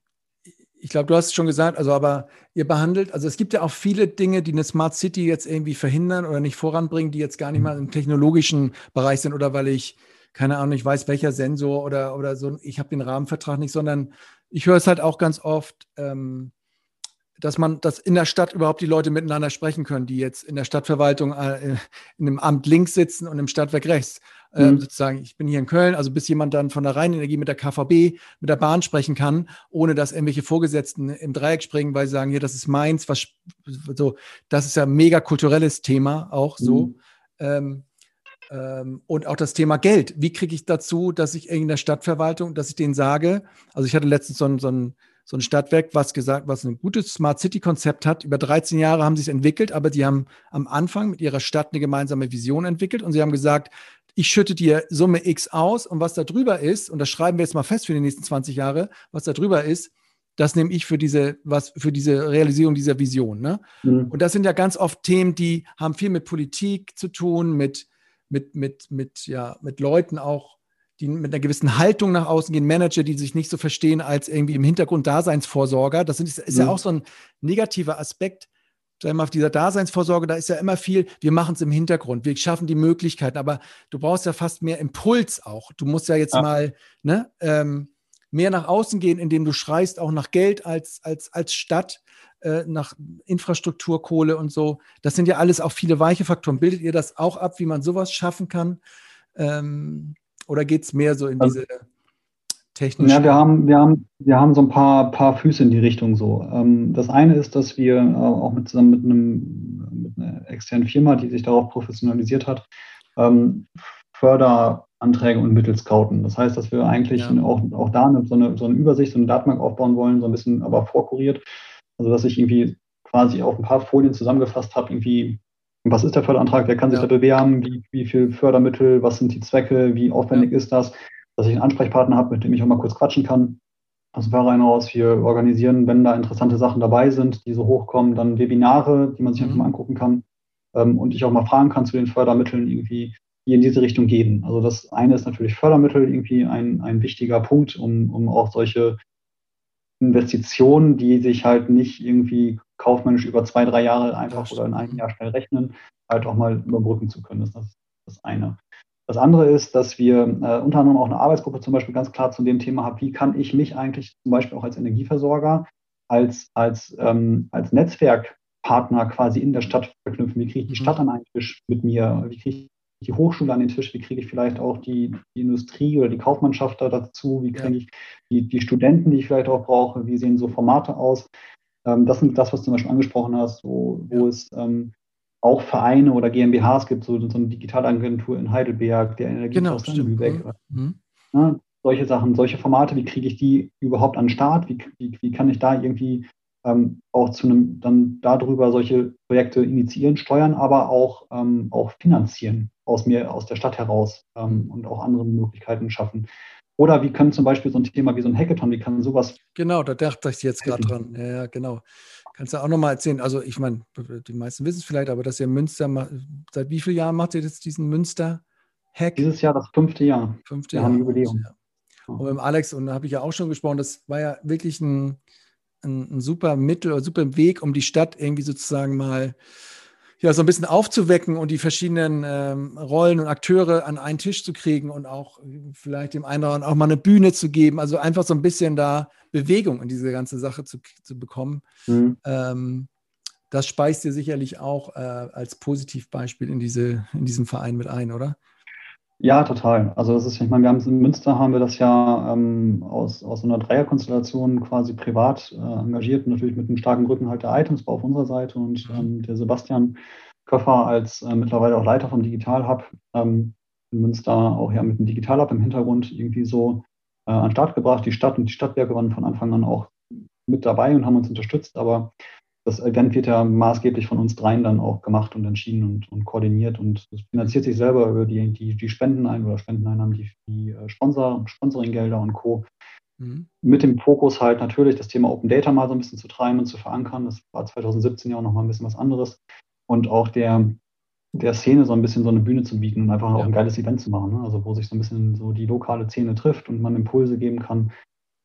ich glaube, du hast es schon gesagt, also aber ihr behandelt, also es gibt ja auch viele Dinge, die eine Smart City jetzt irgendwie verhindern oder nicht voranbringen, die jetzt gar nicht mhm. mal im technologischen Bereich sind oder weil ich, keine Ahnung, ich weiß, welcher Sensor oder, oder so, ich habe den Rahmenvertrag nicht, sondern ich höre es halt auch ganz oft, ähm, dass man, dass in der Stadt überhaupt die Leute miteinander sprechen können, die jetzt in der Stadtverwaltung äh, in einem Amt links sitzen und im Stadtwerk rechts. Ähm, mhm. sozusagen, ich bin hier in Köln, also bis jemand dann von der Rheinenergie mit der KVB, mit der Bahn sprechen kann, ohne dass irgendwelche Vorgesetzten im Dreieck springen, weil sie sagen, hier, das ist meins, was so, das ist ja ein mega kulturelles Thema auch so. Mhm. Ähm, ähm, und auch das Thema Geld. Wie kriege ich dazu, dass ich in der Stadtverwaltung, dass ich denen sage, also ich hatte letztens so ein, so ein so ein Stadtwerk, was gesagt, was ein gutes Smart City Konzept hat. Über 13 Jahre haben sie es entwickelt, aber die haben am Anfang mit ihrer Stadt eine gemeinsame Vision entwickelt und sie haben gesagt, ich schütte dir Summe X aus und was da drüber ist, und das schreiben wir jetzt mal fest für die nächsten 20 Jahre, was da drüber ist, das nehme ich für diese, was, für diese Realisierung dieser Vision. Ne? Mhm. Und das sind ja ganz oft Themen, die haben viel mit Politik zu tun, mit, mit, mit, mit, ja, mit Leuten auch, die mit einer gewissen Haltung nach außen gehen, Manager, die sich nicht so verstehen als irgendwie im Hintergrund Daseinsvorsorger. Das ist, ist mhm. ja auch so ein negativer Aspekt. Sagen wir auf dieser Daseinsvorsorge, da ist ja immer viel, wir machen es im Hintergrund, wir schaffen die Möglichkeiten, aber du brauchst ja fast mehr Impuls auch. Du musst ja jetzt ja. mal ne, ähm, mehr nach außen gehen, indem du schreist auch nach Geld als, als, als Stadt, äh, nach Infrastruktur, Kohle und so. Das sind ja alles auch viele weiche Faktoren. Bildet ihr das auch ab, wie man sowas schaffen kann? Ähm, oder geht es mehr so in also, diese technischen? Ja, wir haben, wir haben, wir haben so ein paar, paar Füße in die Richtung so. Ähm, das eine ist, dass wir äh, auch mit, zusammen mit, einem, mit einer externen Firma, die sich darauf professionalisiert hat, ähm, Förderanträge und Mittel scouten. Das heißt, dass wir eigentlich ja. auch, auch da so, eine, so eine Übersicht, so eine Datenbank aufbauen wollen, so ein bisschen aber vorkuriert. Also dass ich irgendwie quasi auf ein paar Folien zusammengefasst habe, irgendwie was ist der Förderantrag, wer kann sich ja. da bewerben, wie, wie viel Fördermittel, was sind die Zwecke, wie aufwendig ja. ist das, dass ich einen Ansprechpartner habe, mit dem ich auch mal kurz quatschen kann. Aus dem Verein heraus, wir organisieren, wenn da interessante Sachen dabei sind, die so hochkommen, dann Webinare, die man sich mhm. einfach mal angucken kann ähm, und ich auch mal fragen kann zu den Fördermitteln irgendwie, die in diese Richtung gehen. Also das eine ist natürlich Fördermittel, irgendwie ein, ein wichtiger Punkt, um, um auch solche Investitionen, die sich halt nicht irgendwie kaufmännisch über zwei, drei Jahre einfach oder in einem Jahr schnell rechnen, halt auch mal überbrücken zu können. Das ist das eine. Das andere ist, dass wir äh, unter anderem auch eine Arbeitsgruppe zum Beispiel ganz klar zu dem Thema haben, wie kann ich mich eigentlich zum Beispiel auch als Energieversorger, als, als, ähm, als Netzwerkpartner quasi in der Stadt verknüpfen. Wie kriege ich die mhm. Stadt an einen Tisch mit mir? Wie kriege ich die Hochschule an den Tisch? Wie kriege ich vielleicht auch die, die Industrie oder die Kaufmannschaft da dazu? Wie kriege ich die, die Studenten, die ich vielleicht auch brauche? Wie sehen so Formate aus? Ähm, das sind das, was du zum Beispiel angesprochen hast, so, wo es ähm, auch Vereine oder GmbHs gibt, so, so eine Digitalagentur in Heidelberg, der Energieversorger genau, in Lübeck. Mhm. Ja, solche Sachen, solche Formate, wie kriege ich die überhaupt an den Start? Wie, wie, wie kann ich da irgendwie ähm, auch zu einem, dann darüber solche Projekte initiieren, steuern, aber auch, ähm, auch finanzieren aus mir, aus der Stadt heraus ähm, und auch andere Möglichkeiten schaffen. Oder wie können zum Beispiel so ein Thema wie so ein Hackathon, wie kann sowas. Genau, da dachte ich jetzt gerade dran. Ja, ja, genau. Kannst du auch nochmal erzählen? Also, ich meine, die meisten wissen es vielleicht, aber dass ihr Münster, seit wie vielen Jahren macht ihr jetzt diesen Münster-Hack? Dieses Jahr das fünfte Jahr. Fünfte Wir Jahr. Haben Jubiläum. Ja. Und mit Alex, und da habe ich ja auch schon gesprochen, das war ja wirklich ein, ein, ein super Mittel oder super Weg, um die Stadt irgendwie sozusagen mal ja, so ein bisschen aufzuwecken und die verschiedenen ähm, Rollen und Akteure an einen Tisch zu kriegen und auch vielleicht dem einen oder anderen auch mal eine Bühne zu geben. Also einfach so ein bisschen da Bewegung in diese ganze Sache zu, zu bekommen. Mhm. Ähm, das speist ihr sicherlich auch äh, als Positivbeispiel in, diese, in diesen Verein mit ein, oder? Ja, total. Also das ist, ich meine, wir haben in Münster haben wir das ja ähm, aus, aus einer Dreierkonstellation quasi privat äh, engagiert, natürlich mit einem starken Rückenhalt der Items auf unserer Seite und mhm. ähm, der Sebastian Köffer als äh, mittlerweile auch Leiter vom Digital Hub ähm, in Münster auch ja mit dem Digital Hub im Hintergrund irgendwie so äh, an den Start gebracht. Die Stadt und die Stadtwerke waren von Anfang an auch mit dabei und haben uns unterstützt, aber das Event wird ja maßgeblich von uns dreien dann auch gemacht und entschieden und, und koordiniert und es finanziert sich selber über die, die, die Spendenein oder Spendeneinnahmen, die, die äh, Sponsor, Sponsoringgelder und Co. Mhm. Mit dem Fokus halt natürlich das Thema Open Data mal so ein bisschen zu treiben und zu verankern. Das war 2017 ja auch nochmal ein bisschen was anderes. Und auch der, der Szene so ein bisschen so eine Bühne zu bieten und einfach ja. auch ein geiles Event zu machen. Ne? Also wo sich so ein bisschen so die lokale Szene trifft und man Impulse geben kann,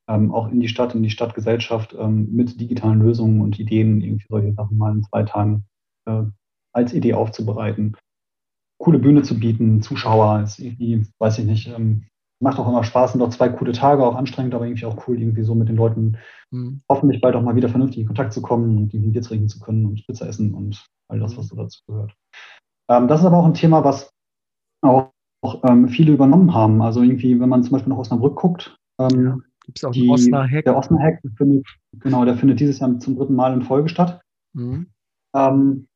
ähm, auch in die Stadt, in die Stadtgesellschaft ähm, mit digitalen Lösungen und Ideen, irgendwie solche Sachen mal in zwei Tagen äh, als Idee aufzubereiten. Coole Bühne zu bieten, Zuschauer, ist irgendwie, weiß ich nicht, ähm, macht auch immer Spaß, sind auch zwei coole Tage, auch anstrengend, aber irgendwie auch cool, irgendwie so mit den Leuten mhm. hoffentlich bald auch mal wieder vernünftig in Kontakt zu kommen und irgendwie Bier trinken zu können und Pizza essen und all das, was so dazu gehört. Ähm, das ist aber auch ein Thema, was auch, auch ähm, viele übernommen haben. Also irgendwie, wenn man zum Beispiel nach Osnabrück guckt, ähm, Gibt es auch Osnabrück Hack? Der Hack, findet, genau, der findet dieses Jahr zum dritten Mal in Folge statt. Mhm. Ähm,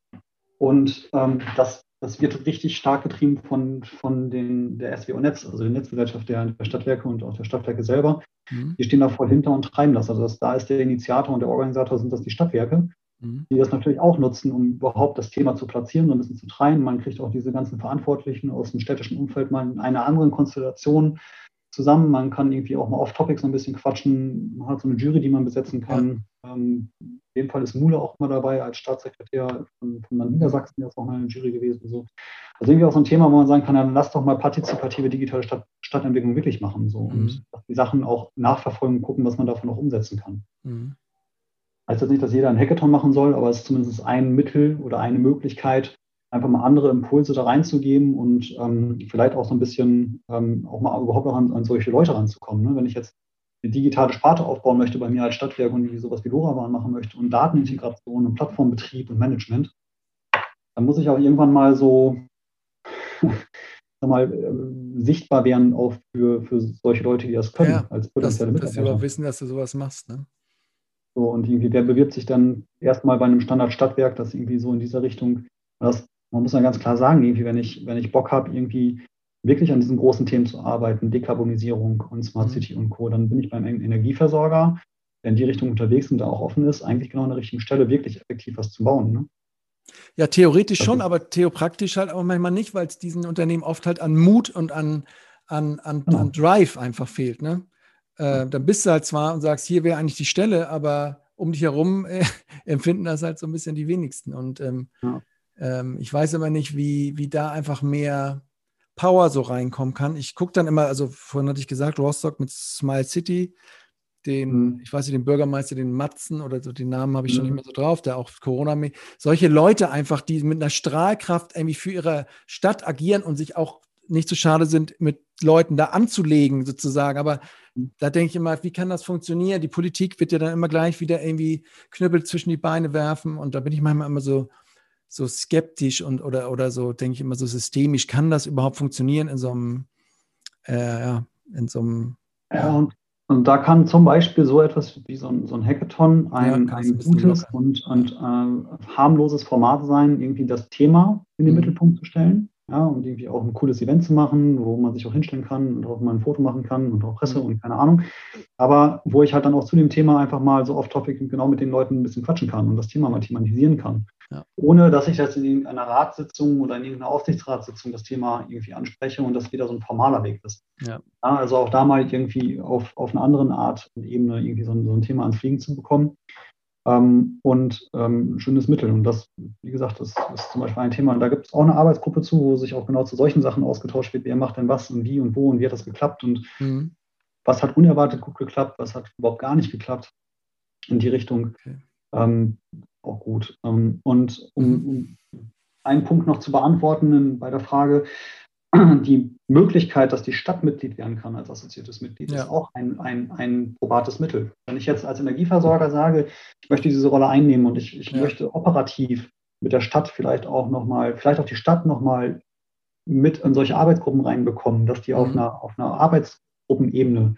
und ähm, das, das wird richtig stark getrieben von, von den, der SWO Netz, also der Netzgesellschaft der, der Stadtwerke und auch der Stadtwerke selber. Mhm. Die stehen da voll hinter und treiben das. Also das, da ist der Initiator und der Organisator sind das die Stadtwerke, mhm. die das natürlich auch nutzen, um überhaupt das Thema zu platzieren und ein bisschen zu treiben. Man kriegt auch diese ganzen Verantwortlichen aus dem städtischen Umfeld mal in einer anderen Konstellation zusammen. Man kann irgendwie auch mal off-topic so ein bisschen quatschen. Man hat so eine Jury, die man besetzen kann. Ja. Ähm, in dem Fall ist Mule auch immer dabei als Staatssekretär von, von Niedersachsen, der ist auch mal eine Jury gewesen. So. Also irgendwie auch so ein Thema, wo man sagen kann, dann lass doch mal partizipative digitale Stadt, Stadtentwicklung wirklich machen. So. Mhm. Und die Sachen auch nachverfolgen, und gucken, was man davon auch umsetzen kann. Mhm. Heißt jetzt nicht, dass jeder ein Hackathon machen soll, aber es ist zumindest ein Mittel oder eine Möglichkeit, einfach mal andere Impulse da reinzugeben und ähm, vielleicht auch so ein bisschen ähm, auch mal überhaupt noch an, an solche Leute ranzukommen. Ne? Wenn ich jetzt eine digitale Sparte aufbauen möchte bei mir als Stadtwerk und sowas wie LoRaWAN machen möchte und Datenintegration und Plattformbetrieb und Management, dann muss ich auch irgendwann mal so mal, äh, sichtbar werden auch für, für solche Leute, die das können, ja, als potenzielle dass, Mitarbeiter. Dass sie auch wissen, dass du sowas machst. Ne? So, und irgendwie, der bewirbt sich dann erstmal bei einem Standard-Stadtwerk, das irgendwie so in dieser Richtung, das man muss ja ganz klar sagen, irgendwie, wenn ich, wenn ich Bock habe, irgendwie wirklich an diesen großen Themen zu arbeiten, Dekarbonisierung und Smart mhm. City und Co., dann bin ich beim Energieversorger, der in die Richtung unterwegs und da auch offen ist, eigentlich genau an der richtigen Stelle wirklich effektiv was zu bauen. Ne? Ja, theoretisch also, schon, aber theopraktisch halt auch manchmal nicht, weil es diesen Unternehmen oft halt an Mut und an, an, an, genau. an Drive einfach fehlt. Ne? Äh, dann bist du halt zwar und sagst, hier wäre eigentlich die Stelle, aber um dich herum äh, empfinden das halt so ein bisschen die wenigsten. Und ähm, ja. Ähm, ich weiß aber nicht, wie, wie da einfach mehr Power so reinkommen kann. Ich gucke dann immer, also vorhin hatte ich gesagt, Rostock mit Smile City, den, mhm. ich weiß nicht, den Bürgermeister, den Matzen oder so, den Namen habe ich mhm. schon nicht mehr so drauf, der auch Corona, solche Leute einfach, die mit einer Strahlkraft irgendwie für ihre Stadt agieren und sich auch nicht so schade sind, mit Leuten da anzulegen, sozusagen. Aber mhm. da denke ich immer, wie kann das funktionieren? Die Politik wird ja dann immer gleich wieder irgendwie Knüppel zwischen die Beine werfen. Und da bin ich manchmal immer so, so skeptisch und oder, oder so, denke ich immer so systemisch. Kann das überhaupt funktionieren in so einem, äh, ja, in so einem. Ja, und, und da kann zum Beispiel so etwas wie so ein, so ein Hackathon ein, ja, ein gutes und, und äh, harmloses Format sein, irgendwie das Thema in den mhm. Mittelpunkt zu stellen ja, und irgendwie auch ein cooles Event zu machen, wo man sich auch hinstellen kann und auch mal ein Foto machen kann und auch Presse mhm. und keine Ahnung. Aber wo ich halt dann auch zu dem Thema einfach mal so off-topic genau mit den Leuten ein bisschen quatschen kann und das Thema mal thematisieren kann. Ja. Ohne dass ich das in irgendeiner Ratssitzung oder in irgendeiner Aufsichtsratssitzung das Thema irgendwie anspreche und das wieder so ein formaler Weg ist. Ja. Ja, also auch da mal irgendwie auf, auf eine andere Art und Ebene irgendwie so ein, so ein Thema ans Fliegen zu bekommen ähm, und ähm, ein schönes Mittel. Und das, wie gesagt, das ist zum Beispiel ein Thema. Und da gibt es auch eine Arbeitsgruppe zu, wo sich auch genau zu solchen Sachen ausgetauscht wird. Wer macht denn was und wie und wo und wie hat das geklappt und mhm. was hat unerwartet gut geklappt, was hat überhaupt gar nicht geklappt in die Richtung. Okay. Ähm, auch gut. Ähm, und um, um einen Punkt noch zu beantworten bei der Frage, die Möglichkeit, dass die Stadt Mitglied werden kann als assoziiertes Mitglied, ja. ist auch ein, ein, ein probates Mittel. Wenn ich jetzt als Energieversorger sage, ich möchte diese Rolle einnehmen und ich, ich ja. möchte operativ mit der Stadt vielleicht auch nochmal, vielleicht auch die Stadt nochmal mit in solche Arbeitsgruppen reinbekommen, dass die mhm. auf, einer, auf einer Arbeitsgruppenebene,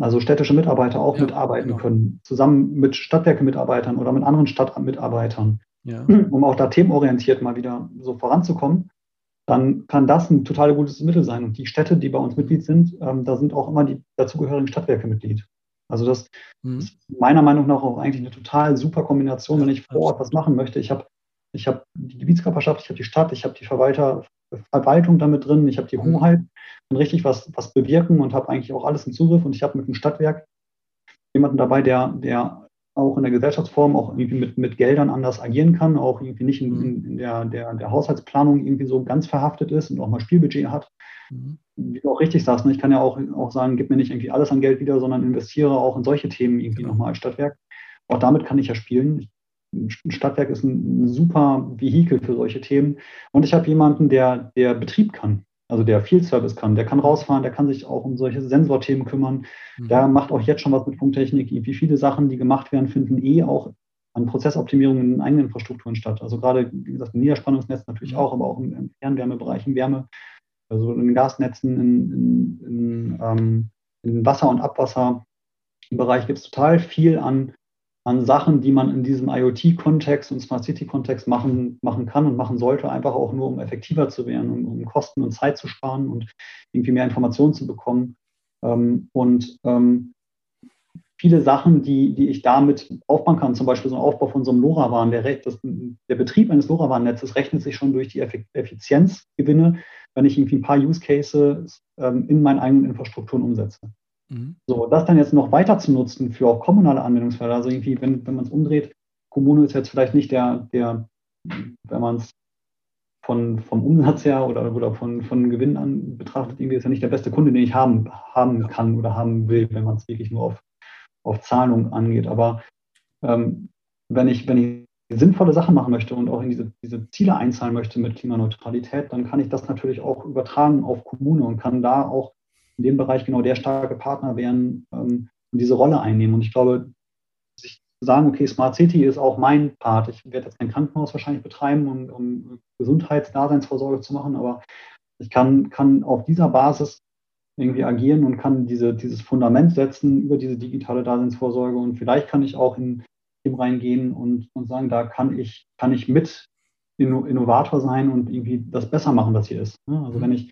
also städtische Mitarbeiter auch ja, mitarbeiten genau. können, zusammen mit Stadtwerke-Mitarbeitern oder mit anderen Stadtmitarbeitern, um auch da themenorientiert mal wieder so voranzukommen dann kann das ein total gutes Mittel sein. Und die Städte, die bei uns Mitglied sind, ähm, da sind auch immer die dazugehörigen Stadtwerke Mitglied. Also das mhm. ist meiner Meinung nach auch eigentlich eine total super Kombination, wenn ich vor Ort was machen möchte. Ich habe ich hab die Gebietskörperschaft, ich habe die Stadt, ich habe die Verwalter, Verwaltung damit drin, ich habe die mhm. Hoheit und richtig was, was bewirken und habe eigentlich auch alles im Zugriff. Und ich habe mit dem Stadtwerk jemanden dabei, der, der auch in der Gesellschaftsform auch irgendwie mit, mit Geldern anders agieren kann, auch irgendwie nicht in, mhm. in der, der, der Haushaltsplanung irgendwie so ganz verhaftet ist und auch mal Spielbudget hat. Mhm. Wie du auch richtig sagst, ne? ich kann ja auch, auch sagen, gib mir nicht irgendwie alles an Geld wieder, sondern investiere auch in solche Themen irgendwie genau. nochmal als Stadtwerk. Auch damit kann ich ja spielen. Ein Stadtwerk ist ein, ein super Vehikel für solche Themen. Und ich habe jemanden, der, der Betrieb kann also der Field Service kann, der kann rausfahren, der kann sich auch um solche Sensorthemen kümmern. Mhm. Der macht auch jetzt schon was mit Funktechnik. Wie viele Sachen, die gemacht werden, finden eh auch an Prozessoptimierungen in eigenen Infrastrukturen statt. Also gerade, wie gesagt, im Niederspannungsnetz natürlich mhm. auch, aber auch im, Fernwärmebereich, im Wärme, also in den Gasnetzen, in, in, in, ähm, in Wasser- und Abwasserbereich gibt es total viel an an Sachen, die man in diesem IoT-Kontext und Smart City-Kontext machen, machen kann und machen sollte, einfach auch nur, um effektiver zu werden, um, um Kosten und Zeit zu sparen und irgendwie mehr Informationen zu bekommen. Ähm, und ähm, viele Sachen, die, die ich damit aufbauen kann, zum Beispiel so ein Aufbau von so einem LoRaWAN, der, der Betrieb eines LoRaWAN-Netzes rechnet sich schon durch die Effizienzgewinne, wenn ich irgendwie ein paar Use Cases ähm, in meinen eigenen Infrastrukturen umsetze. Mhm. So, das dann jetzt noch weiter zu nutzen für auch kommunale Anwendungsfälle, also irgendwie, wenn, wenn man es umdreht, Kommune ist jetzt vielleicht nicht der, der wenn man es von, vom Umsatz her oder, oder von, von Gewinn an betrachtet, irgendwie ist ja nicht der beste Kunde, den ich haben, haben kann oder haben will, wenn man es wirklich nur auf, auf Zahlung angeht. Aber ähm, wenn, ich, wenn ich sinnvolle Sachen machen möchte und auch in diese, diese Ziele einzahlen möchte mit Klimaneutralität, dann kann ich das natürlich auch übertragen auf Kommune und kann da auch in dem Bereich genau der starke Partner wären ähm, und diese Rolle einnehmen. Und ich glaube, sich sagen, okay, Smart City ist auch mein Part. Ich werde jetzt kein Krankenhaus wahrscheinlich betreiben, um, um Gesundheitsdaseinsvorsorge zu machen, aber ich kann, kann auf dieser Basis irgendwie agieren und kann diese, dieses Fundament setzen über diese digitale Daseinsvorsorge. Und vielleicht kann ich auch in dem reingehen und, und sagen, da kann ich, kann ich mit Innovator sein und irgendwie das besser machen, was hier ist. Ne? Also wenn ich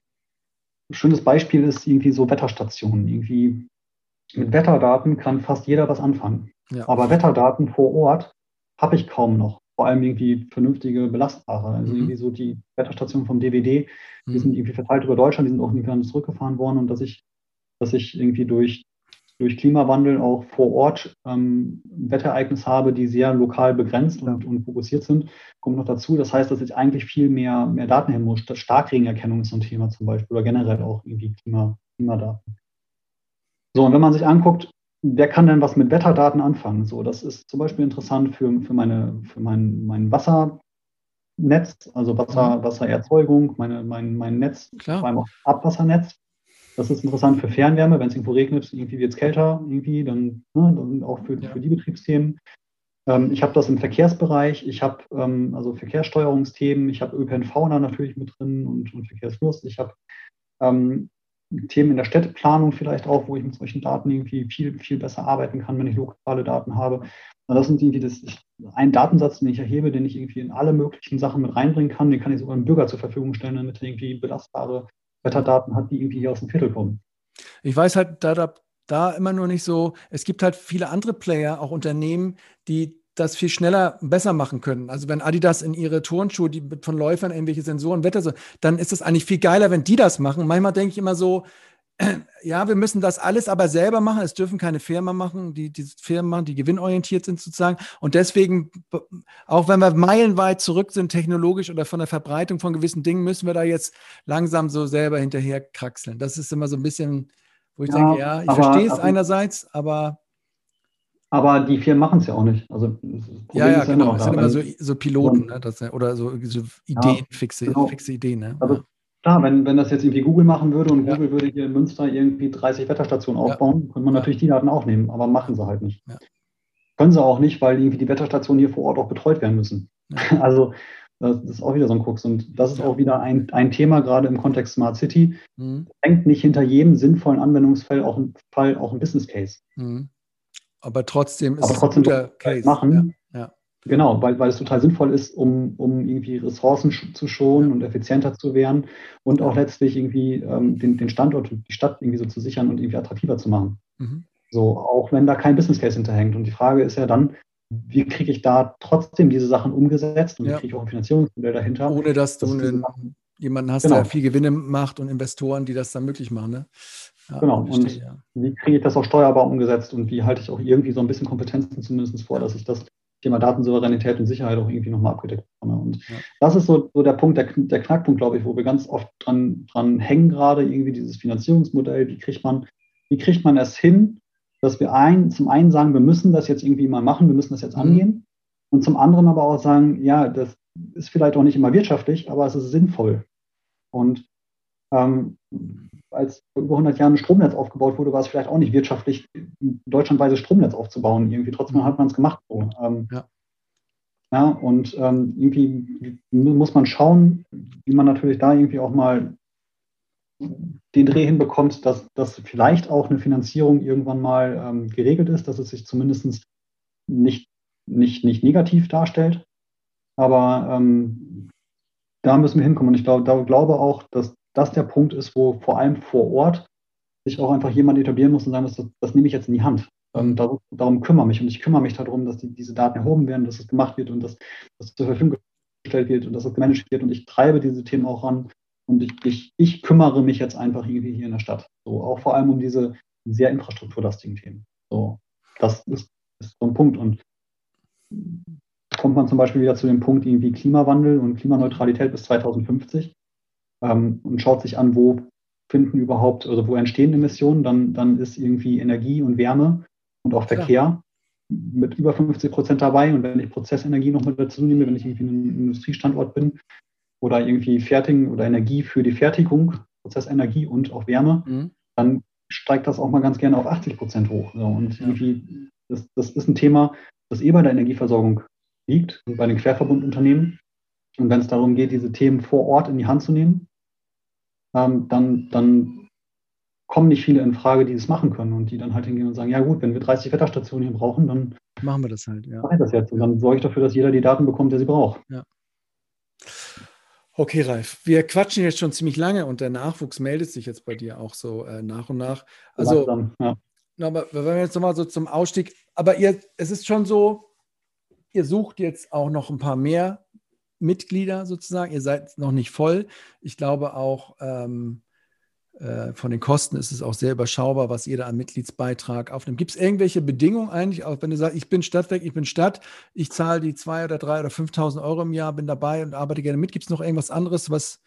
ein schönes Beispiel ist irgendwie so Wetterstationen. Irgendwie mit Wetterdaten kann fast jeder was anfangen. Ja. Aber Wetterdaten vor Ort habe ich kaum noch. Vor allem irgendwie vernünftige, belastbare. Also mhm. irgendwie so die Wetterstationen vom DWD, die mhm. sind irgendwie verteilt über Deutschland, die sind auch irgendwie zurückgefahren worden und dass ich, dass ich irgendwie durch durch Klimawandel auch vor Ort ähm, Wetterereignisse habe, die sehr lokal begrenzt und, und, fokussiert sind, kommt noch dazu. Das heißt, dass ich eigentlich viel mehr, mehr Daten hin muss. Starkregenerkennung ist so ein Thema zum Beispiel oder generell auch irgendwie Klima, Klimadaten. So, und wenn man sich anguckt, wer kann denn was mit Wetterdaten anfangen? So, das ist zum Beispiel interessant für, für, meine, für mein, mein Wasser, Netz, also Wasser, mhm. Wassererzeugung, meine, mein, mein Netz, Klar. vor allem auch Abwassernetz. Das ist interessant für Fernwärme, wenn es irgendwo regnet, irgendwie wird es kälter, irgendwie, dann, ne, dann auch für, ja. für die Betriebsthemen. Ähm, ich habe das im Verkehrsbereich, ich habe ähm, also Verkehrssteuerungsthemen, ich habe ÖPNV da natürlich mit drin und, und Verkehrsfluss. Ich habe ähm, Themen in der Städteplanung vielleicht auch, wo ich mit solchen Daten irgendwie viel, viel besser arbeiten kann, wenn ich lokale Daten habe. Und das sind irgendwie das, ein Datensatz, den ich erhebe, den ich irgendwie in alle möglichen Sachen mit reinbringen kann. Den kann ich sogar dem Bürger zur Verfügung stellen, damit er irgendwie belastbare Wetterdaten hat, die irgendwie aus dem Viertel kommen. Ich weiß halt da, da, da immer nur nicht so, es gibt halt viele andere Player, auch Unternehmen, die das viel schneller besser machen können. Also wenn Adidas in ihre Turnschuhe, die von Läufern irgendwelche Sensoren, Wetter, dann ist es eigentlich viel geiler, wenn die das machen. Manchmal denke ich immer so, ja, wir müssen das alles aber selber machen. Es dürfen keine Firmen machen, die die Firmen machen, die gewinnorientiert sind sozusagen. Und deswegen, auch wenn wir meilenweit zurück sind technologisch oder von der Verbreitung von gewissen Dingen, müssen wir da jetzt langsam so selber hinterher kraxeln. Das ist immer so ein bisschen, wo ich ja, denke, ja, ich verstehe es einerseits, aber aber die Firmen machen es ja auch nicht. Also, ja, ja, genau. Es sind immer so, so Piloten ne, das, oder so, so Ideen, ja, fixe, genau. fixe Ideen. Ne? Also, klar, wenn, wenn das jetzt irgendwie Google machen würde und ja. Google würde hier in Münster irgendwie 30 Wetterstationen aufbauen, könnte man natürlich die Daten auch nehmen, aber machen sie halt nicht. Können sie auch nicht, weil irgendwie die Wetterstationen hier vor Ort auch betreut werden müssen. Also, das ist auch wieder so ein Krux. Und das ist auch wieder ein, ein Thema, gerade im Kontext Smart City. Mhm. Hängt nicht hinter jedem sinnvollen Anwendungsfall auch ein, Fall auch ein Business Case. Mhm. Aber trotzdem ist Aber trotzdem es ein guter Case. Machen. Genau, weil, weil es total sinnvoll ist, um, um irgendwie Ressourcen zu schonen und effizienter zu werden und auch letztlich irgendwie ähm, den, den Standort und die Stadt irgendwie so zu sichern und irgendwie attraktiver zu machen. Mhm. So, auch wenn da kein Business Case hinterhängt. Und die Frage ist ja dann, wie kriege ich da trotzdem diese Sachen umgesetzt und ja. wie kriege ich auch ein Finanzierungsmodell dahinter? Ohne dass du einen, jemanden hast, genau. der viel Gewinne macht und Investoren, die das dann möglich machen. Ne? Ja, genau. Verstehe, und ja. wie kriege ich das auch steuerbar umgesetzt und wie halte ich auch irgendwie so ein bisschen Kompetenzen zumindest vor, dass ich das Thema Datensouveränität und Sicherheit auch irgendwie nochmal abgedeckt bekomme. Und ja. das ist so, so der Punkt, der, der, Knackpunkt, glaube ich, wo wir ganz oft dran, dran hängen gerade, irgendwie dieses Finanzierungsmodell, wie kriegt man, wie kriegt man es hin, dass wir ein, zum einen sagen, wir müssen das jetzt irgendwie mal machen, wir müssen das jetzt mhm. angehen. Und zum anderen aber auch sagen, ja, das ist vielleicht auch nicht immer wirtschaftlich, aber es ist sinnvoll. Und ähm, als vor über 100 Jahren ein Stromnetz aufgebaut wurde, war es vielleicht auch nicht wirtschaftlich, deutschlandweises Stromnetz aufzubauen. Irgendwie trotzdem hat man es gemacht. So. Ähm, ja. ja. und ähm, irgendwie muss man schauen, wie man natürlich da irgendwie auch mal den Dreh hinbekommt, dass, dass vielleicht auch eine Finanzierung irgendwann mal ähm, geregelt ist, dass es sich zumindest nicht, nicht, nicht negativ darstellt. Aber ähm, da müssen wir hinkommen. Und ich glaube, da glaube auch, dass das der Punkt ist, wo vor allem vor Ort sich auch einfach jemand etablieren muss und sagen muss, das, das nehme ich jetzt in die Hand. Ähm, darum, darum kümmere mich und ich kümmere mich darum, dass die, diese Daten erhoben werden, dass es gemacht wird und dass das zur Verfügung gestellt wird und dass es gemanagt wird und ich treibe diese Themen auch an und ich, ich, ich kümmere mich jetzt einfach irgendwie hier in der Stadt. So, auch vor allem um diese sehr infrastrukturlastigen Themen. So, das ist, ist so ein Punkt und kommt man zum Beispiel wieder zu dem Punkt irgendwie Klimawandel und Klimaneutralität bis 2050 ähm, und schaut sich an, wo finden überhaupt, also wo entstehen Emissionen, dann, dann ist irgendwie Energie und Wärme und auch Verkehr Klar. mit über 50 Prozent dabei. Und wenn ich Prozessenergie noch mit dazu nehme, wenn ich irgendwie ein Industriestandort bin oder irgendwie fertigen oder Energie für die Fertigung, Prozessenergie und auch Wärme, mhm. dann steigt das auch mal ganz gerne auf 80 Prozent hoch. So, und ja. irgendwie, das, das ist ein Thema, das eh bei der Energieversorgung liegt und bei den Querverbundunternehmen. Und wenn es darum geht, diese Themen vor Ort in die Hand zu nehmen, ähm, dann, dann kommen nicht viele in Frage, die das machen können und die dann halt hingehen und sagen, ja gut, wenn wir 30 Wetterstationen hier brauchen, dann machen wir das halt. Ja. Mache ich das jetzt und dann sorge ich dafür, dass jeder die Daten bekommt, der sie braucht. Ja. Okay, Ralf, wir quatschen jetzt schon ziemlich lange und der Nachwuchs meldet sich jetzt bei dir auch so äh, nach und nach. Also, Langsam, ja. aber wenn wir jetzt nochmal so zum Ausstieg, aber ihr, es ist schon so, ihr sucht jetzt auch noch ein paar mehr Mitglieder sozusagen. Ihr seid noch nicht voll. Ich glaube auch ähm, äh, von den Kosten ist es auch sehr überschaubar, was ihr da an Mitgliedsbeitrag aufnimmt. Gibt es irgendwelche Bedingungen eigentlich, auch wenn du sagst, ich bin Stadtwerk, ich bin Stadt, ich zahle die zwei oder drei oder 5.000 Euro im Jahr, bin dabei und arbeite gerne mit. Gibt es noch irgendwas anderes, was,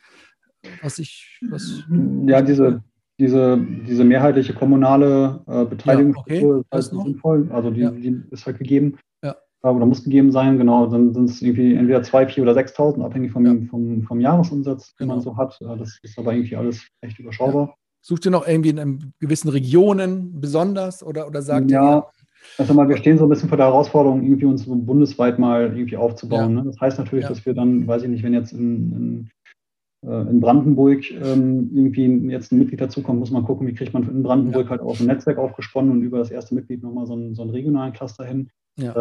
was ich. Was ja, diese, diese, diese mehrheitliche kommunale äh, Beteiligung ja, okay. ist halt sinnvoll. Also die, ja. die, ist halt gegeben. Oder muss gegeben sein, genau. Dann sind es irgendwie entweder 2, 4 oder 6.000, abhängig vom, ja. vom, vom Jahresumsatz, den genau. man so hat. Das ist aber irgendwie alles echt überschaubar. Ja. Sucht ihr noch irgendwie in gewissen Regionen besonders oder, oder sagt ja, ihr? Also mal, wir stehen so ein bisschen vor der Herausforderung, irgendwie uns bundesweit mal irgendwie aufzubauen. Ja. Ne? Das heißt natürlich, dass wir dann, weiß ich nicht, wenn jetzt in, in äh, in Brandenburg ähm, irgendwie jetzt ein Mitglied dazukommt, muss man gucken, wie kriegt man in Brandenburg halt auch ein Netzwerk aufgesponnen und über das erste Mitglied nochmal so einen, so einen regionalen Cluster hin. Ja.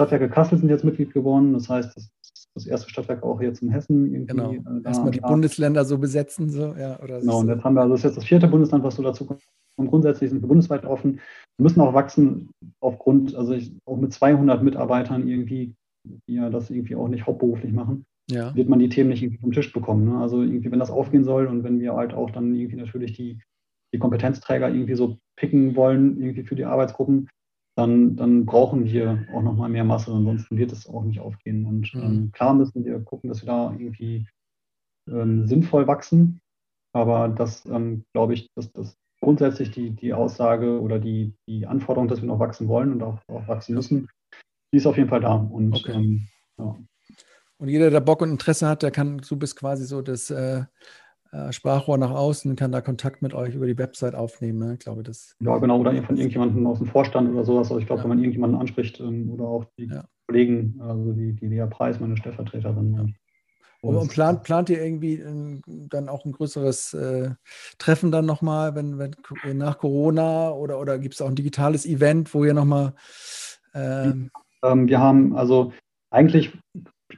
Stadtwerke Kassel sind jetzt Mitglied geworden, das heißt, das, das erste Stadtwerk auch jetzt in Hessen. Irgendwie, genau. Äh, Erstmal die Bundesländer so besetzen. So, ja, oder genau, und jetzt haben wir, also das ist jetzt das vierte Bundesland, was so dazu kommt. Und grundsätzlich sind wir bundesweit offen. Wir müssen auch wachsen aufgrund, also ich, auch mit 200 Mitarbeitern irgendwie, die ja das irgendwie auch nicht hauptberuflich machen ja. wird man die Themen nicht irgendwie vom Tisch bekommen. Ne? Also irgendwie, wenn das aufgehen soll und wenn wir halt auch dann irgendwie natürlich die, die Kompetenzträger irgendwie so picken wollen, irgendwie für die Arbeitsgruppen, dann, dann brauchen wir auch nochmal mehr Masse, ansonsten wird es auch nicht aufgehen. Und mhm. ähm, klar müssen wir gucken, dass wir da irgendwie ähm, sinnvoll wachsen. Aber das ähm, glaube ich, dass das grundsätzlich die, die Aussage oder die, die Anforderung, dass wir noch wachsen wollen und auch, auch wachsen müssen, die ist auf jeden Fall da. Und okay. ähm, ja. Und jeder, der Bock und Interesse hat, der kann, du bist quasi so das äh, äh, Sprachrohr nach außen, kann da Kontakt mit euch über die Website aufnehmen. Ne? Ich glaube, das. Ja, genau, oder von irgendjemandem aus dem Vorstand oder sowas. Also ich glaube, ja. wenn man irgendjemanden anspricht ähm, oder auch die ja. Kollegen, also die, die Lea Preis, meine Stellvertreterin. Ja. Und, und plant, plant ihr irgendwie in, dann auch ein größeres äh, Treffen dann nochmal, wenn, wenn nach Corona oder, oder gibt es auch ein digitales Event, wo ihr nochmal. Ähm, ähm, wir haben also eigentlich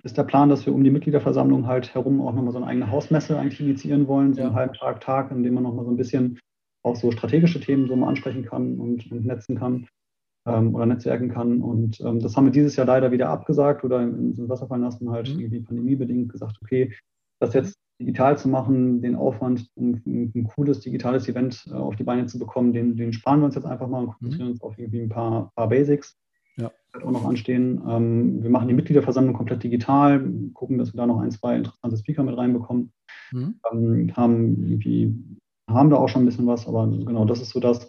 ist der Plan, dass wir um die Mitgliederversammlung halt herum auch nochmal so eine eigene Hausmesse eigentlich initiieren wollen, so ja. einen halben Tag, Tag, in dem man nochmal so ein bisschen auch so strategische Themen so mal ansprechen kann und, und netzen kann ähm, oder netzwerken kann. Und ähm, das haben wir dieses Jahr leider wieder abgesagt oder ins Wasser fallen lassen, halt mhm. irgendwie pandemiebedingt gesagt, okay, das jetzt digital zu machen, den Aufwand, um ein, ein cooles digitales Event äh, auf die Beine zu bekommen, den, den sparen wir uns jetzt einfach mal und konzentrieren mhm. uns auf irgendwie ein paar, paar Basics ja. Wird auch noch anstehen. Ähm, wir machen die Mitgliederversammlung komplett digital, gucken, dass wir da noch ein, zwei interessante Speaker mit reinbekommen. Mhm. Ähm, haben haben da auch schon ein bisschen was, aber genau, das ist so das.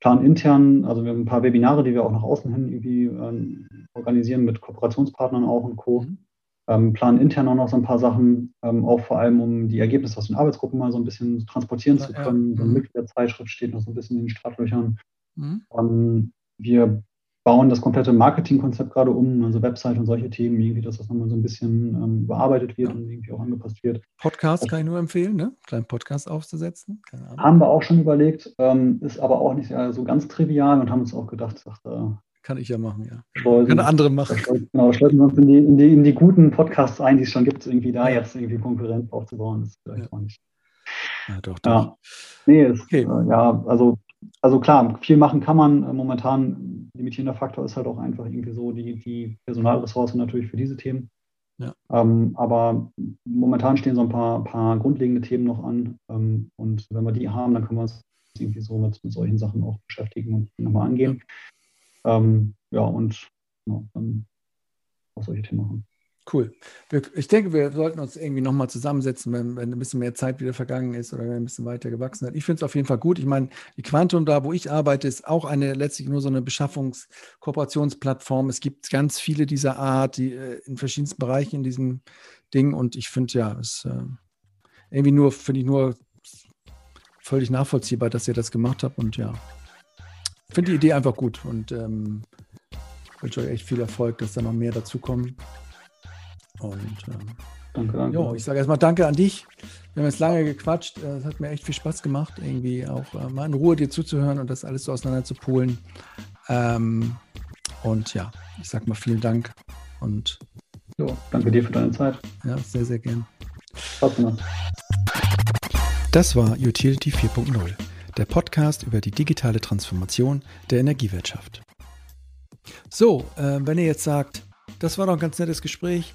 Plan intern, also wir haben ein paar Webinare, die wir auch nach außen hin irgendwie ähm, organisieren mit Kooperationspartnern auch und Co. Mhm. Ähm, planen intern auch noch so ein paar Sachen, ähm, auch vor allem, um die Ergebnisse aus den Arbeitsgruppen mal so ein bisschen transportieren ja, zu können. Ja. So eine mhm. Mitgliederzeitschrift steht noch so ein bisschen in den Startlöchern. Mhm. Ähm, wir bauen das komplette Marketingkonzept gerade um, also Website und solche Themen, irgendwie, dass das nochmal so ein bisschen ähm, bearbeitet wird ja. und irgendwie auch angepasst wird. Podcast kann ich nur empfehlen, ne? Kleinen Podcast aufzusetzen. Haben wir auch schon überlegt, ähm, ist aber auch nicht so ganz trivial und haben uns auch gedacht, ach, da kann ich ja machen, ja. Schleusen, Kann andere machen. Genau, schleusen wir uns in die, in, die, in die guten Podcasts ein, die es schon gibt, irgendwie da jetzt irgendwie Konkurrenz aufzubauen, ist vielleicht ja. auch nicht. Ja, doch, doch. Ja. Nee, ist, okay. äh, ja, also also klar, viel machen kann man. Äh, momentan limitierender Faktor ist halt auch einfach irgendwie so die, die Personalressourcen natürlich für diese Themen. Ja. Ähm, aber momentan stehen so ein paar, paar grundlegende Themen noch an. Ähm, und wenn wir die haben, dann können wir uns irgendwie so mit, mit solchen Sachen auch beschäftigen und nochmal angehen. Ja, ähm, ja und ja, dann auch solche Themen machen. Cool. Ich denke, wir sollten uns irgendwie nochmal zusammensetzen, wenn, wenn, ein bisschen mehr Zeit wieder vergangen ist oder wenn ein bisschen weiter gewachsen hat. Ich finde es auf jeden Fall gut. Ich meine, die Quantum da, wo ich arbeite, ist auch eine letztlich nur so eine Beschaffungskooperationsplattform. Es gibt ganz viele dieser Art, die äh, in verschiedensten Bereichen in diesem Ding. Und ich finde ja, es äh, irgendwie nur, finde ich nur völlig nachvollziehbar, dass ihr das gemacht habt. Und ja, finde die Idee einfach gut und ähm, wünsche euch echt viel Erfolg, dass da noch mehr dazukommen. Und ähm, danke, danke. Jo, ich sage erstmal Danke an dich. Wir haben jetzt lange gequatscht. Äh, es hat mir echt viel Spaß gemacht, irgendwie auch äh, mal in Ruhe dir zuzuhören und das alles so auseinander zu polen. Ähm, und ja, ich sage mal vielen Dank und jo, danke dir für deine Zeit. Ja, sehr, sehr gern. Spaß gemacht. Das war Utility 4.0, der Podcast über die digitale Transformation der Energiewirtschaft. So, äh, wenn ihr jetzt sagt, das war doch ein ganz nettes Gespräch.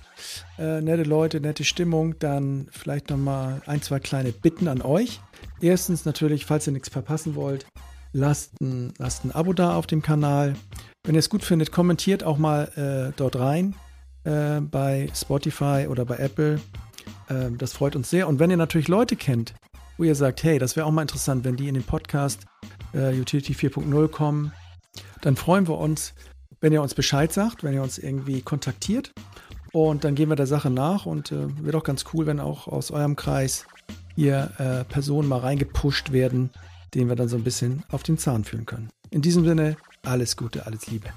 Äh, nette Leute, nette Stimmung. Dann vielleicht nochmal ein, zwei kleine Bitten an euch. Erstens natürlich, falls ihr nichts verpassen wollt, lasst ein, lasst ein Abo da auf dem Kanal. Wenn ihr es gut findet, kommentiert auch mal äh, dort rein äh, bei Spotify oder bei Apple. Ähm, das freut uns sehr. Und wenn ihr natürlich Leute kennt, wo ihr sagt, hey, das wäre auch mal interessant, wenn die in den Podcast äh, Utility 4.0 kommen, dann freuen wir uns, wenn ihr uns Bescheid sagt, wenn ihr uns irgendwie kontaktiert. Und dann gehen wir der Sache nach und äh, wird auch ganz cool, wenn auch aus eurem Kreis hier äh, Personen mal reingepusht werden, denen wir dann so ein bisschen auf den Zahn fühlen können. In diesem Sinne, alles Gute, alles Liebe.